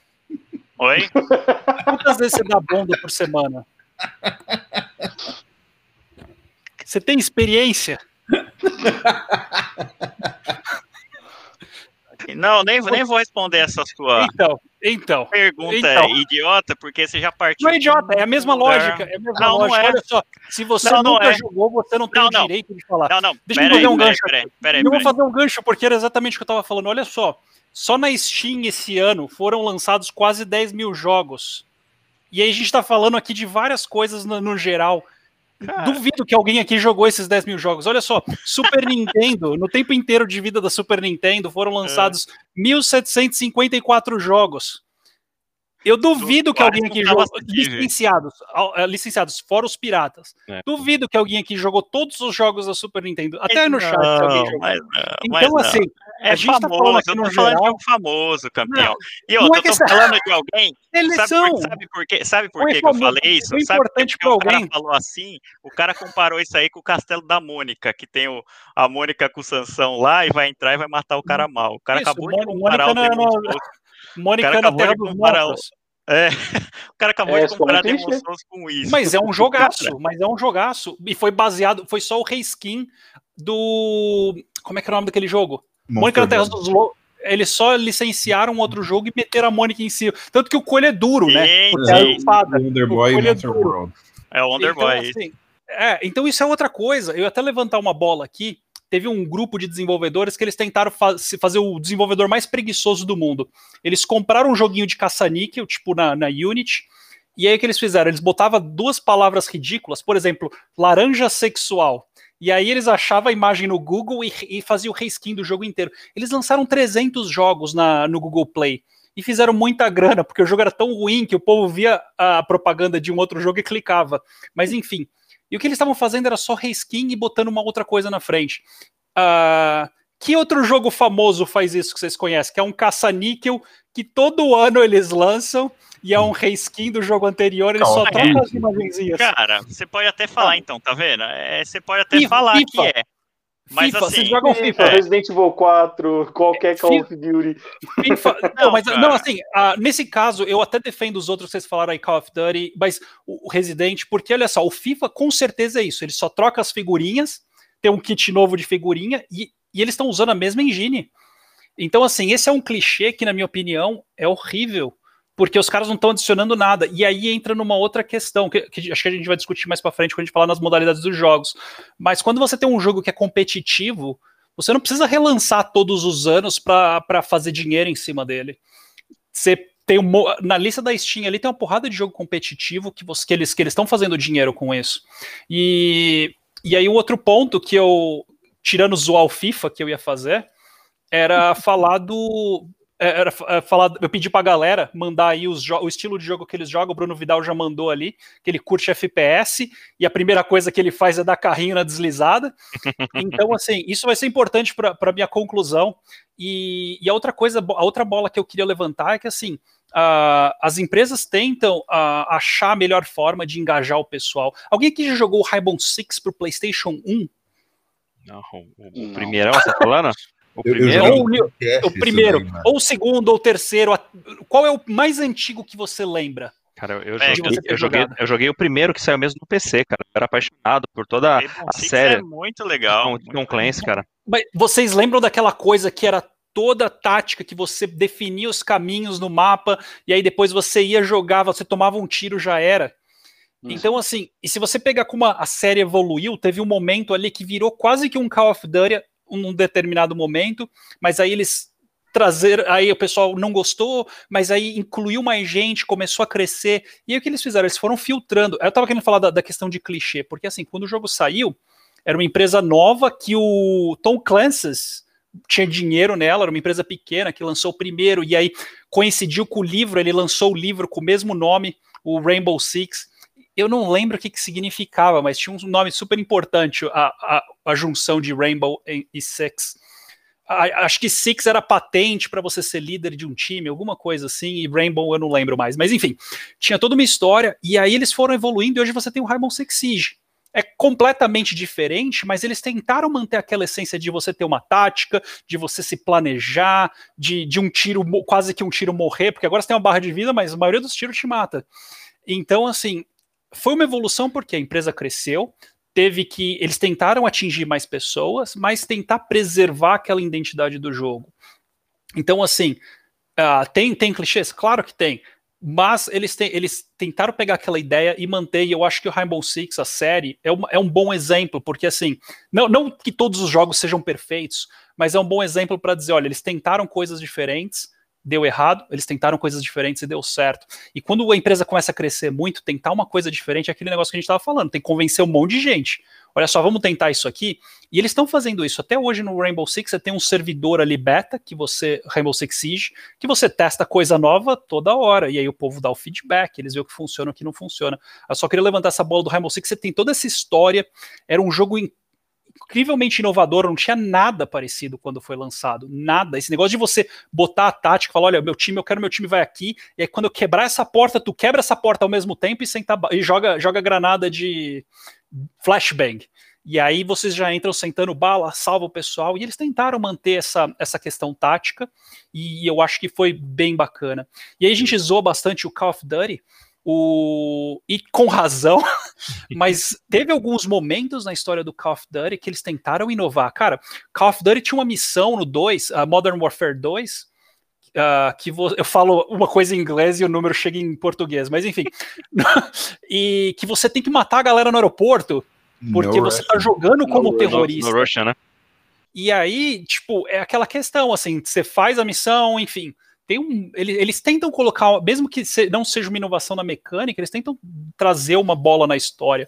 Oi? Quantas vezes você dá bonda por semana? Você tem experiência? Não, nem, nem vou responder essa sua então, então, pergunta então. idiota, porque você já partiu. Não é idiota, é a mesma lógica. É a mesma não, lógica. Não é. Olha só, se você não, nunca é. jogou, você não tem não, o direito de falar. Não, não, Deixa eu fazer aí, um gancho. Pera aí, pera aí, eu vou fazer um gancho, porque era exatamente o que eu estava falando. Olha só, só na Steam esse ano foram lançados quase 10 mil jogos. E aí a gente está falando aqui de várias coisas no, no geral. Cara. Duvido que alguém aqui jogou esses 10 mil jogos. Olha só, Super Nintendo, no tempo inteiro de vida da Super Nintendo, foram é. lançados é. 1.754 jogos. Eu duvido que alguém aqui jogou. Licenciados, é, licenciados, fora os piratas. É. Duvido que alguém aqui jogou todos os jogos da Super Nintendo. Até no chat. Não, mas não, então, mas assim, é a gente famoso, tá eu tô falando geral. de um famoso campeão. Não, e é eu tô falando de alguém. Eles sabe, são. Sabe por quê? Sabe por que, que eu falei isso? Sabe importante alguém. O cara falou assim, o cara comparou isso aí com o castelo da Mônica, que tem o, a Mônica com o Sansão lá e vai entrar e vai matar o cara hum. mal. O cara isso, acabou de comparar Mônica o Mônica na Terra dos Mortos. É, o cara acabou é, de comparar Demon Souls com isso. Mas é um jogaço, mas é um jogaço. E foi baseado, foi só o reskin do. Como é que é o nome daquele jogo? Mônica na Terra dos Loucos. Eles só licenciaram um outro jogo e meteram a Mônica em si. Tanto que o coelho é duro, né? Sim. É, o Wonderboy e é, duro. é o Wonderboy. Então, assim, é, então isso é outra coisa. Eu ia até levantar uma bola aqui teve um grupo de desenvolvedores que eles tentaram fa fazer o desenvolvedor mais preguiçoso do mundo. Eles compraram um joguinho de caça-níquel, tipo na, na Unity, e aí o que eles fizeram? Eles botavam duas palavras ridículas, por exemplo, laranja sexual. E aí eles achavam a imagem no Google e, e faziam o reskin do jogo inteiro. Eles lançaram 300 jogos na, no Google Play e fizeram muita grana, porque o jogo era tão ruim que o povo via a propaganda de um outro jogo e clicava. Mas enfim, e o que eles estavam fazendo era só reskin e botando uma outra coisa na frente. Uh, que outro jogo famoso faz isso que vocês conhecem? Que é um caça-níquel que todo ano eles lançam e é um reskin do jogo anterior, eles só trocam as imagenzinhas. Cara, você pode até falar então, tá vendo? É, você pode até FIFA, falar FIFA. que é. Mas FIFA, assim, vocês jogam FIFA, é. Resident Evil 4, qualquer Call of Duty. FIFA, não, mas não, assim, uh, nesse caso, eu até defendo os outros que vocês falaram aí, Call of Duty, mas o, o Resident, porque olha só, o FIFA com certeza é isso, ele só troca as figurinhas, tem um kit novo de figurinha e, e eles estão usando a mesma engine. Então, assim, esse é um clichê que, na minha opinião, é horrível porque os caras não estão adicionando nada. E aí entra numa outra questão, que, que, acho que a gente vai discutir mais para frente quando a gente falar nas modalidades dos jogos. Mas quando você tem um jogo que é competitivo, você não precisa relançar todos os anos para fazer dinheiro em cima dele. Você tem um, na lista da Steam ali tem uma porrada de jogo competitivo que, você, que eles que eles estão fazendo dinheiro com isso. E, e aí o outro ponto que eu tirando zoar o FIFA que eu ia fazer era falar do era, era falar, eu pedi pra galera mandar aí os o estilo de jogo que eles jogam. O Bruno Vidal já mandou ali, que ele curte FPS, e a primeira coisa que ele faz é dar carrinho na deslizada. Então, assim, isso vai ser importante para minha conclusão. E, e, a outra coisa, a outra bola que eu queria levantar é que, assim, uh, as empresas tentam uh, achar a melhor forma de engajar o pessoal. Alguém aqui já jogou o Rainbow Six pro PlayStation 1? Não, o, o primeiro, você tá falando? O primeiro, ou, o, primeiro ou o segundo, ou o terceiro. Qual é o mais antigo que você lembra? Cara, eu, é, joguei, eu, joguei, eu, joguei, o primeiro que saiu mesmo no PC, cara. Eu era apaixonado por toda a série. É muito legal. Com, Clancy, cara. Mas vocês lembram daquela coisa que era toda a tática que você definia os caminhos no mapa e aí depois você ia jogar, você tomava um tiro, já era. Então, assim, e se você pegar como a série evoluiu, teve um momento ali que virou quase que um Call of Duty um determinado momento, mas aí eles trazer, aí o pessoal não gostou, mas aí incluiu mais gente, começou a crescer, e aí o que eles fizeram? Eles foram filtrando. Eu tava querendo falar da, da questão de clichê, porque assim, quando o jogo saiu, era uma empresa nova que o Tom Clancy's tinha dinheiro nela, era uma empresa pequena que lançou o primeiro, e aí coincidiu com o livro, ele lançou o livro com o mesmo nome, o Rainbow Six, eu não lembro o que, que significava, mas tinha um nome super importante, a, a, a junção de Rainbow e, Six. A, acho que Six era patente para você ser líder de um time, alguma coisa assim, e Rainbow eu não lembro mais. Mas enfim, tinha toda uma história, e aí eles foram evoluindo, e hoje você tem o Rainbow Six Siege. É completamente diferente, mas eles tentaram manter aquela essência de você ter uma tática, de você se planejar, de, de um tiro, quase que um tiro morrer, porque agora você tem uma barra de vida, mas a maioria dos tiros te mata. Então, assim, foi uma evolução porque a empresa cresceu, teve que. Eles tentaram atingir mais pessoas, mas tentar preservar aquela identidade do jogo. Então, assim, uh, tem, tem clichês? Claro que tem. Mas eles, tem, eles tentaram pegar aquela ideia e manter, e eu acho que o Rainbow Six, a série, é, uma, é um bom exemplo, porque assim, não, não que todos os jogos sejam perfeitos, mas é um bom exemplo para dizer, olha, eles tentaram coisas diferentes, deu errado, eles tentaram coisas diferentes e deu certo. E quando a empresa começa a crescer muito, tentar uma coisa diferente, é aquele negócio que a gente estava falando, tem que convencer um monte de gente. Olha só, vamos tentar isso aqui. E eles estão fazendo isso. Até hoje no Rainbow Six você tem um servidor ali beta, que você, Rainbow Six Siege, que você testa coisa nova toda hora. E aí o povo dá o feedback, eles veem o que funciona o que não funciona. Eu só queria levantar essa bola do Rainbow Six, você tem toda essa história. Era um jogo incrivelmente inovador, não tinha nada parecido quando foi lançado, nada. Esse negócio de você botar a tática, falar, olha, meu time, eu quero meu time vai aqui, e aí quando eu quebrar essa porta, tu quebra essa porta ao mesmo tempo e, senta, e joga, joga granada de flashbang. E aí vocês já entram sentando bala, salva o pessoal, e eles tentaram manter essa, essa questão tática, e eu acho que foi bem bacana. E aí a gente zoou bastante o Call of Duty, o... E com razão, mas teve alguns momentos na história do Call of Duty que eles tentaram inovar. Cara, Call of Duty tinha uma missão no 2, a Modern Warfare 2, uh, ah, que eu falo uma coisa em inglês e o número chega em português, mas enfim. e que você tem que matar a galera no aeroporto porque no você Russia. tá jogando como no, terrorista. No, no Russia, né? E aí, tipo, é aquela questão, assim, você faz a missão, enfim tem um, eles, eles, tentam colocar, mesmo que não seja uma inovação na mecânica, eles tentam trazer uma bola na história.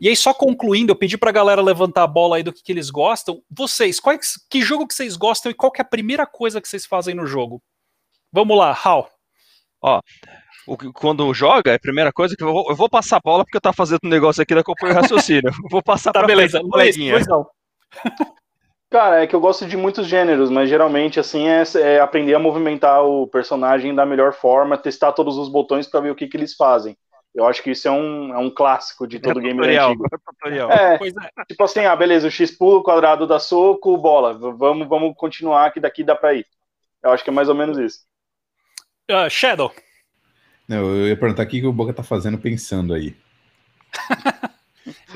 E aí, só concluindo, eu pedi pra galera levantar a bola aí do que, que eles gostam. Vocês, qual é, que jogo que vocês gostam e qual que é a primeira coisa que vocês fazem no jogo? Vamos lá, Hal. Ó, o, quando joga, é a primeira coisa que eu vou, eu vou passar a bola porque eu tava fazendo um negócio aqui da acompanho raciocínio. vou passar tá, pra beleza, Luiz, Luiz. Cara, é que eu gosto de muitos gêneros, mas geralmente assim é, é aprender a movimentar o personagem da melhor forma, testar todos os botões para ver o que, que eles fazem. Eu acho que isso é um, é um clássico de todo é game tutorial, antigo. É, é, tipo assim, ah, beleza, o X pulo, quadrado dá soco, bola. Vamos, vamos continuar que daqui dá pra ir. Eu acho que é mais ou menos isso. Uh, Shadow. Não, eu ia perguntar o que o Boca tá fazendo pensando aí.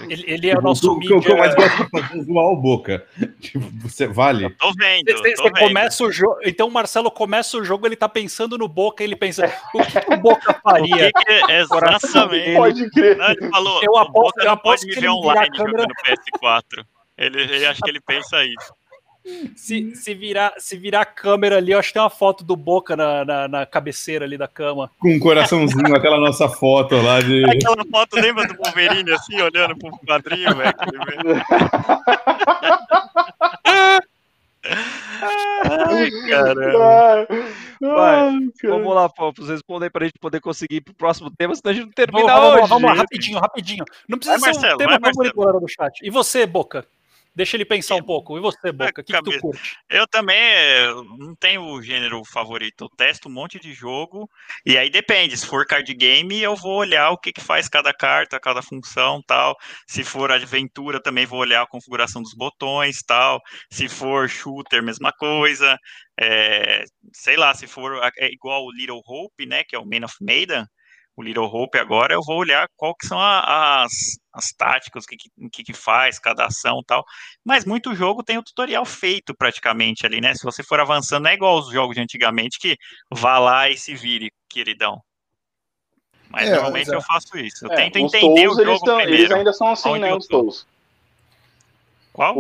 Ele, ele é o nosso o, mídia... O que eu mais gosto de fazer é zoar o Boca. Tipo, você vale. tô vendo. Você, tô você vendo. começa o jogo. Então o Marcelo começa o jogo, ele tá pensando no Boca, ele pensa, o que, que o Boca faria? O que que é exatamente. Pode crer. Não, ele falou, eu aposto, eu aposto que ele online câmera... jogando PS4. Ele, ele acha que ele pensa isso. Se, se, virar, se virar a câmera ali, eu acho que tem uma foto do Boca na, na, na cabeceira ali da cama. Com um coraçãozinho, aquela nossa foto lá de. Aquela foto, lembra do Wolverine assim, olhando pro quadrinho, velho? Ai, caramba. Vai, vamos lá, Popos, responder pra gente poder conseguir pro próximo tema, senão a gente não termina vamos, hoje. Vamos, vamos lá, rapidinho, rapidinho. Não precisa vai, ser Marcelo, um tema vai, tão no chat. E você, Boca? Deixa ele pensar um pouco. E você, Boca? O que, que, tu curte? Eu também não tenho o gênero favorito. Eu testo um monte de jogo. E aí depende. Se for card game, eu vou olhar o que, que faz cada carta, cada função tal. Se for aventura, também vou olhar a configuração dos botões tal. Se for shooter, mesma coisa. É, sei lá, se for é igual o Little Hope, né? Que é o Man of Maiden o Little Hope agora, eu vou olhar qual que são as, as táticas, o que, que, que faz, cada ação tal. Mas muito jogo tem o tutorial feito praticamente ali, né? Se você for avançando, não é igual os jogos de antigamente que vá lá e se vire, queridão. Mas é, normalmente eu faço isso. Eu é, tento entender tools, o jogo eles, tão, primeiro. Eles ainda são assim, né? Os tools. Qual?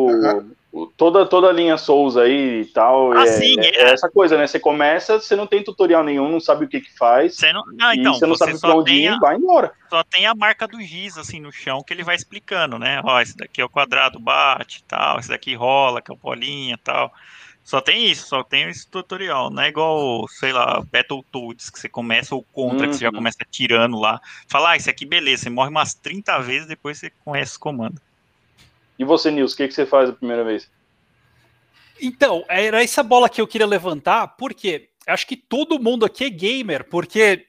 O, toda, toda a linha Souls aí e tal. Ah, é, sim, é, é, essa coisa, né? Você começa, você não tem tutorial nenhum, não sabe o que que faz. Você não, ah, então, você não você sabe pra onde ir, vai embora. Só tem a marca do giz, assim, no chão, que ele vai explicando, né? Ó, esse daqui é o quadrado, bate tal, esse daqui rola, que é o bolinha tal. Só tem isso, só tem esse tutorial. Não é igual, sei lá, Battletoads, que você começa, ou Contra, uhum. que você já uhum. começa tirando lá. Fala, ah, esse aqui, beleza, você morre umas 30 vezes, depois você conhece o comando. E você, Nils, o que, que você faz a primeira vez? Então, era essa bola que eu queria levantar, porque acho que todo mundo aqui é gamer, porque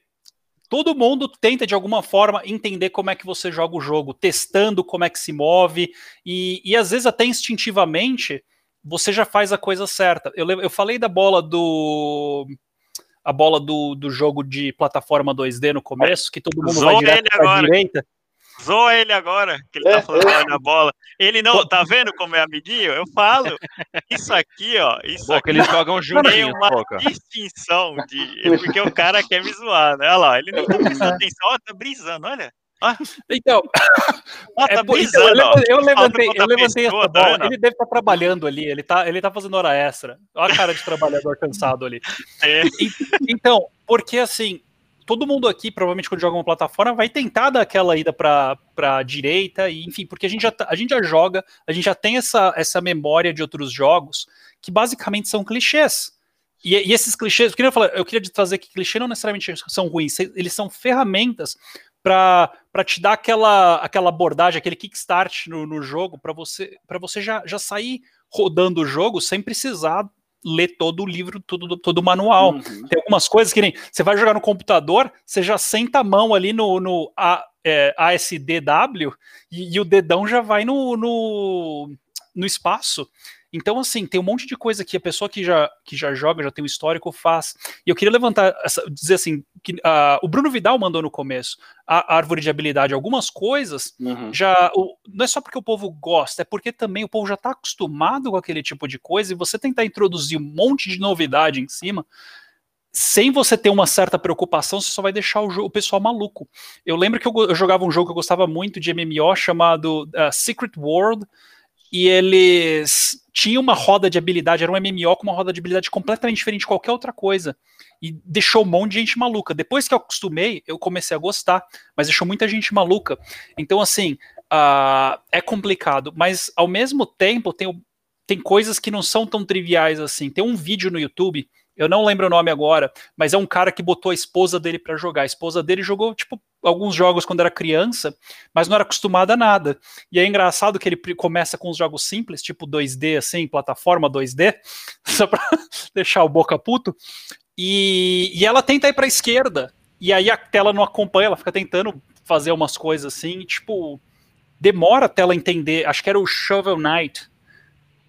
todo mundo tenta de alguma forma entender como é que você joga o jogo, testando como é que se move, e, e às vezes até instintivamente você já faz a coisa certa. Eu, eu falei da bola do. A bola do, do jogo de plataforma 2D no começo, que todo mundo Zou vai direto pra direita. Zoa ele agora, que ele tá falando é. na bola. Ele não, tá vendo como é amiguinho? Eu falo. Isso aqui, ó. Isso Boca, aqui eles jogam juntinho. Tem uma Boca. distinção de. Porque o cara quer me zoar, né? Olha lá, ele não tá prestando atenção, ó, tá brisando, olha. Ah, então, ah, tá é, brisando, então eu, eu, levantei, eu levantei essa bola. Ele deve estar tá trabalhando ali, ele tá, ele tá fazendo hora extra. Olha a cara de trabalhador cansado ali. É. E, então, porque assim, todo mundo aqui, provavelmente, quando joga uma plataforma, vai tentar dar aquela ida para a direita, e, enfim, porque a gente, já, tá, a gente já joga, a gente já tem essa, essa memória de outros jogos que basicamente são clichês. E, e esses clichês, eu queria, falar, eu queria trazer que clichês não necessariamente são ruins, eles são ferramentas para te dar aquela, aquela abordagem, aquele kickstart no, no jogo, para você, você já, já sair rodando o jogo sem precisar ler todo o livro, todo, todo o manual. Uhum. Tem algumas coisas que nem você vai jogar no computador, você já senta a mão ali no, no a, é, ASDW e, e, o dedão já vai no, no, no espaço. Então, assim, tem um monte de coisa que a pessoa que já, que já joga, já tem um histórico, faz. E eu queria levantar, essa, dizer assim, que uh, o Bruno Vidal mandou no começo a, a árvore de habilidade, algumas coisas, uhum. já. O, não é só porque o povo gosta, é porque também o povo já está acostumado com aquele tipo de coisa e você tentar introduzir um monte de novidade em cima sem você ter uma certa preocupação, você só vai deixar o, o pessoal maluco. Eu lembro que eu, eu, jogava um jogo que eu gostava muito de MMO chamado uh, Secret World, e eles tinham uma roda de habilidade, era um MMO com uma roda de habilidade completamente diferente de qualquer outra coisa. E deixou um monte de gente maluca. Depois que eu acostumei, eu comecei a gostar, mas deixou muita gente maluca. Então, assim, uh, é complicado, mas ao mesmo tempo tem, tem coisas que não são tão triviais assim. Tem um vídeo no YouTube eu não lembro o nome agora, mas é um cara que botou a esposa dele para jogar. A esposa dele jogou, tipo, alguns jogos quando era criança, mas não era acostumada a nada. E é engraçado que ele começa com os jogos simples, tipo 2D, assim, plataforma 2D, só pra deixar o boca puto. E, e ela tenta ir pra esquerda, e aí a tela não acompanha, ela fica tentando fazer umas coisas assim, e, tipo, demora até ela entender. Acho que era o Shovel Knight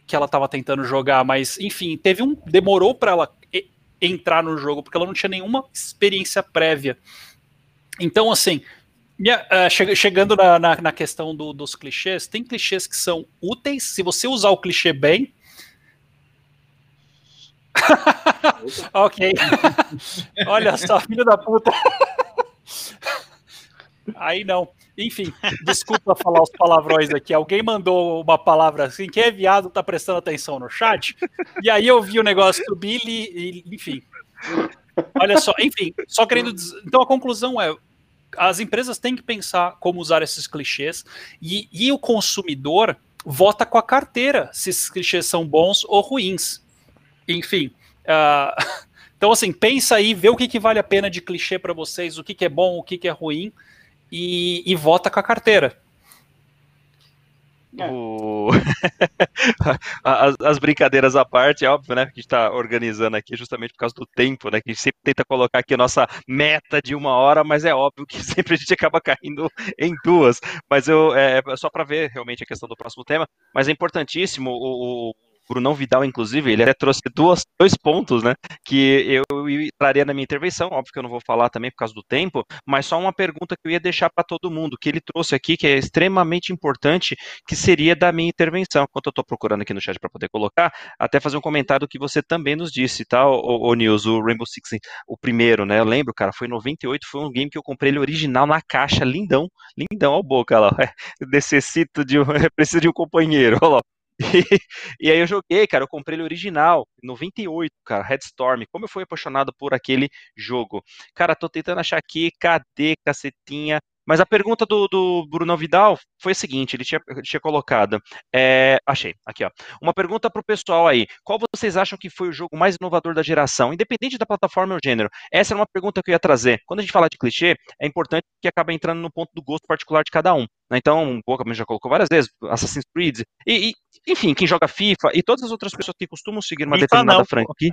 que ela estava tentando jogar, mas enfim, teve um demorou para ela entrar no jogo porque ela não tinha nenhuma experiência prévia. Então, assim, che chegando na, na, na questão do, dos clichês, tem clichês que são úteis se você usar o clichê bem. ok. Olha só, filho da puta. Aí não. Enfim, desculpa falar os palavrões aqui. Alguém mandou uma palavra assim, quem é viado tá prestando atenção no chat. E aí eu vi o negócio do Billy, e, enfim. Olha só, enfim, só querendo dizer. Então a conclusão é: as empresas têm que pensar como usar esses clichês e, e o consumidor vota com a carteira se esses clichês são bons ou ruins. Enfim. Uh, então, assim, pensa aí, vê o que, que vale a pena de clichê para vocês, o que, que é bom, o que, que é ruim, e, e vota com a carteira. É. O... as, as, brincadeiras à parte, é óbvio, né? Que a gente está organizando aqui justamente por causa do tempo, né? Que a gente sempre tenta colocar aqui a nossa meta de uma hora, mas é óbvio que sempre a gente acaba caindo em duas. Mas eu é, é só para ver realmente a questão do próximo tema, mas é importantíssimo o, Brunão Vidal, inclusive, ele até trouxe duas, dois pontos, né, que eu traria na minha intervenção, óbvio que eu não vou falar também por causa do tempo, mas só uma pergunta que eu ia deixar para todo mundo, que ele trouxe aqui, que é extremamente importante, que seria da minha intervenção, enquanto eu estou procurando aqui no chat para poder colocar, até fazer um comentário que você também nos disse, tá, o, o Nils, o Rainbow Six, o primeiro, né, eu lembro, cara, foi em 98, foi um game que eu comprei ele original na caixa, lindão, lindão, ó boca lá, necessito de um, preciso de um companheiro, ó lá, e, aí eu joguei, cara, eu comprei ele original, 98, cara, Headstorm. Como eu fui apaixonado por aquele jogo. Cara, tô tentando achar aqui, cadê, cacetinha? Mas a pergunta do, do Bruno Vidal foi a seguinte: ele tinha, tinha colocado. É, achei, aqui, ó. Uma pergunta para o pessoal aí. Qual vocês acham que foi o jogo mais inovador da geração, independente da plataforma ou gênero? Essa era uma pergunta que eu ia trazer. Quando a gente fala de clichê, é importante que acaba entrando no ponto do gosto particular de cada um. Né? Então, Boca já colocou várias vezes, Assassin's Creed, e, e, enfim, quem joga FIFA e todas as outras pessoas que costumam seguir uma FIFA determinada não, franquia.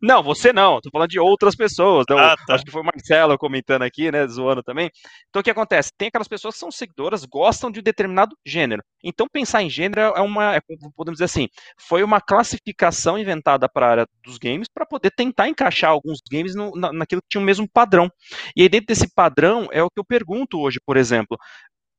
Não, você não, tô falando de outras pessoas. Então, ah, tá. Acho que foi o Marcelo comentando aqui, né, zoando também. Então, o que acontece? Tem aquelas pessoas que são seguidoras, gostam de um determinado gênero. Então, pensar em gênero é uma, é, podemos dizer assim, foi uma classificação inventada para a área dos games para poder tentar encaixar alguns games no, na, naquilo que tinha o mesmo padrão. E aí, dentro desse padrão, é o que eu pergunto hoje, por exemplo.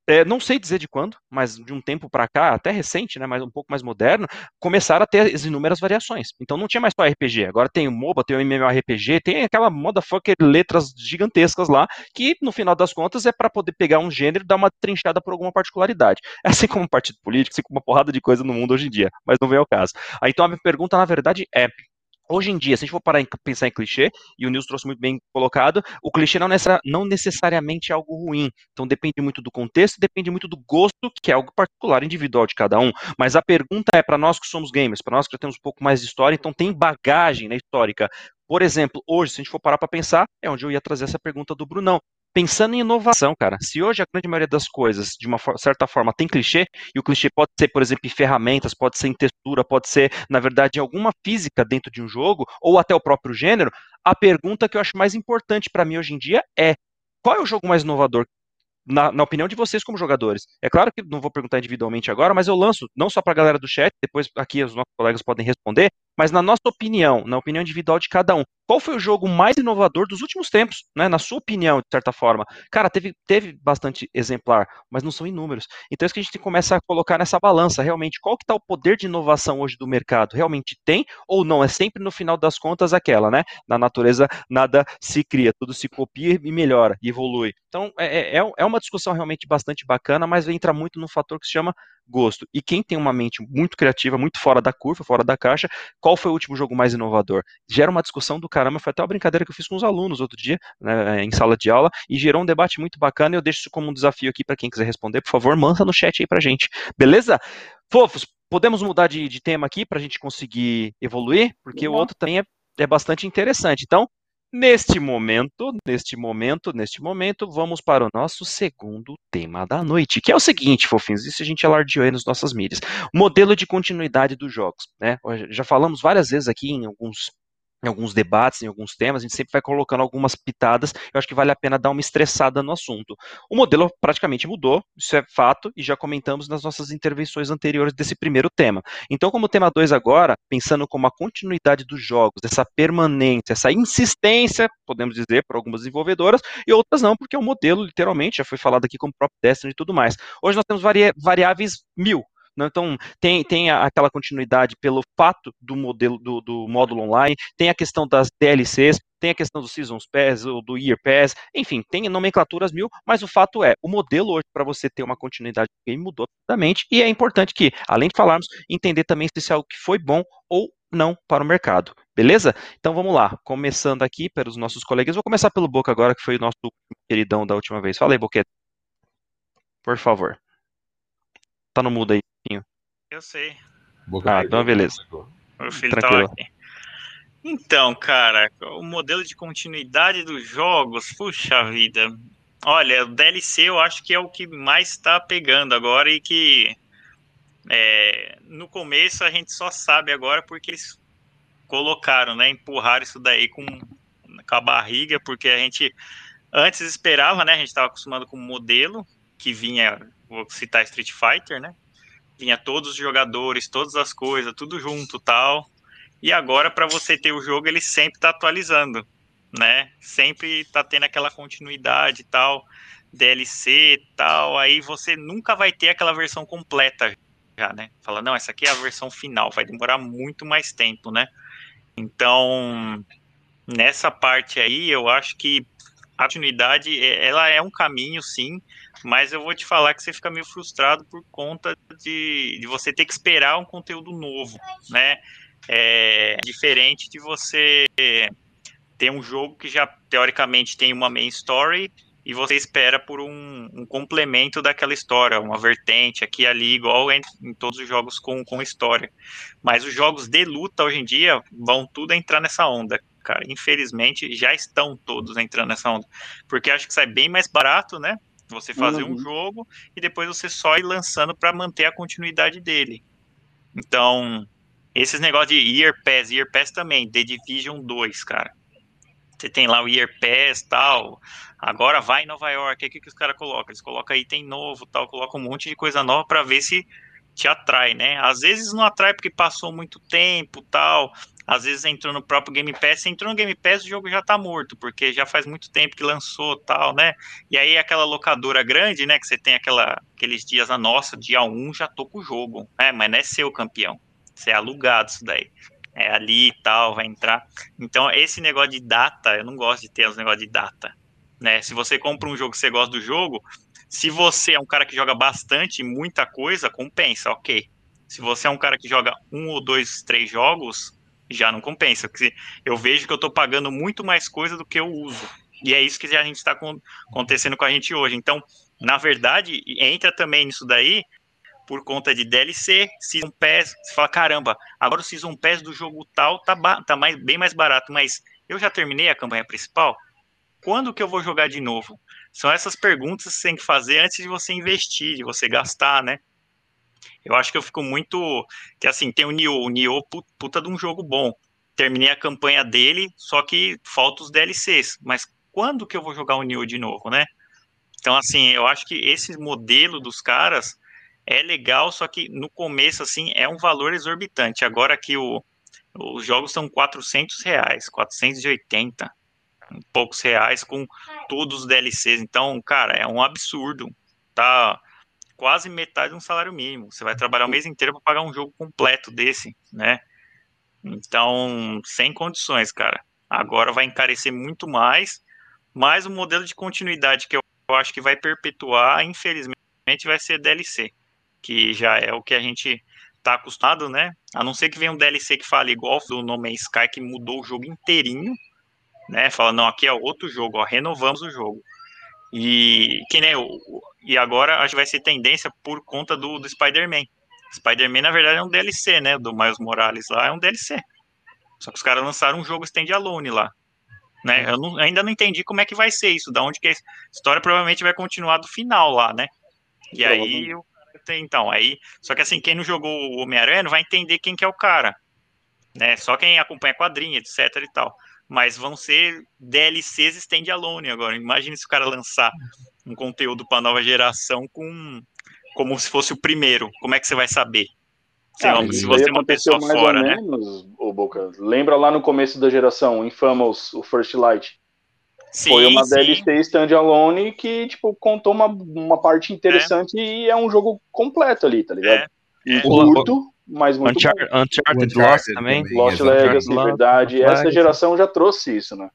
É, não sei dizer de quando, mas de um tempo para cá, até recente, né, mas um pouco mais moderno, começaram a ter as inúmeras variações. Então não tinha mais só RPG, agora tem o MOBA, tem o MMORPG, tem aquela motherfucker letras gigantescas lá, que no final das contas é para poder pegar um gênero e dar uma trinchada por alguma particularidade. É assim como um partido político, assim como uma porrada de coisa no mundo hoje em dia, mas não vem ao caso. Aí, então a minha pergunta, na verdade, é Hoje em dia, se a gente for parar em pensar em clichê, e o Nils trouxe muito bem colocado, o clichê não, necessari não necessariamente é algo ruim. Então depende muito do contexto, depende muito do gosto, que é algo particular, individual de cada um. Mas a pergunta é para nós que somos gamers, para nós que já temos um pouco mais de história, então tem bagagem na histórica. Por exemplo, hoje, se a gente for parar para pensar, é onde eu ia trazer essa pergunta do Brunão pensando em inovação, cara, se hoje a grande maioria das coisas, de uma certa forma, tem clichê, e o clichê pode ser, por exemplo, em ferramentas, pode ser em textura, pode ser, na verdade, em alguma física dentro de um jogo, ou até o próprio gênero, a pergunta que eu acho mais importante para mim hoje em dia é qual é o jogo mais inovador na, na, opinião de vocês como jogadores. É claro que não vou perguntar individualmente agora, mas eu lanço não só para a galera do chat, depois aqui os nossos colegas podem responder, mas na nossa opinião, na opinião individual de cada um, qual foi o jogo mais inovador dos últimos tempos, né? Na sua opinião, de certa forma. Cara, teve, teve bastante exemplar, mas não são inúmeros. Então é isso que a gente começa a colocar nessa balança, realmente, qual que está o poder de inovação hoje do mercado? Realmente tem ou não? É sempre no final das contas aquela, né? Na natureza nada se cria, tudo se copia e melhora, evolui. Então é, é, é uma discussão realmente bastante bacana, mas entra muito no fator que se chama gosto. E quem tem uma mente muito criativa, muito fora da curva, fora da caixa, qual foi o último jogo mais inovador? Gera uma discussão do caramba, foi até uma brincadeira que eu fiz com os alunos outro dia, né, em sala de aula, e gerou um debate muito bacana, eu deixo isso como um desafio aqui para quem quiser responder, por favor, manda no chat aí pra gente, beleza? Fofos, podemos mudar de, de tema aqui para a gente conseguir evoluir, porque o outro também é, é bastante interessante. Então, Neste momento, neste momento, neste momento, vamos para o nosso segundo tema da noite, que é o seguinte, fofinhos, isso a gente alardeou aí nas nossas mídias. Modelo de continuidade dos jogos, né? Já falamos várias vezes aqui em alguns em alguns debates, em alguns temas, a gente sempre vai colocando algumas pitadas, eu acho que vale a pena dar uma estressada no assunto. O modelo praticamente mudou, isso é fato, e já comentamos nas nossas intervenções anteriores desse primeiro tema. Então, como tema 2 agora, pensando como a continuidade dos jogos, essa permanência, essa insistência, podemos dizer, por algumas desenvolvedoras, e outras não, porque o modelo, literalmente, já foi falado aqui como próprio Destiny e tudo mais. Hoje nós temos variáveis mil? Então, tem, tem aquela continuidade pelo fato do modelo do, do módulo online, tem a questão das DLCs, tem a questão do Seasons Pass, ou do Year Pass, enfim, tem nomenclaturas mil, mas o fato é, o modelo hoje para você ter uma continuidade do game mudou totalmente, e é importante que, além de falarmos, entender também se isso é algo que foi bom ou não para o mercado. Beleza? Então vamos lá, começando aqui pelos nossos colegas. Vou começar pelo Boca agora, que foi o nosso queridão da última vez. Fala aí, Boquete. Por favor. Tá no mudo aí. Eu sei. Boca ah, então beleza. O filho Tranquilo. tá aqui. Então, cara, o modelo de continuidade dos jogos, puxa vida. Olha, o DLC eu acho que é o que mais está pegando agora e que é, no começo a gente só sabe agora porque eles colocaram, né? Empurraram isso daí com, com a barriga, porque a gente antes esperava, né? A gente estava acostumado com o modelo que vinha, vou citar Street Fighter, né? Vinha todos os jogadores, todas as coisas, tudo junto tal. E agora, para você ter o jogo, ele sempre está atualizando, né? Sempre está tendo aquela continuidade tal, DLC tal. Aí você nunca vai ter aquela versão completa já, né? Fala, não, essa aqui é a versão final, vai demorar muito mais tempo, né? Então, nessa parte aí, eu acho que a continuidade, é, ela é um caminho, sim, mas eu vou te falar que você fica meio frustrado por conta de, de você ter que esperar um conteúdo novo, né? É diferente de você ter um jogo que já, teoricamente, tem uma main story e você espera por um, um, complemento daquela história, uma vertente aqui e ali, igual em, em, todos os jogos com, com história. Mas os jogos de luta hoje em dia vão tudo entrar nessa onda, cara. Infelizmente, já estão todos entrando nessa onda. Porque acho que sai bem mais barato, né? Você fazer uhum. um jogo e depois você só ir lançando para manter a continuidade dele. Então, esses negócios de Year Pass, Year Pass também, The Division 2, cara. Você tem lá o Year Pass tal. Agora vai em Nova York. O que, que os caras colocam? Eles colocam item novo tal, colocam um monte de coisa nova para ver se te atrai, né? Às vezes não atrai porque passou muito tempo tal. Às vezes entrou no próprio Game Pass, entrou no Game Pass, o jogo já tá morto, porque já faz muito tempo que lançou tal, né? E aí aquela locadora grande, né? Que você tem aquela, aqueles dias, a nossa, dia 1 já tô com o jogo. É, mas não é seu campeão. Você é alugado isso daí é ali e tal, vai entrar. Então, esse negócio de data, eu não gosto de ter os negócios de data. Né? Se você compra um jogo que você gosta do jogo, se você é um cara que joga bastante, muita coisa, compensa, ok. Se você é um cara que joga um ou dois, três jogos, já não compensa. Porque eu vejo que eu estou pagando muito mais coisa do que eu uso. E é isso que a gente está acontecendo com a gente hoje. Então, na verdade, entra também nisso daí por conta de DLC, Season Pass, você fala, caramba, agora o Season Pass do jogo tal tá, tá mais, bem mais barato, mas eu já terminei a campanha principal? Quando que eu vou jogar de novo? São essas perguntas que você tem que fazer antes de você investir, de você gastar, né? Eu acho que eu fico muito. Que assim, tem o Nioh, o Nioh, puta de um jogo bom. Terminei a campanha dele, só que falta os DLCs. Mas quando que eu vou jogar o Nioh de novo, né? Então, assim, eu acho que esse modelo dos caras é legal, só que no começo, assim, é um valor exorbitante. Agora que o, os jogos são 400 reais, 480, poucos reais com todos os DLCs. Então, cara, é um absurdo. Tá quase metade de um salário mínimo. Você vai trabalhar o mês inteiro para pagar um jogo completo desse, né? Então, sem condições, cara. Agora vai encarecer muito mais, mas o modelo de continuidade que eu acho que vai perpetuar, infelizmente, vai ser DLC que já é o que a gente tá acostumado, né? A não ser que venha um DLC que fale igual do No Man's Sky, que mudou o jogo inteirinho, né? Fala, não, aqui é outro jogo, ó, renovamos o jogo. E que nem o, e agora acho que vai ser tendência por conta do, do Spider-Man. Spider-Man, na verdade, é um DLC, né? Do Miles Morales lá é um DLC. Só que os caras lançaram um jogo standalone lá. Né? Eu não, ainda não entendi como é que vai ser isso, da onde que a história provavelmente vai continuar do final lá, né? E aí eu, então, aí. Só que assim, quem não jogou o Homem-Aranha não vai entender quem que é o cara. Né? Só quem acompanha quadrinha, etc e tal. Mas vão ser DLCs standalone agora. Imagine se o cara lançar um conteúdo para nova geração com como se fosse o primeiro. Como é que você vai saber? Se, ah, se você é uma pessoa fora, né? Menos, o Boca. Lembra lá no começo da geração, Infamous, o First Light. Sim, Foi uma sim. DLC standalone que, tipo, contou uma, uma parte interessante é. e é um jogo completo ali, tá ligado? É. É. curto, mas muito Unchar bom. Uncharted Lost também. Lost Legacy, verdade. Lost Essa geração já trouxe isso, né?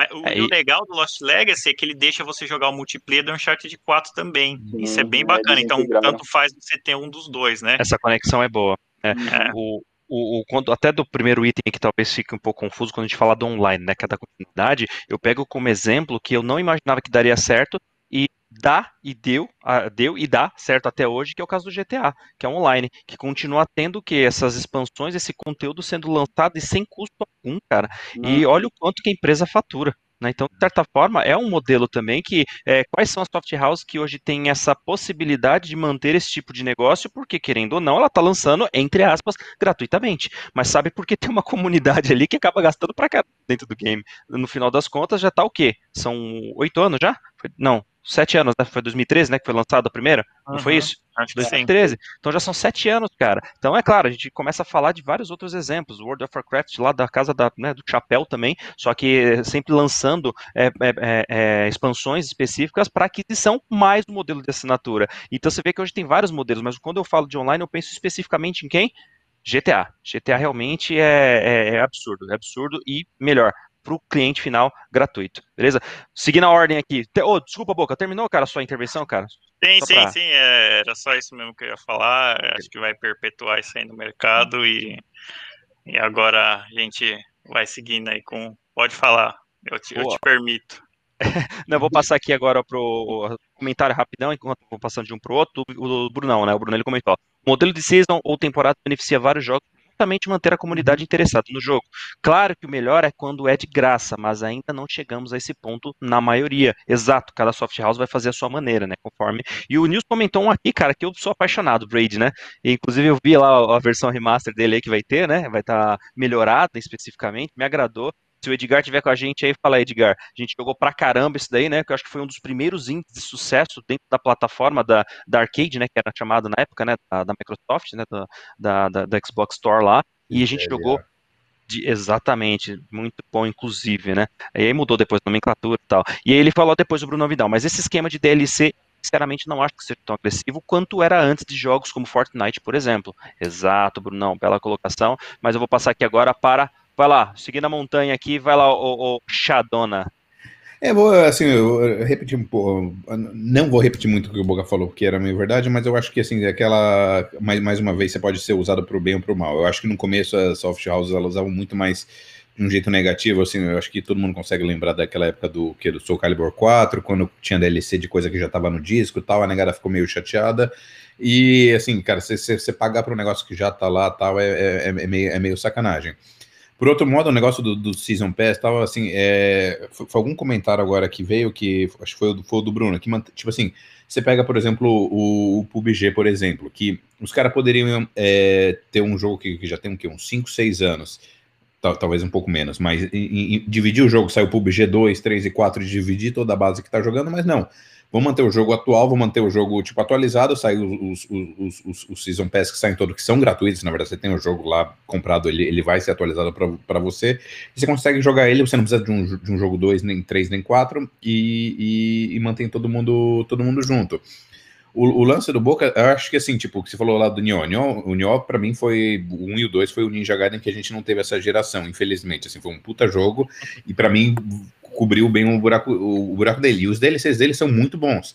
Mas o, é, e... o, legal do Lost Legacy é que ele deixa você jogar o multiplayer do Uncharted 4 também. Hum, isso é bem bacana. então, tanto faz você ter um dos dois, né? Essa conexão é boa. É. é. O, o, o, até do primeiro item que talvez fique um pouco confuso quando a gente fala do online, né, que é da continuidade, eu pego como exemplo que eu não imaginava que daria certo dá e deu, deu e dá certo até hoje, que é o caso do GTA, que é online, que continua tendo que essas expansões, esse conteúdo sendo lançado e sem custo 1, cara, e olha o quanto que a empresa fatura. Né? Então, de certa forma, é um modelo também que é, quais são as soft houses que hoje têm essa possibilidade de manter esse tipo de negócio, porque, querendo ou não, ela está lançando, entre aspas, gratuitamente. Mas sabe porque tem uma comunidade ali que acaba gastando pra cá dentro do game. No final das contas, já está o quê? São oito anos já? Não, sete anos, né? Foi 2013, né? Que foi lançado a primeira? Uhum, não foi isso? Acho 2013. Sim. Então já são sete anos, cara. Então é claro, a gente começa a falar de vários outros exemplos. World of Warcraft lá da casa da, né, do chapéu também, só que sempre lançando é, é, é, é expansões específicas para aquisição mais do modelo de assinatura. Então você vê que hoje tem vários modelos, mas quando eu falo de online, eu penso especificamente em quem? GTA. GTA realmente é, é, é, absurdo, é absurdo e melhor para o cliente final gratuito, beleza? Seguindo a ordem aqui. Oh, desculpa, Boca, terminou, cara, a sua intervenção, cara? Sim, só sim, pra... sim, é, era só isso mesmo que eu ia falar. Acho que vai perpetuar isso aí no mercado e, e agora a gente vai seguindo aí com. Pode falar, eu te, eu te permito. Não, eu vou passar aqui agora pro comentário rapidão, enquanto vou passando de um para o outro. O Brunão, né? O Bruno ele comentou: o modelo de season ou temporada beneficia vários jogos justamente manter a comunidade interessada no jogo. Claro que o melhor é quando é de graça, mas ainda não chegamos a esse ponto na maioria. Exato, cada soft house vai fazer a sua maneira, né? Conforme. E o Nils comentou um aqui, cara, que eu sou apaixonado, Braid, né? E, inclusive eu vi lá a versão remaster dele aí que vai ter, né? Vai estar tá melhorada especificamente, me agradou. Se o Edgar tiver com a gente aí, fala Edgar. A gente jogou pra caramba isso daí, né? Que eu acho que foi um dos primeiros índices de sucesso dentro da plataforma da, da Arcade, né? Que era chamado na época, né? Da, da Microsoft, né? Da, da, da, Xbox Store lá. E a gente é, jogou. De, exatamente, muito bom, inclusive, né? E aí mudou depois a nomenclatura e tal. E aí ele falou depois o Bruno Vidal, mas esse esquema de DLC sinceramente não acho que seja tão agressivo quanto era antes de jogos como Fortnite, por exemplo. Exato, Brunão, bela colocação. Mas eu vou passar aqui agora para Vai lá, seguindo a montanha aqui, vai lá, o, o. É, vou, assim, eu repetir um pouco, não vou repetir muito o que o Boga falou, porque era minha verdade, mas eu acho que, assim, aquela, mais, mais uma vez, você pode ser usado para o bem ou para o mal. Eu acho que no começo as soft houses, elas usavam muito mais de um jeito negativo, assim, eu acho que todo mundo consegue lembrar daquela época do que do Soul Calibur 4, quando tinha DLC de coisa que já estava no disco e tal, a negada ficou meio chateada, e, assim, cara, você pagar para um negócio que já está lá tal, é, é, é, meio, é meio sacanagem. Por outro modo, o negócio do, do Season Pass tava assim, é, foi, foi, algum comentário agora que veio que acho que foi, o, foi o do Bruno, que tipo assim, você pega, por exemplo, o, o PUBG, por exemplo, que os caras poderiam é, ter um jogo que, que já tem uns 5, 6 anos, tal, talvez um pouco menos, mas dividir o jogo, saiu o PUBG 2, 3 e 4, dividir toda a base que tá jogando, mas não. Vou manter o jogo atual, vou manter o jogo tipo atualizado, sai os, os, os, os Season Pass que saem todos, que são gratuitos, na verdade, você tem o jogo lá comprado, ele, ele vai ser atualizado para você, e você consegue jogar ele, você não precisa de um, de um jogo 2, nem 3, nem 4, e, e, e mantém todo mundo, todo mundo junto. O, o, lance do Boca, eu acho que assim, tipo, que você falou lá do Nioh, Nioh o Nioh pra mim foi, o 1 e o 2 foi o Ninja Gaiden que a gente não teve essa geração, infelizmente, assim, foi um puta jogo, e para mim cobriu bem o buraco, o, buraco dele. E os DLCs dele são muito bons.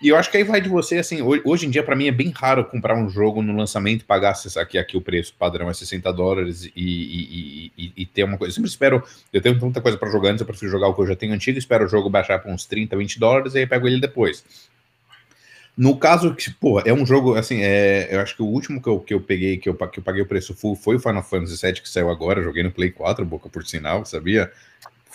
E eu acho que aí vai de você, assim, hoje em dia, para mim, é bem raro comprar um jogo no lançamento e pagar aqui, aqui o preço padrão é 60 dólares e, e, e, e ter uma coisa. Eu sempre espero, eu tenho tanta coisa para jogar antes, eu prefiro jogar o que eu já tenho antigo, espero o jogo baixar para uns 30, 20 dólares e aí pego ele depois. No caso que, pô, é um jogo, assim, é, eu acho que o último que eu, que eu peguei, que eu, que eu paguei o preço full, foi o Final Fantasy VII, que saiu agora, joguei no Play 4, boca por sinal, sabia?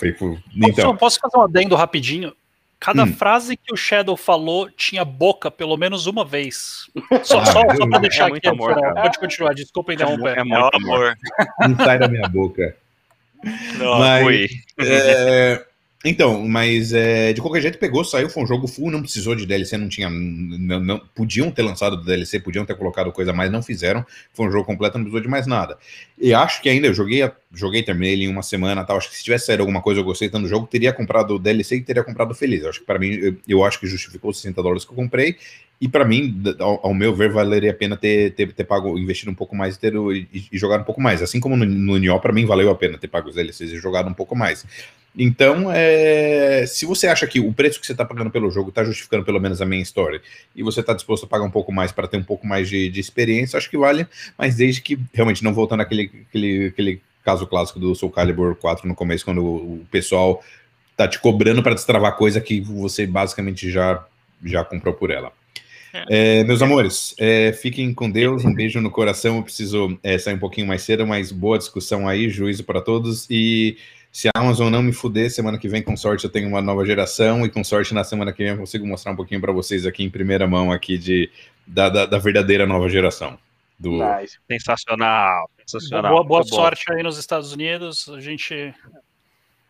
Foi, foi... Então. Posso, fazer um adendo rapidinho? Cada hum. frase que o Shadow falou tinha boca pelo menos uma vez. Só, ah, só, só pra deixar é aqui. Amor, Pode continuar, desculpa interromper. É, muito amor. Não sai da minha boca. Não, Mas, é, então, mas é, de qualquer jeito pegou, saiu, foi um jogo full, não precisou de DLC, não tinha. Não, não, podiam ter lançado DLC, podiam ter colocado coisa mais, não fizeram. Foi um jogo completo, não precisou de mais nada. E acho que ainda eu joguei, joguei, terminei ele em uma semana tal. Acho que se tivesse saído alguma coisa eu gostei tanto do jogo, teria comprado o DLC e teria comprado feliz. Acho que para mim, eu, eu, acho que justificou os 60 dólares que eu comprei. E para mim, ao, ao, meu ver, valeria a pena ter, ter, ter pago, investido um pouco mais e, ter, e, e jogado um pouco mais. Assim como no, no Nioh, para mim, valeu a pena ter pago os DLCs e jogado um pouco mais. Então, é, se você acha que o preço que você está pagando pelo jogo está justificando pelo menos a main story e você está disposto a pagar um pouco mais para ter um pouco mais de, de, experiência, acho que vale, mas desde que, realmente, não voltando àquele aquele, aquele caso clássico do Soul Calibur 4 no começo, quando o pessoal tá te cobrando para destravar coisa que você basicamente já, já comprou por ela. É, meus amores, é, fiquem com Deus, um beijo no coração. Eu preciso é, sair um pouquinho mais cedo, mas boa discussão aí, juízo para todos. E se a Amazon não me fuder, semana que vem, com sorte, eu tenho uma nova geração. E com sorte, na semana que vem, eu consigo mostrar um pouquinho para vocês aqui em primeira mão aqui de, da, da, da verdadeira nova geração. Do... Nice. Sensacional, sensacional. Boa, boa sorte bom. aí nos Estados Unidos. A gente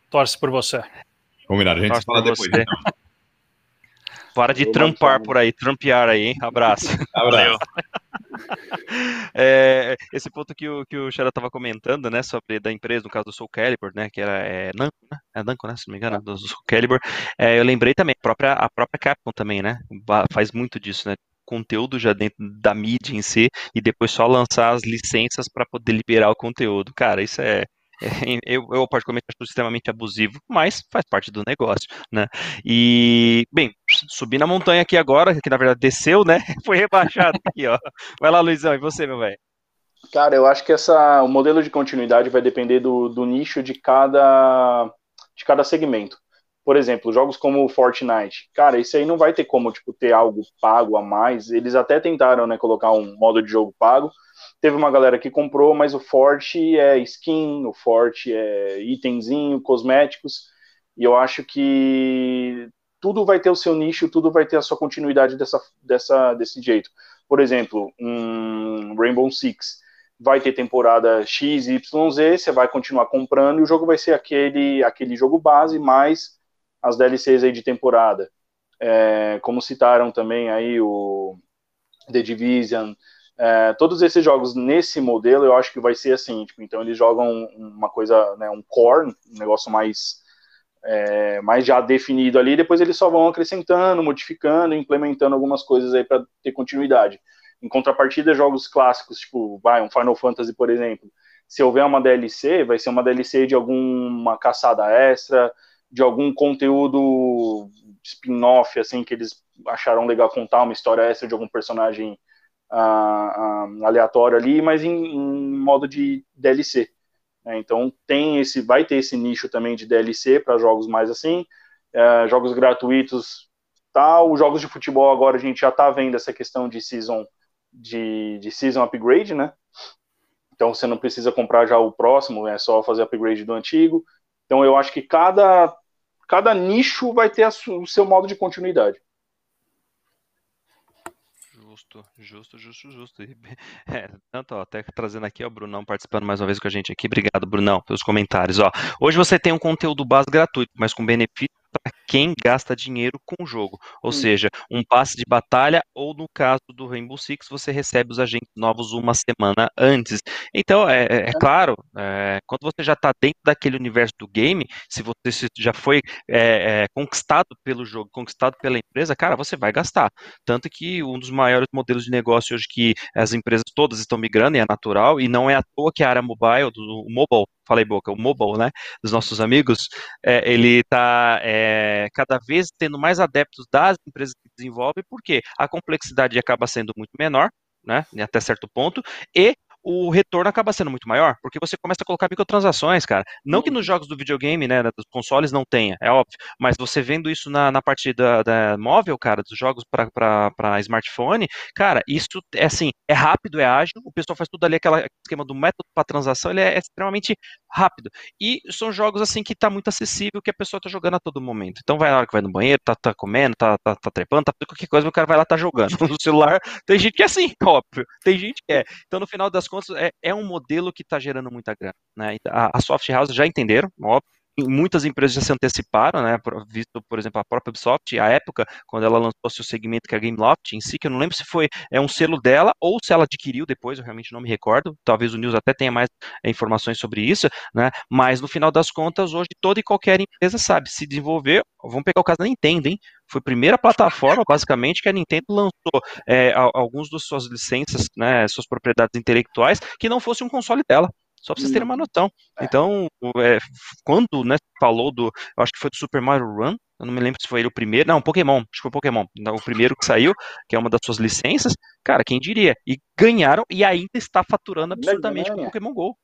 torce por você. Combinado, a gente torce fala depois. Você. Então. Para de trampar por aí, trampear aí, hein? Abraço. Valeu. É, esse ponto que o, que o Xera estava comentando, né, sobre da empresa, no caso do Soul Calibur, né, que era é, Namco, né? É Namco, né, se não me engano, do Soul Calibur, é, eu lembrei também, a própria, a própria Capcom também, né, faz muito disso, né, conteúdo já dentro da mídia em si e depois só lançar as licenças para poder liberar o conteúdo. Cara, isso é, eu, eu, particularmente acho extremamente abusivo, mas faz parte do negócio, né? E, bem, subi na montanha aqui agora, que na verdade desceu, né? Foi rebaixado aqui, ó. Vai lá, Luizão, e você, meu velho? Cara, eu acho que essa, o modelo de continuidade vai depender do, do nicho de cada, de cada segmento. Por exemplo, jogos como Fortnite. Cara, isso aí não vai ter como, tipo, ter algo pago a mais. Eles até tentaram, né, colocar um modo de jogo pago, Teve uma galera que comprou, mas o forte é skin, o forte é itemzinho, cosméticos, e eu acho que tudo vai ter o seu nicho, tudo vai ter a sua continuidade dessa, dessa, desse jeito. Por exemplo, um Rainbow Six vai ter temporada X, Y, Z, você vai continuar comprando e o jogo vai ser aquele, aquele jogo base mais as DLCs aí de temporada. É, como citaram também aí o The Division, é, todos esses jogos nesse modelo, eu acho que vai ser assim, tipo, então eles jogam uma coisa, né, um core, um negócio mais, é, mais já definido ali, depois eles só vão acrescentando, modificando, implementando algumas coisas aí para ter continuidade. Em contrapartida, jogos clássicos, tipo, vai, um Final Fantasy, por exemplo, se houver uma DLC, vai ser uma DLC de alguma caçada extra, de algum conteúdo spin-off, assim, que eles acharam legal contar, uma história extra de algum personagem aleatório ali, mas em, em modo de DLC. Né? Então tem esse, vai ter esse nicho também de DLC para jogos mais assim, uh, jogos gratuitos, tal. Os jogos de futebol agora a gente já está vendo essa questão de season de, de season upgrade, né? Então você não precisa comprar já o próximo, é só fazer upgrade do antigo. Então eu acho que cada cada nicho vai ter o seu modo de continuidade. Justo, justo, justo, justo. É, tanto, ó, até trazendo aqui, ó, o Brunão participando mais uma vez com a gente aqui. Obrigado, Brunão, pelos comentários. Ó, hoje você tem um conteúdo base gratuito, mas com benefício para quem gasta dinheiro com o jogo. Ou hum. seja, um passe de batalha, ou no caso do Rainbow Six, você recebe os agentes novos uma semana antes. Então, é, é, é claro, é, quando você já está dentro daquele universo do game, se você já foi é, é, conquistado pelo jogo, conquistado pela empresa, cara, você vai gastar. Tanto que um dos maiores modelos de negócio hoje que as empresas todas estão migrando, e é natural, e não é à toa que a área mobile, do mobile, falei boca, o mobile, né, dos nossos amigos, é, ele está é, cada vez tendo mais adeptos das empresas que desenvolvem, porque a complexidade acaba sendo muito menor, né, até certo ponto, e o retorno acaba sendo muito maior, porque você começa a colocar microtransações, cara. Não que nos jogos do videogame, né, dos consoles não tenha, é óbvio, mas você vendo isso na, na parte da, da móvel, cara, dos jogos para smartphone, cara, isso é assim, é rápido, é ágil, o pessoal faz tudo ali, aquele esquema do método para transação, ele é, é extremamente rápido. E são jogos assim que tá muito acessível, que a pessoa tá jogando a todo momento. Então vai lá que vai no banheiro, tá, tá comendo, tá, tá, tá trepando, tá qualquer coisa, o cara vai lá tá jogando. No celular, tem gente que é assim, óbvio. Tem gente que é. Então, no final das contas, é, é um modelo que está gerando muita grana. Né? A, a soft house já entenderam, óbvio, muitas empresas já se anteciparam, né, visto, por exemplo, a própria Ubisoft, a época, quando ela lançou seu segmento que é a Gameloft em si, que eu não lembro se foi é um selo dela ou se ela adquiriu depois, eu realmente não me recordo, talvez o News até tenha mais é, informações sobre isso, né, mas no final das contas, hoje toda e qualquer empresa sabe se desenvolver, vamos pegar o caso da Nintendo, hein, foi a primeira plataforma, basicamente, que a Nintendo lançou é, alguns das suas licenças, né, suas propriedades intelectuais, que não fosse um console dela. Só pra vocês terem uma noção. É. Então, é, quando né, falou do. Eu acho que foi do Super Mario Run. Eu não me lembro se foi ele o primeiro. Não, Pokémon. Acho que foi Pokémon. O primeiro que saiu, que é uma das suas licenças. Cara, quem diria? E ganharam e ainda está faturando absurdamente com Pokémon GO.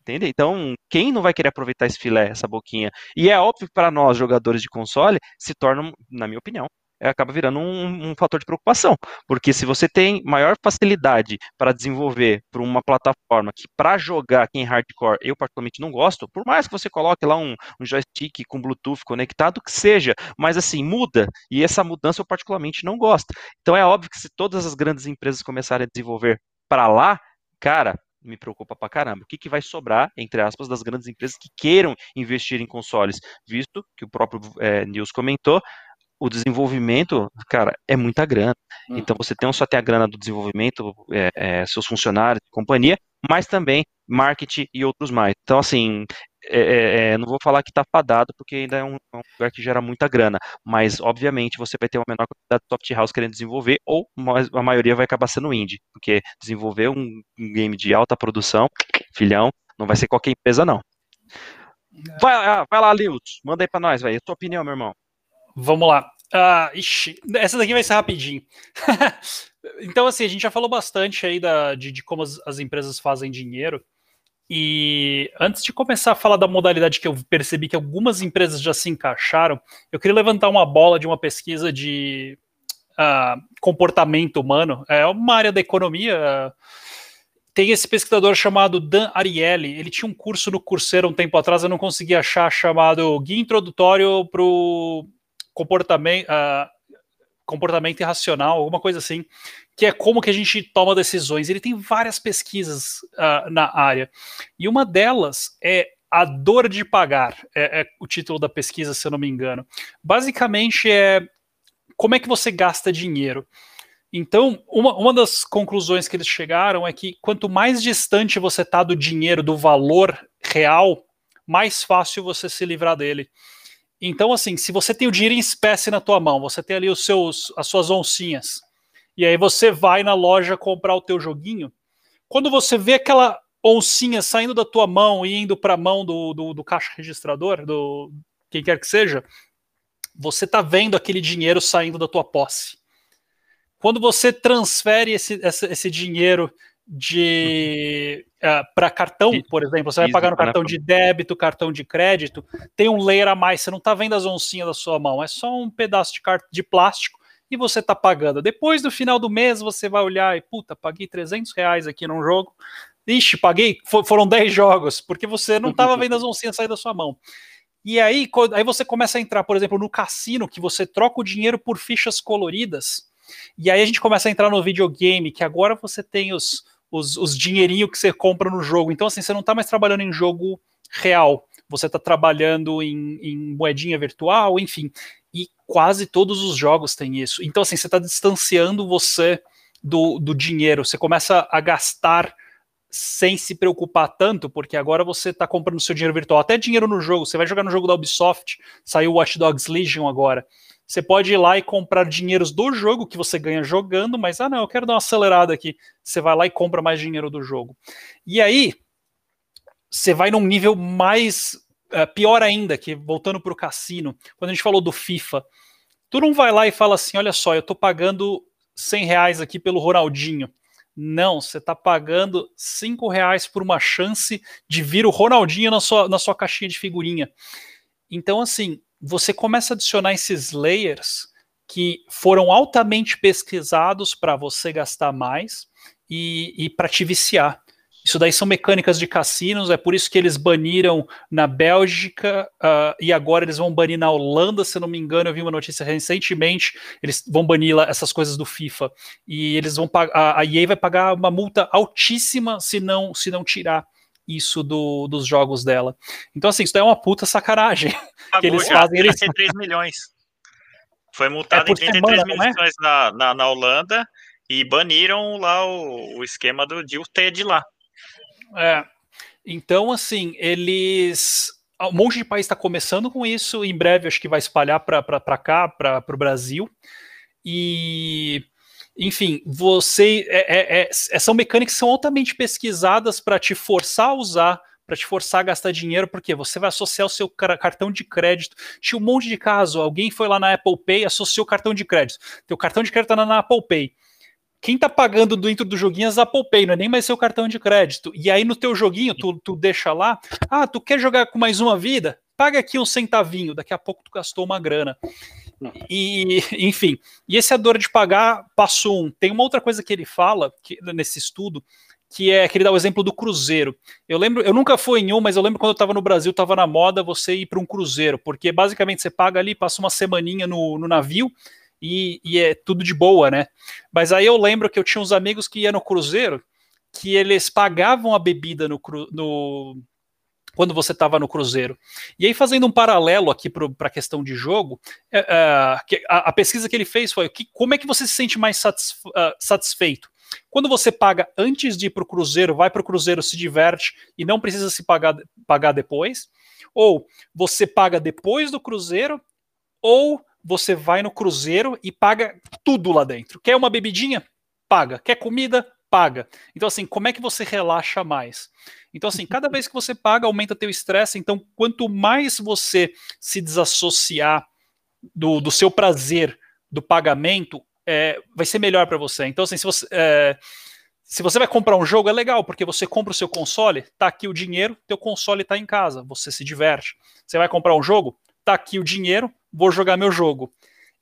Entende? Então, quem não vai querer aproveitar esse filé, essa boquinha? E é óbvio que para nós, jogadores de console, se torna, na minha opinião, acaba virando um, um, fator de preocupação, porque se você tem maior facilidade para desenvolver para uma plataforma que para jogar aqui em hardcore eu particularmente não gosto, por mais que você coloque lá um, um joystick com Bluetooth conectado, que seja, mas assim, muda, e essa mudança eu particularmente não gosto. Então é óbvio que se todas as grandes empresas começarem a desenvolver para lá, cara, me preocupa pra caramba. O que, que vai sobrar, entre aspas, das grandes empresas que queiram investir em consoles, visto que o próprio é, News comentou, o desenvolvimento, cara, é muita grana. Hum. Então você tem só tem a grana do desenvolvimento, é, é, seus funcionários, companhia, mas também marketing e outros mais. Então, assim, é, é, é, não vou falar que está fadado, porque ainda é um, é um, lugar que gera muita grana, mas obviamente você vai ter uma menor quantidade de soft house querendo desenvolver, ou a maioria vai acabar sendo indie, porque desenvolver um, um game de alta produção, filhão, não vai ser qualquer empresa, não. Vai, ah, vai lá, Lewis, manda aí para nós, velho. Tua opinião, meu irmão. Vamos lá. Uh, ixi, essa daqui vai ser rapidinho. então, assim, a gente já falou bastante aí da, de, de como as, as, empresas fazem dinheiro. E antes de começar a falar da modalidade que eu percebi que algumas empresas já se encaixaram, eu queria levantar uma bola de uma pesquisa de uh, comportamento humano. É uma área da economia. Tem esse pesquisador chamado Dan Ariely. Ele tinha um curso no Coursera um tempo atrás, eu não consegui achar, chamado Guia Introdutório para o comportamento, uh, comportamento irracional, alguma coisa assim, que é como que a gente toma decisões. Ele tem várias pesquisas uh, na área. E uma delas é a dor de pagar, é, é, o título da pesquisa, se eu não me engano. Basicamente é como é que você gasta dinheiro. Então, uma, uma das conclusões que eles chegaram é que quanto mais distante você está do dinheiro, do valor real, mais fácil você se livrar dele. Então, assim, se você tem o dinheiro em espécie na tua mão, você tem ali os seus, as suas oncinhas, e aí você vai na loja comprar o teu joguinho, quando você vê aquela oncinha saindo da tua mão e indo para a mão do, do, do, caixa registrador, do quem quer que seja, você tá vendo aquele dinheiro saindo da tua posse. Quando você transfere esse, esse, esse dinheiro de uh, é, para cartão, por exemplo, você vai pagar no cartão de débito, cartão de crédito, tem um layer a mais, você não está vendo as oncinhas da sua mão, é só um pedaço de, de plástico e você está pagando. Depois do final do mês você vai olhar e, puta, paguei 300 reais aqui num jogo, ixi, paguei, for, foram 10 jogos, porque você não estava vendo as oncinhas sair da sua mão. E aí, aí você começa a entrar, por exemplo, no cassino, que você troca o dinheiro por fichas coloridas, e aí a gente começa a entrar no videogame, que agora você tem os, os, os dinheirinhos que você compra no jogo. Então, assim, você não está mais trabalhando em jogo real, você está trabalhando em, em, moedinha virtual, enfim. E quase todos os jogos têm isso. Então, assim, você está distanciando você do, do dinheiro. Você começa a gastar sem se preocupar tanto, porque agora você está comprando seu dinheiro virtual, até dinheiro no jogo. Você vai jogar no jogo da Ubisoft, saiu Watch Dogs Legion agora. Você pode ir lá e comprar dinheiros do jogo que você ganha jogando, mas ah, não, eu quero dar uma acelerada aqui. Você vai lá e compra mais dinheiro do jogo. E aí, você vai num nível mais uh, pior ainda, que voltando para o cassino, quando a gente falou do FIFA, tu não vai lá e fala assim: olha só, eu estou pagando 100 reais aqui pelo Ronaldinho. Não, você está pagando 5 reais por uma chance de vir o Ronaldinho na sua, na sua caixinha de figurinha. Então, assim, você começa a adicionar esses layers que foram altamente pesquisados para você gastar mais e, e para te viciar. Isso daí são mecânicas de cassinos, é por isso que eles baniram na Bélgica uh, e agora eles vão banir na Holanda, se não me engano, eu vi uma notícia recentemente, eles vão banir essas coisas do FIFA. E eles vão pagar, a EA vai pagar uma multa altíssima se não, se não tirar isso do, dos jogos dela. Então, assim, isso é uma puta sacanagem Pagou que eles já, fazem. Eles... 33 milhões. Foi multado é em 33 semana, milhões é? na, na, na, Holanda e baniram lá o, o esquema do de TED lá. É. Então, assim, eles. Um monte de país está começando com isso, em breve acho que vai espalhar para cá, para o Brasil. E enfim, você é, é, é, são mecânicas que são altamente pesquisadas para te forçar a usar, para te forçar a gastar dinheiro, porque você vai associar o seu cartão de crédito. Tinha um monte de caso, alguém foi lá na Apple Pay, associou o cartão de crédito. Teu cartão de crédito está na Apple Pay. Quem tá pagando dentro do joguinho é a Apple Pay, não é nem mais seu cartão de crédito. E aí no teu joguinho, tu, tu deixa lá, ah, tu quer jogar com mais uma vida? Paga aqui um centavinho, daqui a pouco tu gastou uma grana. E, enfim, e esse a dor de pagar passou um. Tem uma outra coisa que ele fala que, nesse estudo, que é que ele dá o exemplo do cruzeiro. Eu lembro, eu nunca fui em um, mas eu lembro quando eu estava no Brasil, estava na moda você ir para um cruzeiro, porque basicamente você paga ali, passa uma semaninha no, no navio e, e, é tudo de boa, né? Mas aí eu lembro que eu tinha uns amigos que iam no cruzeiro que eles pagavam a bebida no, no quando você estava no Cruzeiro. E aí, fazendo um paralelo aqui para a questão de jogo, é, é, a, a, pesquisa que ele fez foi que, como é que você se sente mais satisfe, uh, satisfeito? Quando você paga antes de ir para o Cruzeiro, vai para o Cruzeiro, se diverte e não precisa se pagar, pagar depois? Ou você paga depois do Cruzeiro, ou você vai no Cruzeiro e paga tudo lá dentro. Quer uma bebidinha? Paga. Quer comida? Paga. Então, assim, como é que você relaxa mais? Então, assim, cada vez que você paga, aumenta teu estresse. Então, quanto mais você se desassociar do, do seu prazer do pagamento, é, vai ser melhor para você. Então, assim, se você, é, se você vai comprar um jogo, é legal, porque você compra o seu console, tá aqui o dinheiro, teu console tá em casa, você se diverte. Você vai comprar um jogo, tá aqui o dinheiro, vou jogar meu jogo.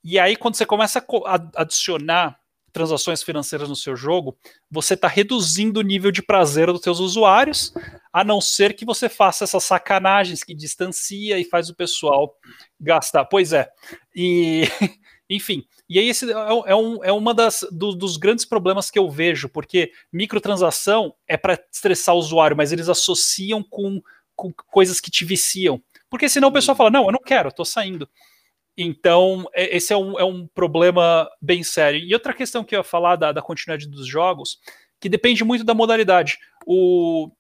E aí, quando você começa a adicionar transações financeiras no seu jogo, você está reduzindo o nível de prazer dos seus usuários, a não ser que você faça essas sacanagens que distancia e faz o pessoal gastar. Pois é. E, enfim, e aí esse é, é, um, é uma das do, dos grandes problemas que eu vejo, porque microtransação é para estressar o usuário, mas eles associam com, com coisas que te viciam. Porque senão o pessoal fala, não, eu não quero, tô saindo. Então, é, esse é um, é um problema bem sério. E outra questão que eu ia falar da, da continuidade dos jogos, que depende muito da modalidade. O,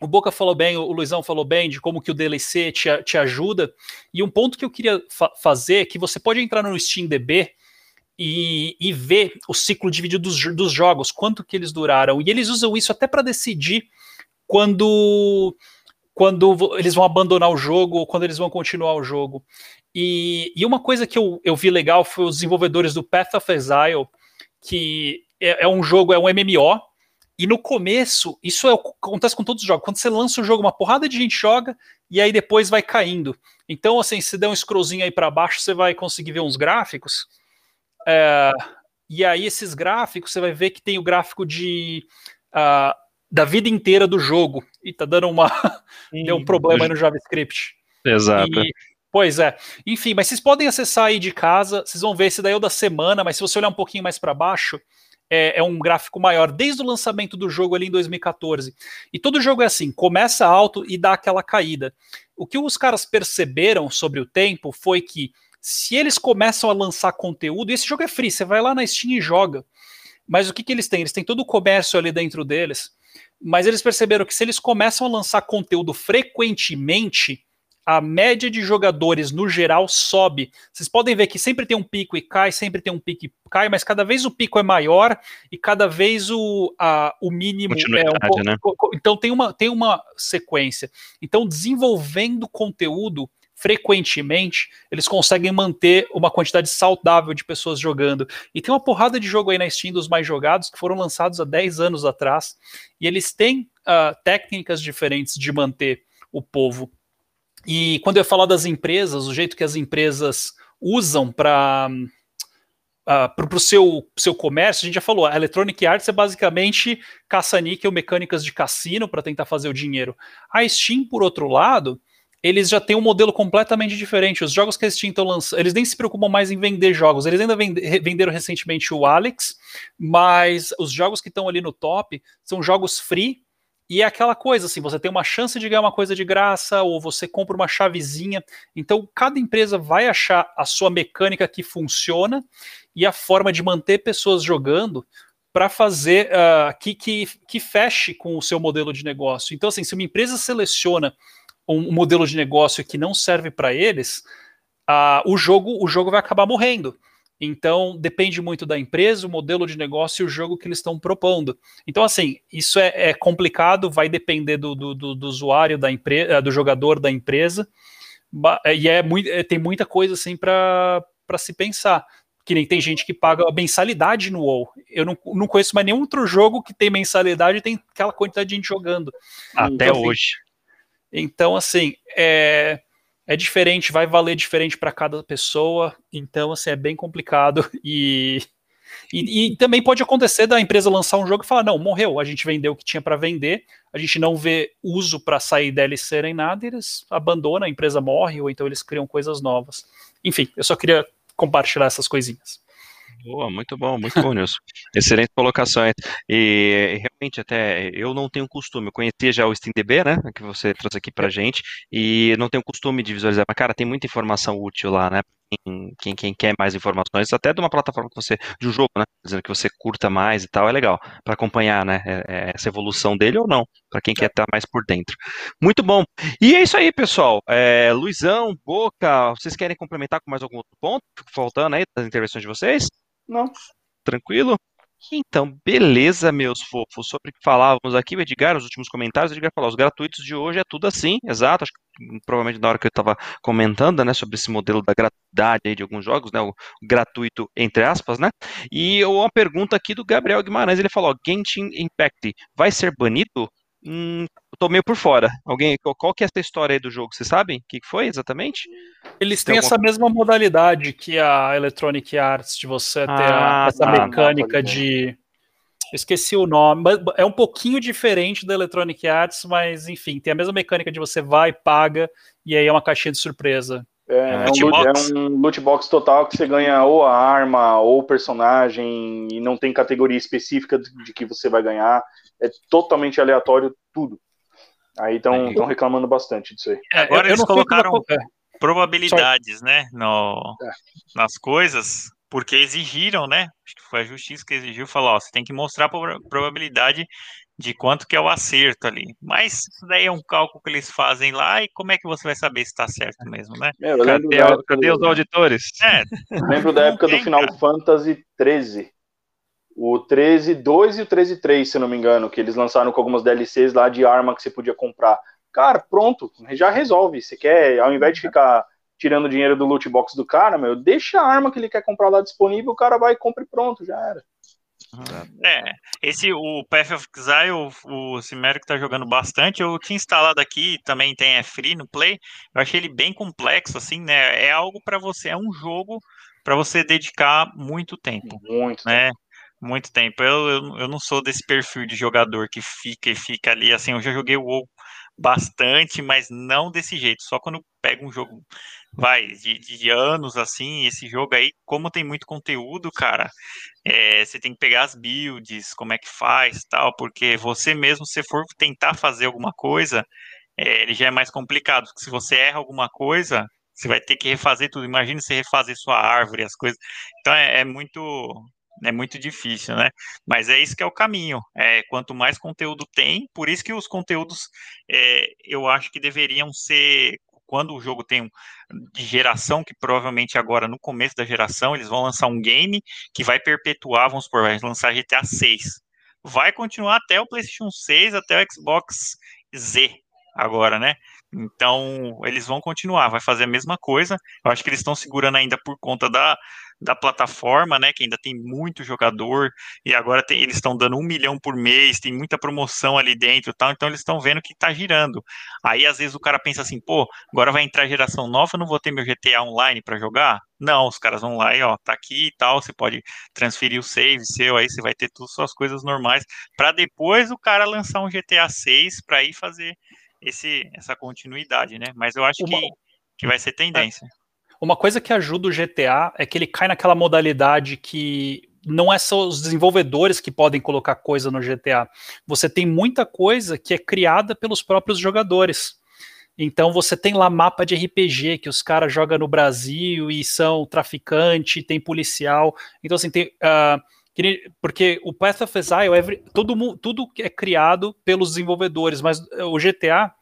o Boca falou bem, o Luizão falou bem de como que o DLC te, te ajuda. E um ponto que eu queria fa fazer é que você pode entrar no SteamDB e, e ver o ciclo dividido dos, dos jogos, quanto que eles duraram. E eles usam isso até para decidir quando quando eles vão abandonar o jogo ou quando eles vão continuar o jogo. E, e uma coisa que eu, eu vi legal foi os desenvolvedores do Path of Exile, que é, é um jogo, é um MMO, e no começo, isso é, acontece com todos os jogos. Quando você lança o jogo, uma porrada de gente joga e aí depois vai caindo. Então, assim, se der um scrollzinho aí para baixo, você vai conseguir ver uns gráficos. É, e aí, esses gráficos, você vai ver que tem o gráfico de uh, da vida inteira do jogo. E tá dando uma. deu um problema aí no JavaScript. Exato. E, Pois é. Enfim, mas vocês podem acessar aí de casa, vocês vão ver esse daí é o da semana, mas se você olhar um pouquinho mais para baixo, é, é, um gráfico maior, desde o lançamento do jogo ali em 2014. E todo jogo é assim, começa alto e dá aquela caída. O que os caras perceberam sobre o tempo foi que se eles começam a lançar conteúdo, e esse jogo é free, você vai lá na Steam e joga. Mas o que, que eles têm? Eles têm todo o comércio ali dentro deles, mas eles perceberam que se eles começam a lançar conteúdo frequentemente, a média de jogadores no geral sobe. Vocês podem ver que sempre tem um pico e cai, sempre tem um pico e cai, mas cada vez o pico é maior e cada vez o, a, o mínimo é um pouco, né? Então tem uma, tem uma sequência. Então, desenvolvendo conteúdo frequentemente, eles conseguem manter uma quantidade saudável de pessoas jogando. E tem uma porrada de jogo aí na Steam dos mais jogados que foram lançados há 10 anos atrás, e eles têm uh, técnicas diferentes de manter o povo e quando eu falar das empresas, o jeito que as empresas usam para uh, ah, para o seu, seu comércio, a gente já falou, a Electronic Arts é basicamente caça-níquel, mecânicas de cassino para tentar fazer o dinheiro. A Steam, por outro lado, eles já têm um modelo completamente diferente. Os jogos que a Steam estão lançando, eles nem se preocupam mais em vender jogos. Eles ainda vende, venderam recentemente o Alex, mas os jogos que estão ali no top são jogos free e é aquela coisa assim, você tem uma chance de ganhar uma coisa de graça ou você compra uma chavezinha. Então, cada empresa vai achar a sua mecânica que funciona e a forma de manter pessoas jogando para fazer uh, que, que, que feche com o seu modelo de negócio. Então, assim, se uma empresa seleciona um modelo de negócio que não serve para eles, uh, o jogo o jogo vai acabar morrendo. Então, depende muito da empresa, o modelo de negócio e o jogo que eles estão propondo. Então, assim, isso é, é complicado, vai depender do, do, do, do usuário, da empresa, do jogador da empresa, e é muito, é, tem muita coisa assim para se pensar. Que nem tem gente que paga mensalidade no WoW. Eu não, não conheço mais nenhum outro jogo que tem mensalidade e tem aquela quantidade de gente jogando. Até então, assim, hoje. Então, assim, é, é diferente, vai valer diferente para cada pessoa, então assim é bem complicado e, e, e, também pode acontecer da empresa lançar um jogo e falar não, morreu, a gente vendeu o que tinha para vender, a gente não vê uso para sair DLC nem nada, eles abandonam, a empresa morre ou então eles criam coisas novas. Enfim, eu só queria compartilhar essas coisinhas. Boa, muito bom, muito bom, Nilson. Excelente colocações. E realmente, até eu não tenho costume, eu conhecia já o SteamDB, né, que você trouxe aqui pra gente, e não tenho costume de visualizar, mas, cara, tem muita informação útil lá, né, quem, quem, quer mais informações, até de uma plataforma que você, de um jogo, né, dizendo que você curta mais e tal, é legal, para acompanhar, né, é, é, essa evolução dele ou não, para quem quer estar mais por dentro. Muito bom. E é isso aí, pessoal. É, Luizão, Boca, vocês querem complementar com mais algum outro ponto? Fico faltando aí das intervenções de vocês? Não. Tranquilo? Então, beleza, meus fofos. Sobre o que falávamos aqui, o Edgar, os últimos comentários, o Edgar falou, os gratuitos de hoje é tudo assim, exato. Acho que hum, provavelmente na hora que eu estava comentando, né, sobre esse modelo da gratuidade aí de alguns jogos, né, o gratuito entre aspas, né. E uma pergunta aqui do Gabriel Guimarães, ele falou, Genshin Impact vai ser banido? Hum, tô meio por fora. Alguém, qual que é essa história aí do jogo? Vocês sabem o que foi exatamente? Eles têm essa mesma modalidade que a Electronic Arts, de você ter ah, essa tá, mecânica de. Esqueci o nome, é um pouquinho diferente da Electronic Arts, mas enfim, tem a mesma mecânica de você vai, paga, e aí é uma caixinha de surpresa. É, é, um, loot, é um loot box total que você ganha ou a arma ou o personagem e não tem categoria específica de que você vai ganhar. É totalmente aleatório tudo. Aí estão reclamando bastante disso aí. É, agora eu, eles colocaram probabilidades, né, no, é. nas coisas, porque exigiram, né? Acho que foi a justiça que exigiu, falou, ó, você tem que mostrar a probabilidade de quanto que é o acerto ali. Mas isso daí é um cálculo que eles fazem lá e como é que você vai saber se está certo mesmo, né? Meu, cadê, cadê os auditores? É, lembro da época do Final cara. Fantasy 13. O 13.2 e o 13.3, se não me engano, que eles lançaram com algumas DLCs lá de arma que você podia comprar. Cara, pronto, já resolve. Você quer, ao invés de ficar tirando dinheiro do loot box do cara, meu, deixa a arma que ele quer comprar lá disponível, o cara vai e compra e pronto, já era. É, esse, o Path of Exile, o, o Cimérico tá jogando bastante, eu tinha instalado aqui, também tem é free no Play, eu achei ele bem complexo, assim, né, é algo para você, é um jogo para você dedicar muito tempo. Muito né? Tempo. Muito tempo. Eu, eu, eu, não sou desse perfil de jogador que fica e fica ali, assim, eu já joguei o WoW bastante, mas não desse jeito, só quando pega um jogo vai, de, de, anos, assim, esse jogo aí, como tem muito conteúdo, cara, é, você tem que pegar as builds, como é que faz tal, porque você mesmo, se for tentar fazer alguma coisa, é, ele já é mais complicado, porque se você erra alguma coisa, você vai ter que refazer tudo. Imagina você refazer sua árvore, as coisas. Então é, é muito é muito difícil, né? Mas é isso que é o caminho. É, quanto mais conteúdo tem, por isso que os conteúdos é, eu acho que deveriam ser quando o jogo tem um, de geração, que provavelmente agora no começo da geração eles vão lançar um game que vai perpetuar, vamos supor, vai lançar GTA 6. Vai continuar até o PlayStation 6, até o Xbox Z agora, né? Então, eles vão continuar, vai fazer a mesma coisa. Eu acho que eles estão segurando ainda por conta da, da plataforma, né? Que ainda tem muito jogador, e agora tem, eles estão dando um milhão por mês, tem muita promoção ali dentro tal, então eles estão vendo que tá girando. Aí às vezes o cara pensa assim, pô, agora vai entrar geração nova, não vou ter meu GTA online para jogar? Não, os caras vão lá e ó, tá aqui e tal, você pode transferir o save seu, aí você vai ter todas as suas coisas normais, para depois o cara lançar um GTA 6 para ir fazer esse, essa continuidade, né? Mas eu acho Uma... que, que vai ser tendência. Uma coisa que ajuda o GTA é que ele cai naquela modalidade que não é só os desenvolvedores que podem colocar coisa no GTA. Você tem muita coisa que é criada pelos próprios jogadores. Então você tem lá mapa de RPG que os caras jogam no Brasil e são traficante, tem policial. Então assim tem uh, porque o Path of Exile, é, tudo, tudo é criado pelos desenvolvedores, mas o GTA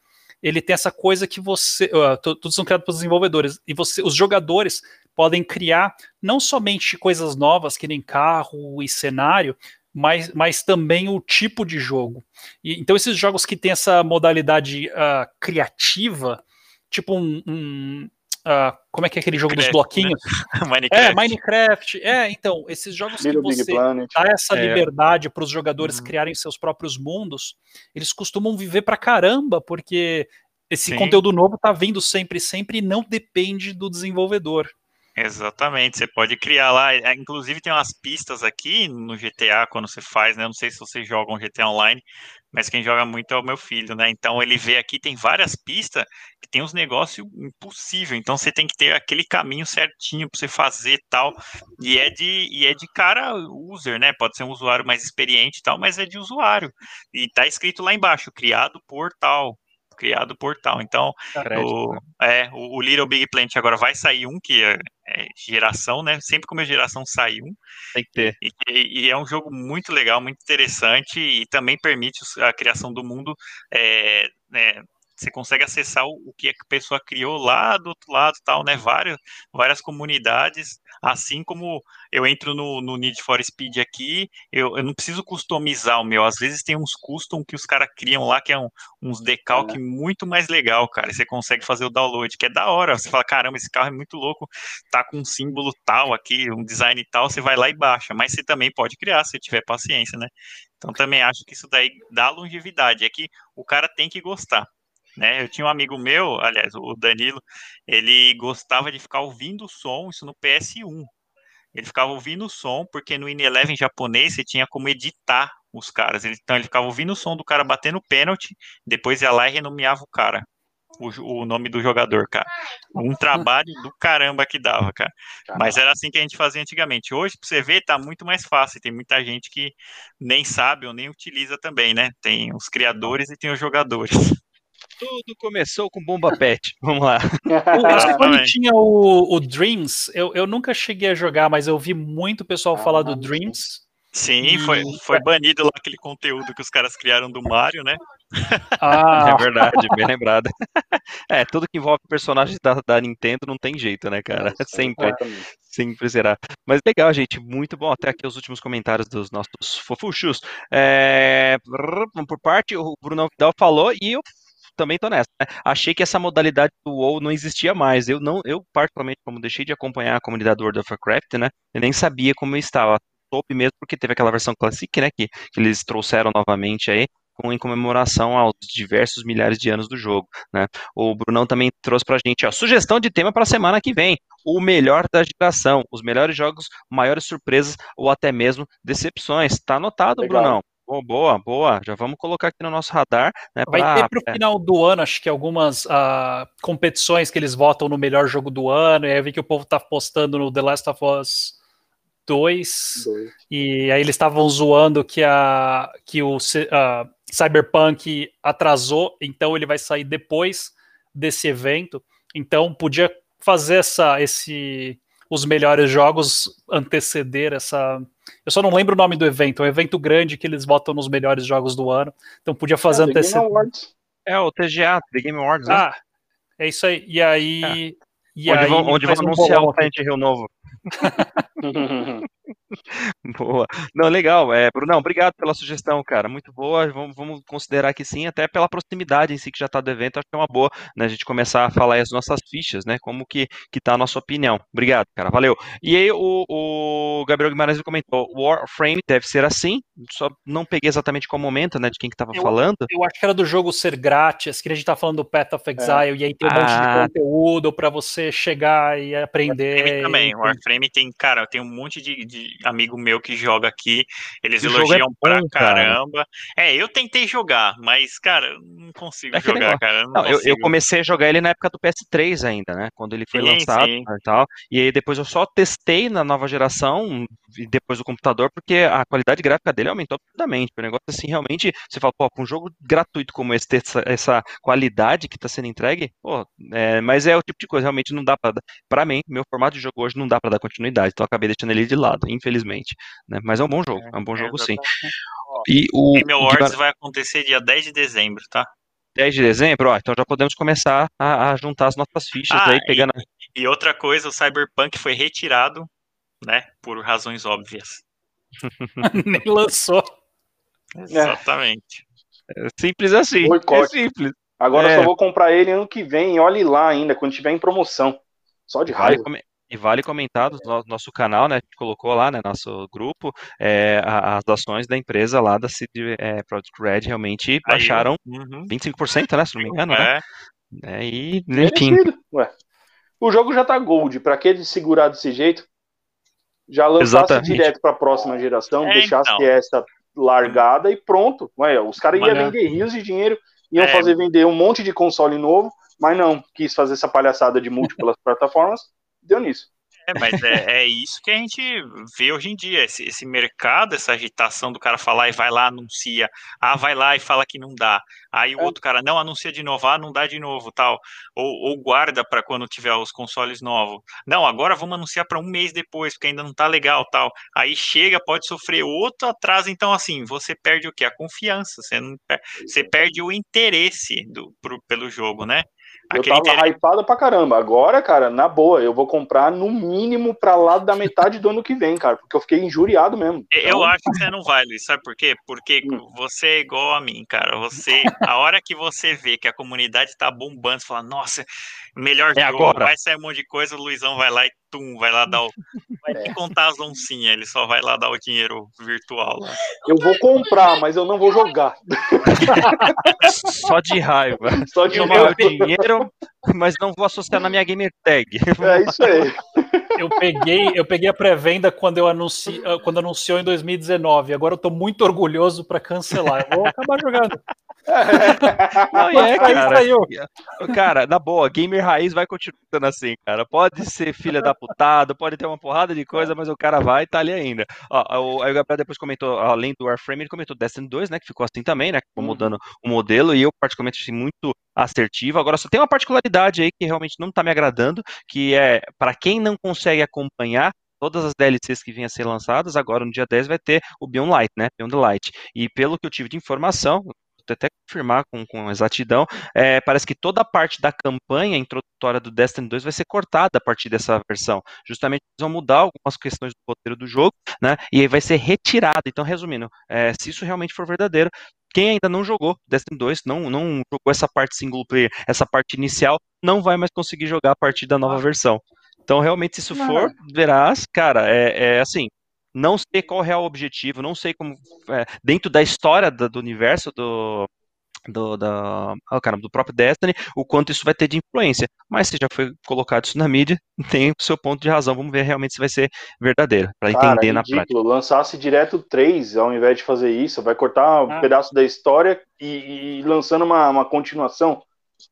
ele tem essa coisa que você, uh, todos são criados pelos desenvolvedores e você, os jogadores podem criar não somente coisas novas, que nem carro e cenário, mas, mas também o tipo de jogo. E, então esses jogos que têm essa modalidade uh, criativa, tipo um, um Uh, como é que é aquele jogo Minecraft, dos bloquinhos? Né? Minecraft. É, Minecraft. É, então, esses jogos Little que você dá essa é. liberdade para os jogadores uhum. criarem seus próprios mundos, eles costumam viver pra caramba, porque esse Sim. conteúdo novo tá vindo sempre, sempre e não depende do desenvolvedor. Exatamente, você pode criar lá, é, inclusive tem umas pistas aqui no GTA quando você faz, né? Não sei se vocês jogam GTA Online, mas quem joga muito é o meu filho, né? Então ele vê aqui, tem várias pistas que tem uns negócios impossível, então você tem que ter aquele caminho certinho para você fazer tal, e é de e é de cara user, né? Pode ser um usuário mais experiente e tal, mas é de usuário. E tá escrito lá embaixo, criado por tal, criado por tal. Então, o, é, o, o, Little Big Planet agora vai sair um, que é, é geração, né? Sempre como é geração sai um. Tem que ter. E, e, e, é um jogo muito legal, muito interessante e também permite a criação do mundo é, né, você consegue acessar o, o, que a pessoa criou lá do outro lado, tal, né? Várias, várias comunidades, assim como eu entro no, no Need for Speed aqui, eu, eu não preciso customizar o meu. Às vezes tem uns custom que os caras criam lá, que é um, uns decalque é. muito mais legal, cara. Você consegue fazer o download, que é da hora. Você fala, caramba, esse carro é muito louco, tá com um símbolo tal aqui, um design tal, você vai lá e baixa. Mas você também pode criar, se tiver paciência, né? Então também acho que isso daí dá longevidade. É que o cara tem que gostar. Né? Eu tinha um amigo meu, aliás, o Danilo, ele gostava de ficar ouvindo o som, isso no PS1. Ele ficava ouvindo o som, porque no In-11 japonês você tinha como editar os caras. Então ele ficava ouvindo o som do cara batendo pênalti, depois ia lá e renomeava o cara. O, o, nome do jogador, cara. Um trabalho do caramba que dava, cara. Mas era assim que a gente fazia antigamente. Hoje, pra você ver, tá muito mais fácil. Tem muita gente que nem sabe ou nem utiliza também, né? Tem os criadores e tem os jogadores. Tudo começou com Bomba Pet. Vamos lá. quando tinha o, o, Dreams, eu, eu nunca cheguei a jogar, mas eu vi muito pessoal ah, falar do Dreams. Sim, e... foi, foi banido lá aquele conteúdo que os caras criaram do Mario, né? Ah, é verdade, bem lembrado. É, tudo que envolve personagens da, da Nintendo não tem jeito, né, cara? Nossa, sempre, sempre será. Mas legal, gente, muito bom. Até aqui os últimos comentários dos nossos fofuchos. É, por parte, o Bruno Vidal falou e eu também tô nessa. Né? Achei que essa modalidade do WoW não existia mais. Eu não, eu particularmente, como deixei de acompanhar a comunidade do World of Warcraft, né? Eu nem sabia como eu estava. Soube mesmo porque teve aquela versão Classic, né? Que, que eles trouxeram novamente aí em comemoração aos diversos milhares de anos do jogo. Né? O Brunão também trouxe para a gente a sugestão de tema para a semana que vem: o melhor da geração, os melhores jogos, maiores surpresas ou até mesmo decepções. Está anotado, Legal. Brunão. Oh, boa, boa. Já vamos colocar aqui no nosso radar. Né, Vai pra... ter para o final do ano, acho que algumas uh, competições que eles votam no melhor jogo do ano. E aí eu vi que o povo tá postando no The Last of Us 2. E aí eles estavam zoando que, a, que o uh, Cyberpunk atrasou, então ele vai sair depois desse evento. Então podia fazer essa, esse, os melhores jogos anteceder essa eu só não lembro o nome do evento. É um evento grande que eles votam nos melhores jogos do ano. Então podia fazer é, antecedência. É o TGA, The Game Awards. Né? Ah, é isso aí. E aí. É. E onde aí vão, onde vão anunciar o Silent Rio novo. boa. Não, legal. É, Brunão, obrigado pela sugestão, cara. Muito boa. Vamos, vamos considerar que sim, até pela proximidade em si que já está do evento, acho que é uma boa, né? A gente começar a falar as nossas fichas, né? Como que, que tá a nossa opinião. Obrigado, cara. Valeu. E aí, o, o Gabriel Guimarães comentou: Warframe deve ser assim. Só não peguei exatamente qual momento, né? De quem que tava eu, falando. Eu acho que era do jogo ser grátis, que a gente tá falando do Path of é. Exile, é. e aí tem um ah. monte de ah. conteúdo para você chegar e aprender. Warframe também. E... Warframe tem, cara, tem um monte de, de amigo meu que joga aqui, eles elogiam é pra caramba. Cara. É, eu tentei jogar, mas, cara, não consigo é jogar, cara. Não, eu, eu, comecei a jogar ele na época do PS3 ainda, né? Quando ele foi sim, lançado sim. e tal. E aí depois eu só testei na nova geração e depois do computador, porque a qualidade gráfica dele aumentou absurdamente. O negócio assim, realmente, você fala, pô, um jogo gratuito como esse, ter essa, essa qualidade que tá sendo entregue, pô, é, mas é o tipo de coisa, realmente não dá pra. Pra mim, meu formato de jogo hoje não dá pra dar continuidade, então acabei deixando ele de lado, infelizmente. Né? Mas é um bom jogo, é, é um bom jogo sim. E o Game Awards vai acontecer dia 10 de dezembro, tá? 10 de dezembro, ó, então já podemos começar a, a juntar as nossas fichas ah, aí, pegando. E, e, outra coisa, o Cyberpunk foi retirado, né, por razões óbvias. Nem lançou. Exatamente. É simples assim. É simples. Agora é. eu só vou comprar ele ano que vem, olhe lá ainda, quando tiver em promoção. Só de raiva. Vale, e vale comentar no nosso canal, né? A gente colocou lá, né? Nosso grupo, é, as ações da empresa lá da CD é, Product Red realmente baixaram uhum. 25%, né? Se não me engano, né? é. né? É, e, enfim. Ué. O jogo já tá gold, pra que segurar desse jeito? Já lançasse Exatamente. direto pra próxima geração, é, deixasse então. essa largada e pronto. Ué, os caras iam vender rios de dinheiro, iam é. fazer vender um monte de console novo, mas não, quis fazer essa palhaçada de múltiplas plataformas, deu nisso. É, mas é, é, isso que a gente vê hoje em dia, esse, esse, mercado, essa agitação do cara falar e vai lá, anuncia, ah, vai lá e fala que não dá, aí o é. outro cara não anuncia de novo, ah, não dá de novo, tal, ou, ou guarda para quando tiver os consoles novos, não, agora vamos anunciar para um mês depois, porque ainda não tá legal, tal, aí chega, pode sofrer outro atraso, então assim, você perde o que? A confiança, você, não, você perde o interesse do, pro, pelo jogo, né? Eu tava inter... hypado pra caramba. Agora, cara, na boa, eu vou comprar no mínimo pra lá da metade do ano que vem, cara, porque eu fiquei injuriado mesmo. Então... Eu acho que você não vai, Luiz, sabe por quê? Porque hum. você é igual a mim, cara. Você, a hora que você vê que a comunidade tá bombando, você fala, nossa, melhor é jogo, agora. vai sair um monte de coisa, o Luizão vai lá e tum, vai lá dar o. Vai é. contar as oncinhas, ele só vai lá dar o dinheiro virtual lá. Eu vou comprar, mas eu não vou jogar. Só de raiva. Só de raiva. dinheiro, mas não vou associar na minha gamer tag. É isso aí. Eu peguei, eu peguei a pré-venda quando eu anunci, quando anunciou em 2019. Agora eu tô muito orgulhoso para cancelar. Eu vou acabar jogando. Não, é, cara. Cara, na boa, gamer raiz vai continuando assim, cara. Pode ser filha da putada, pode ter uma porrada de coisa, mas o cara vai e tá ali ainda. Ó, aí o Gabriel depois comentou, além do Warframe, ele comentou Destiny 2, né? Que ficou assim também, né? Ficou uhum. mudando o modelo, e eu, particularmente, achei muito assertivo. Agora, só tem uma particularidade aí que realmente não tá me agradando, que é, para quem não consegue acompanhar, todas as DLCs que vinham a ser lançadas, agora no dia 10 vai ter o Beyond Light, né? Beyond Light. E pelo que eu tive de informação, até confirmar com, com exatidão, é, parece que toda a parte da campanha introdutória do Destiny 2 vai ser cortada a partir dessa versão. Justamente eles vão mudar algumas questões do roteiro do jogo, né? E aí vai ser retirada. Então, resumindo, é, se isso realmente for verdadeiro, quem ainda não jogou Destiny 2, não, não jogou essa parte single player, essa parte inicial, não vai mais conseguir jogar a partir da nova versão. Então, realmente, se isso for verás, cara, é, é assim, não sei qual é o real objetivo, não sei como, é, dentro da história do, do universo do, do, da, oh, caramba, do próprio Destiny, o quanto isso vai ter de influência. Mas se já foi colocado isso na mídia, tem o seu ponto de razão. Vamos ver realmente se vai ser verdadeiro, para entender é na prática. Lançasse direto 3 ao invés de fazer isso, vai cortar um ah. pedaço da história e, e lançando uma, uma continuação.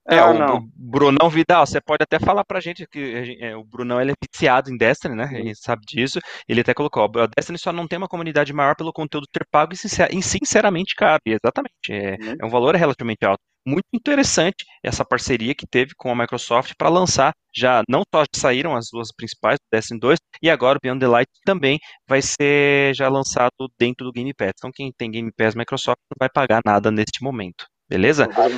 É, ah, o, o, Brunão Vidal, você pode até falar pra gente que é, o Brunão ele é viciado em Destiny, né? Ele sabe disso. Ele até colocou, a Destiny só não tem uma comunidade maior pelo conteúdo ter pago e, sincer, e sinceramente cabe. Exatamente. É, uhum. é um valor relativamente alto. Muito interessante essa parceria que teve com a Microsoft para lançar já não só já saíram as duas principais, o Destiny 2 e agora o Beyond the Light também vai ser já lançado dentro do Game Pass. Então quem tem Game Pass Microsoft não vai pagar nada neste momento. Beleza? Vai,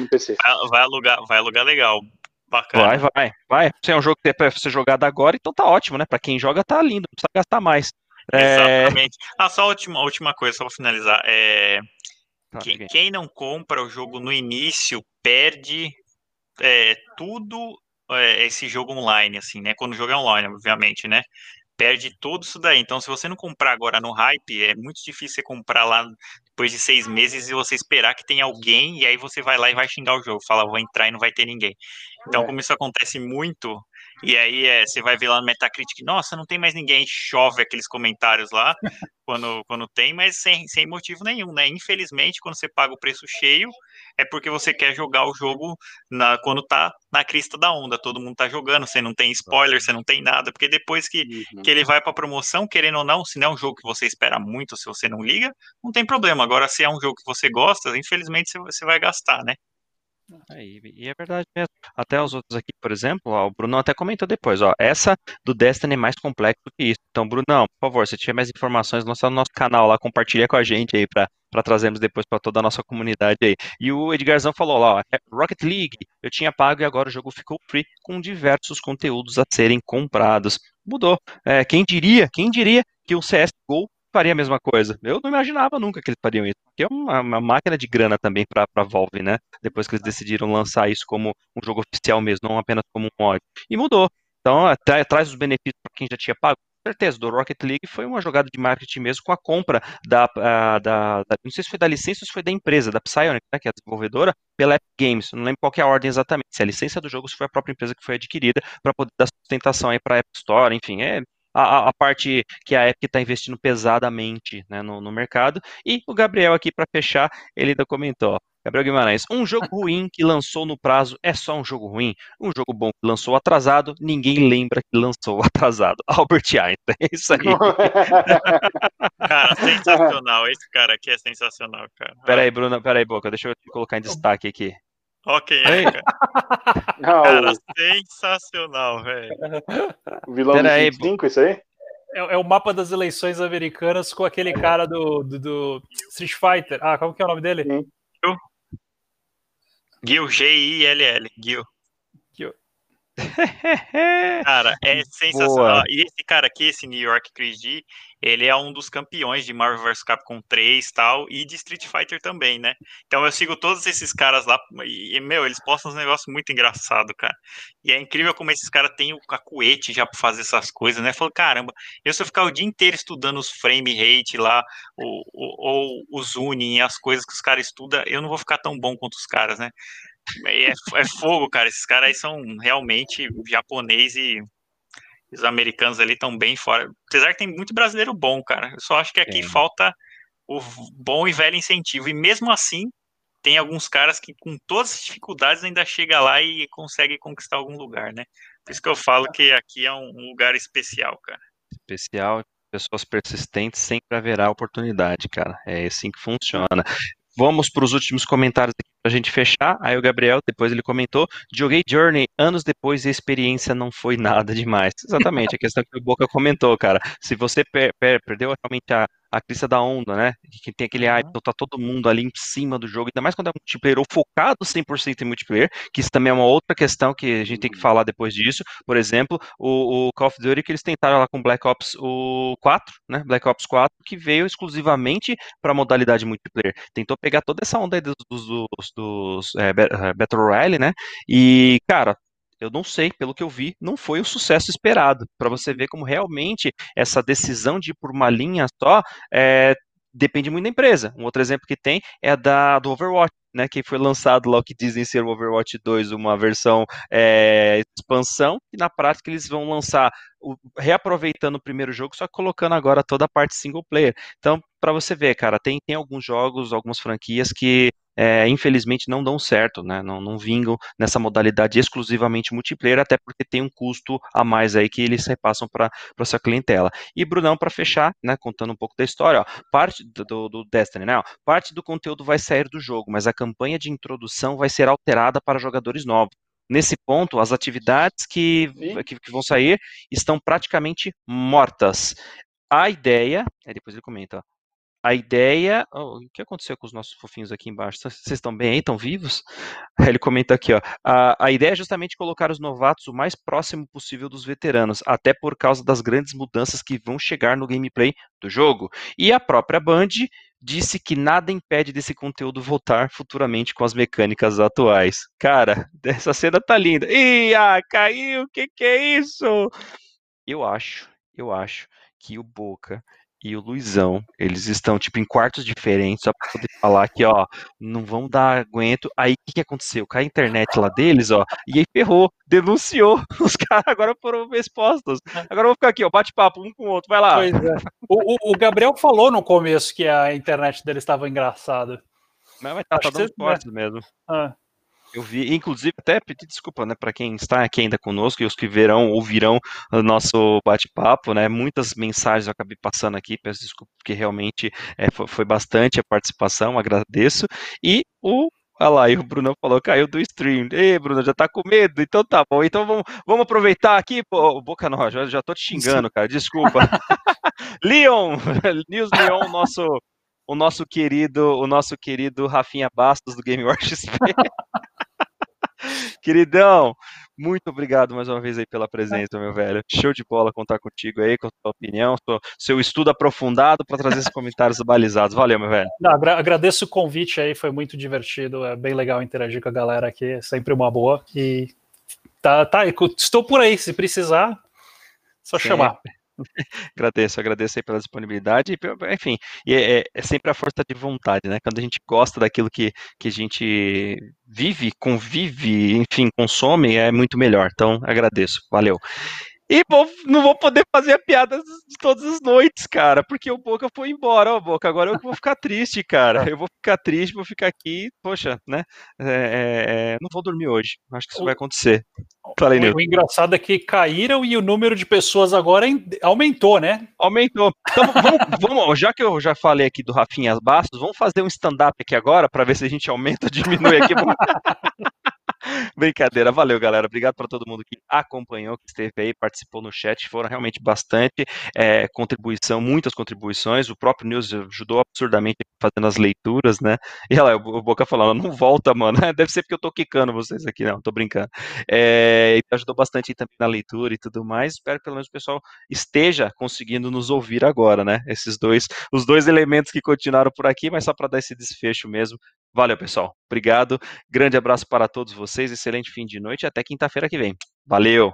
vai, alugar, vai alugar legal. Bacana. Vai, vai, vai. Se é um jogo que é pra ser jogado agora, então tá ótimo, né? Pra quem joga, tá lindo, não precisa gastar mais. É, Exatamente. É... Ah, só a última, última coisa, só pra finalizar. É... Tá, quem, quem, não compra o jogo no início perde é, tudo é, esse jogo online, assim, né? Quando o jogo é online, obviamente, né? Perde tudo isso daí. Então, se você não comprar agora no hype, é muito difícil você comprar lá depois de seis meses e você esperar que tenha alguém e aí você vai lá e vai xingar o jogo, fala, vou entrar e não vai ter ninguém. Então, é. como isso acontece muito, e aí é, você vai ver lá no Metacritic, nossa, não tem mais ninguém, chove aqueles comentários lá quando, quando tem, mas sem, sem motivo nenhum, né? Infelizmente, quando você paga o preço cheio, é porque você quer jogar o jogo na, quando tá na crista da onda, todo mundo tá jogando, você não tem spoiler, você não tem nada, porque depois que, uhum. que ele vai pra promoção, querendo ou não, se não é um jogo que você espera muito, se você não liga, não tem problema. Agora, se é um jogo que você gosta, infelizmente você, você vai gastar, né? É, e é verdade mesmo. Até os outros aqui, por exemplo, ó, o Bruno até comentou depois, ó, essa do Destiny é mais complexo que isso. Então, Brunão, por favor, se tiver mais informações, lança no nosso canal lá, compartilha com a gente aí para para trazermos depois para toda a nossa comunidade aí. E o Edgarzão falou lá, ó, é Rocket League, eu tinha pago e agora o jogo ficou free com diversos conteúdos a serem comprados. Mudou. É, quem diria, quem diria que o CSGO faria a mesma coisa. Eu não imaginava nunca que eles fariam isso. Porque é uma, uma máquina de grana também para a Valve, né? Depois que eles decidiram lançar isso como um jogo oficial mesmo, não apenas como um mod. E mudou. Então, até, traz os benefícios para quem já tinha pago. Certeza, do Rocket League foi uma jogada de marketing mesmo com a compra da, da, da, não sei se foi da licença ou se foi da empresa, da Psyonic, né, que é a desenvolvedora, pela Epic Games. Não lembro qual é a ordem exatamente, se é a licença do jogo, se foi a própria empresa que foi adquirida para poder dar sustentação aí para a App Store, enfim, é a, a, parte que a Epic está investindo pesadamente né, no, no, mercado. E o Gabriel aqui, para fechar, ele ainda comentou, Gabriel Guimarães, um jogo ruim que lançou no prazo é só um jogo ruim. Um jogo bom que lançou atrasado, ninguém lembra que lançou atrasado. Albert Einstein, é isso aí. cara, sensacional. Esse cara aqui é sensacional, cara. Peraí, Bruno, peraí, Boca, deixa eu te colocar em destaque aqui. Ok, é, cara. cara, sensacional, velho. O vilão Pera do 5, isso aí? É, é, o mapa das eleições americanas com aquele cara do, do, do Street Fighter. Ah, como que é o nome dele? Sim. Gil, G-I-L-L, Gil. cara, é sensacional. Boa. E esse cara aqui, esse New York Chris G, ele é um dos campeões de Marvel vs Capcom 3 tal, e de Street Fighter também, né? Então eu sigo todos esses caras lá, e, meu, eles postam uns negócios muito engraçados, cara. E é incrível como esses caras têm o cacuete já pra fazer essas coisas, né? Falou, caramba, eu se eu ficar o dia inteiro estudando os frame rate lá, ou, ou, ou os uni, as coisas que os caras estudam, eu não vou ficar tão bom quanto os caras, né? É, é fogo, cara. Esses caras aí são realmente japonês e os americanos ali estão bem fora. Apesar que tem muito brasileiro bom, cara. Eu só acho que aqui é. falta o bom e velho incentivo. E mesmo assim, tem alguns caras que, com todas as dificuldades, ainda chega lá e consegue conquistar algum lugar, né? Por isso que eu falo que aqui é um lugar especial, cara. Especial, pessoas persistentes sempre haverá oportunidade, cara. É assim que funciona. Vamos para os últimos comentários aqui para a gente fechar. Aí o Gabriel, depois ele comentou: joguei Journey anos depois e a experiência não foi nada demais. Exatamente, a questão que o Boca comentou, cara. Se você per per perdeu realmente a, a crista da onda, né? Que tem aquele hype, então tá todo mundo ali em cima do jogo, ainda mais quando é multiplayer ou focado 100% em multiplayer, que isso também é uma outra questão que a gente tem que falar depois disso. Por exemplo, o, o Call of Duty que eles tentaram lá com Black Ops o 4, né? Black Ops 4, que veio exclusivamente para a modalidade multiplayer. Tentou pegar toda essa onda aí dos, dos, dos, dos é, é, Battle Royale, né? E, cara, eu não sei, pelo que eu vi, não foi o sucesso esperado. Para você ver como realmente essa decisão de ir por uma linha só é, depende muito da empresa. Um outro exemplo que tem é da, do Overwatch, né, que foi lançado lá o que dizem ser o Overwatch 2, uma versão é, expansão, e na prática eles vão lançar o, reaproveitando o primeiro jogo, só colocando agora toda a parte single player. Então, para você ver, cara, tem, tem alguns jogos, algumas franquias que é, infelizmente não dão certo, né? Não, não vingam nessa modalidade exclusivamente multiplayer, até porque tem um custo a mais aí que eles repassam para a sua clientela. E Brunão, para fechar, né, contando um pouco da história, ó, parte do, do Destiny, né? Ó, parte do conteúdo vai sair do jogo, mas a campanha de introdução vai ser alterada para jogadores novos. Nesse ponto, as atividades que, que, que vão sair estão praticamente mortas. A ideia, depois ele comenta, a ideia. Oh, o que aconteceu com os nossos fofinhos aqui embaixo? Vocês estão bem aí? Estão vivos? Ele comenta aqui, ó. A, a ideia é justamente colocar os novatos o mais próximo possível dos veteranos, até por causa das grandes mudanças que vão chegar no gameplay do jogo. E a própria Band disse que nada impede desse conteúdo voltar futuramente com as mecânicas atuais. Cara, essa cena tá linda. Ih, ah, caiu, o que que é isso? Eu acho, eu acho que o Boca e o Luizão, eles estão, tipo, em quartos diferentes, só pra poder falar que, ó, não vão dar aguento. Aí, o que, que aconteceu? Cai a internet lá deles, ó, e aí ferrou, denunciou. Os caras agora foram expostos. Agora eu vou ficar aqui, ó, bate-papo um com o outro, vai lá. Pois é. O, o, o, Gabriel falou no começo que a internet deles estava engraçada. Mas, mas tá, tá dando forte mesmo. Ah. Eu vi, inclusive, até pedir desculpa, né, para quem está aqui ainda conosco e os que verão ouvirão o nosso bate-papo, né? Muitas mensagens eu acabei passando aqui, peço desculpa, porque realmente é, foi, foi, bastante a participação, agradeço. E o Olha lá, e o Bruno falou, caiu do stream. Ei, Bruno, já tá com medo? Então tá bom. Então vamos, vamos aproveitar aqui, pô, Boca não, já, já tô te xingando, cara, desculpa. Leon, News Leon, nosso o nosso querido, o nosso querido Rafinha Bastos do Game Watch XP. Queridão, muito obrigado mais uma vez aí pela presença, meu velho. Show de bola contar contigo aí, com a tua opinião, seu estudo aprofundado para trazer esses comentários balizados. Valeu, meu velho. Não, agradeço o convite aí, foi muito divertido, é bem legal interagir com a galera aqui, é sempre uma boa. E tá, tá, estou por aí, se precisar, só chamar. agradeço, agradeço aí pela disponibilidade, enfim, é, é, é, sempre a força de vontade, né? Quando a gente gosta daquilo que, que a gente vive, convive, enfim, consome, é muito melhor. Então, agradeço, valeu. E vou, não vou poder fazer a piada de todas as noites, cara, porque o Boca foi embora, ó, Boca. Agora eu vou ficar triste, cara. Eu vou ficar triste, vou ficar aqui, poxa, né? É, é, é não vou dormir hoje. Acho que isso o, vai acontecer. Falei, o, o engraçado é que caíram e o número de pessoas agora aumentou, né? Aumentou. Então, vamos, vamos, já que eu já falei aqui do Rafinha Bastos, vamos fazer um stand-up aqui agora para ver se a gente aumenta ou diminui aqui. Brincadeira, valeu, galera. Obrigado para todo mundo que acompanhou, que esteve aí, participou no chat. Foram realmente bastante é, contribuição, muitas contribuições. O próprio News ajudou absurdamente fazendo as leituras, né? E olha lá, o Boca falando, não volta, mano. Deve ser porque eu tô quicando vocês aqui, não, tô brincando. É, ajudou bastante também na leitura e tudo mais. Espero que pelo menos o pessoal esteja conseguindo nos ouvir agora, né? Esses dois, os dois elementos que continuaram por aqui, mas só para dar esse desfecho mesmo. Valeu, pessoal. Obrigado. Grande abraço para todos vocês. Excelente fim de noite até quinta-feira que vem. Valeu!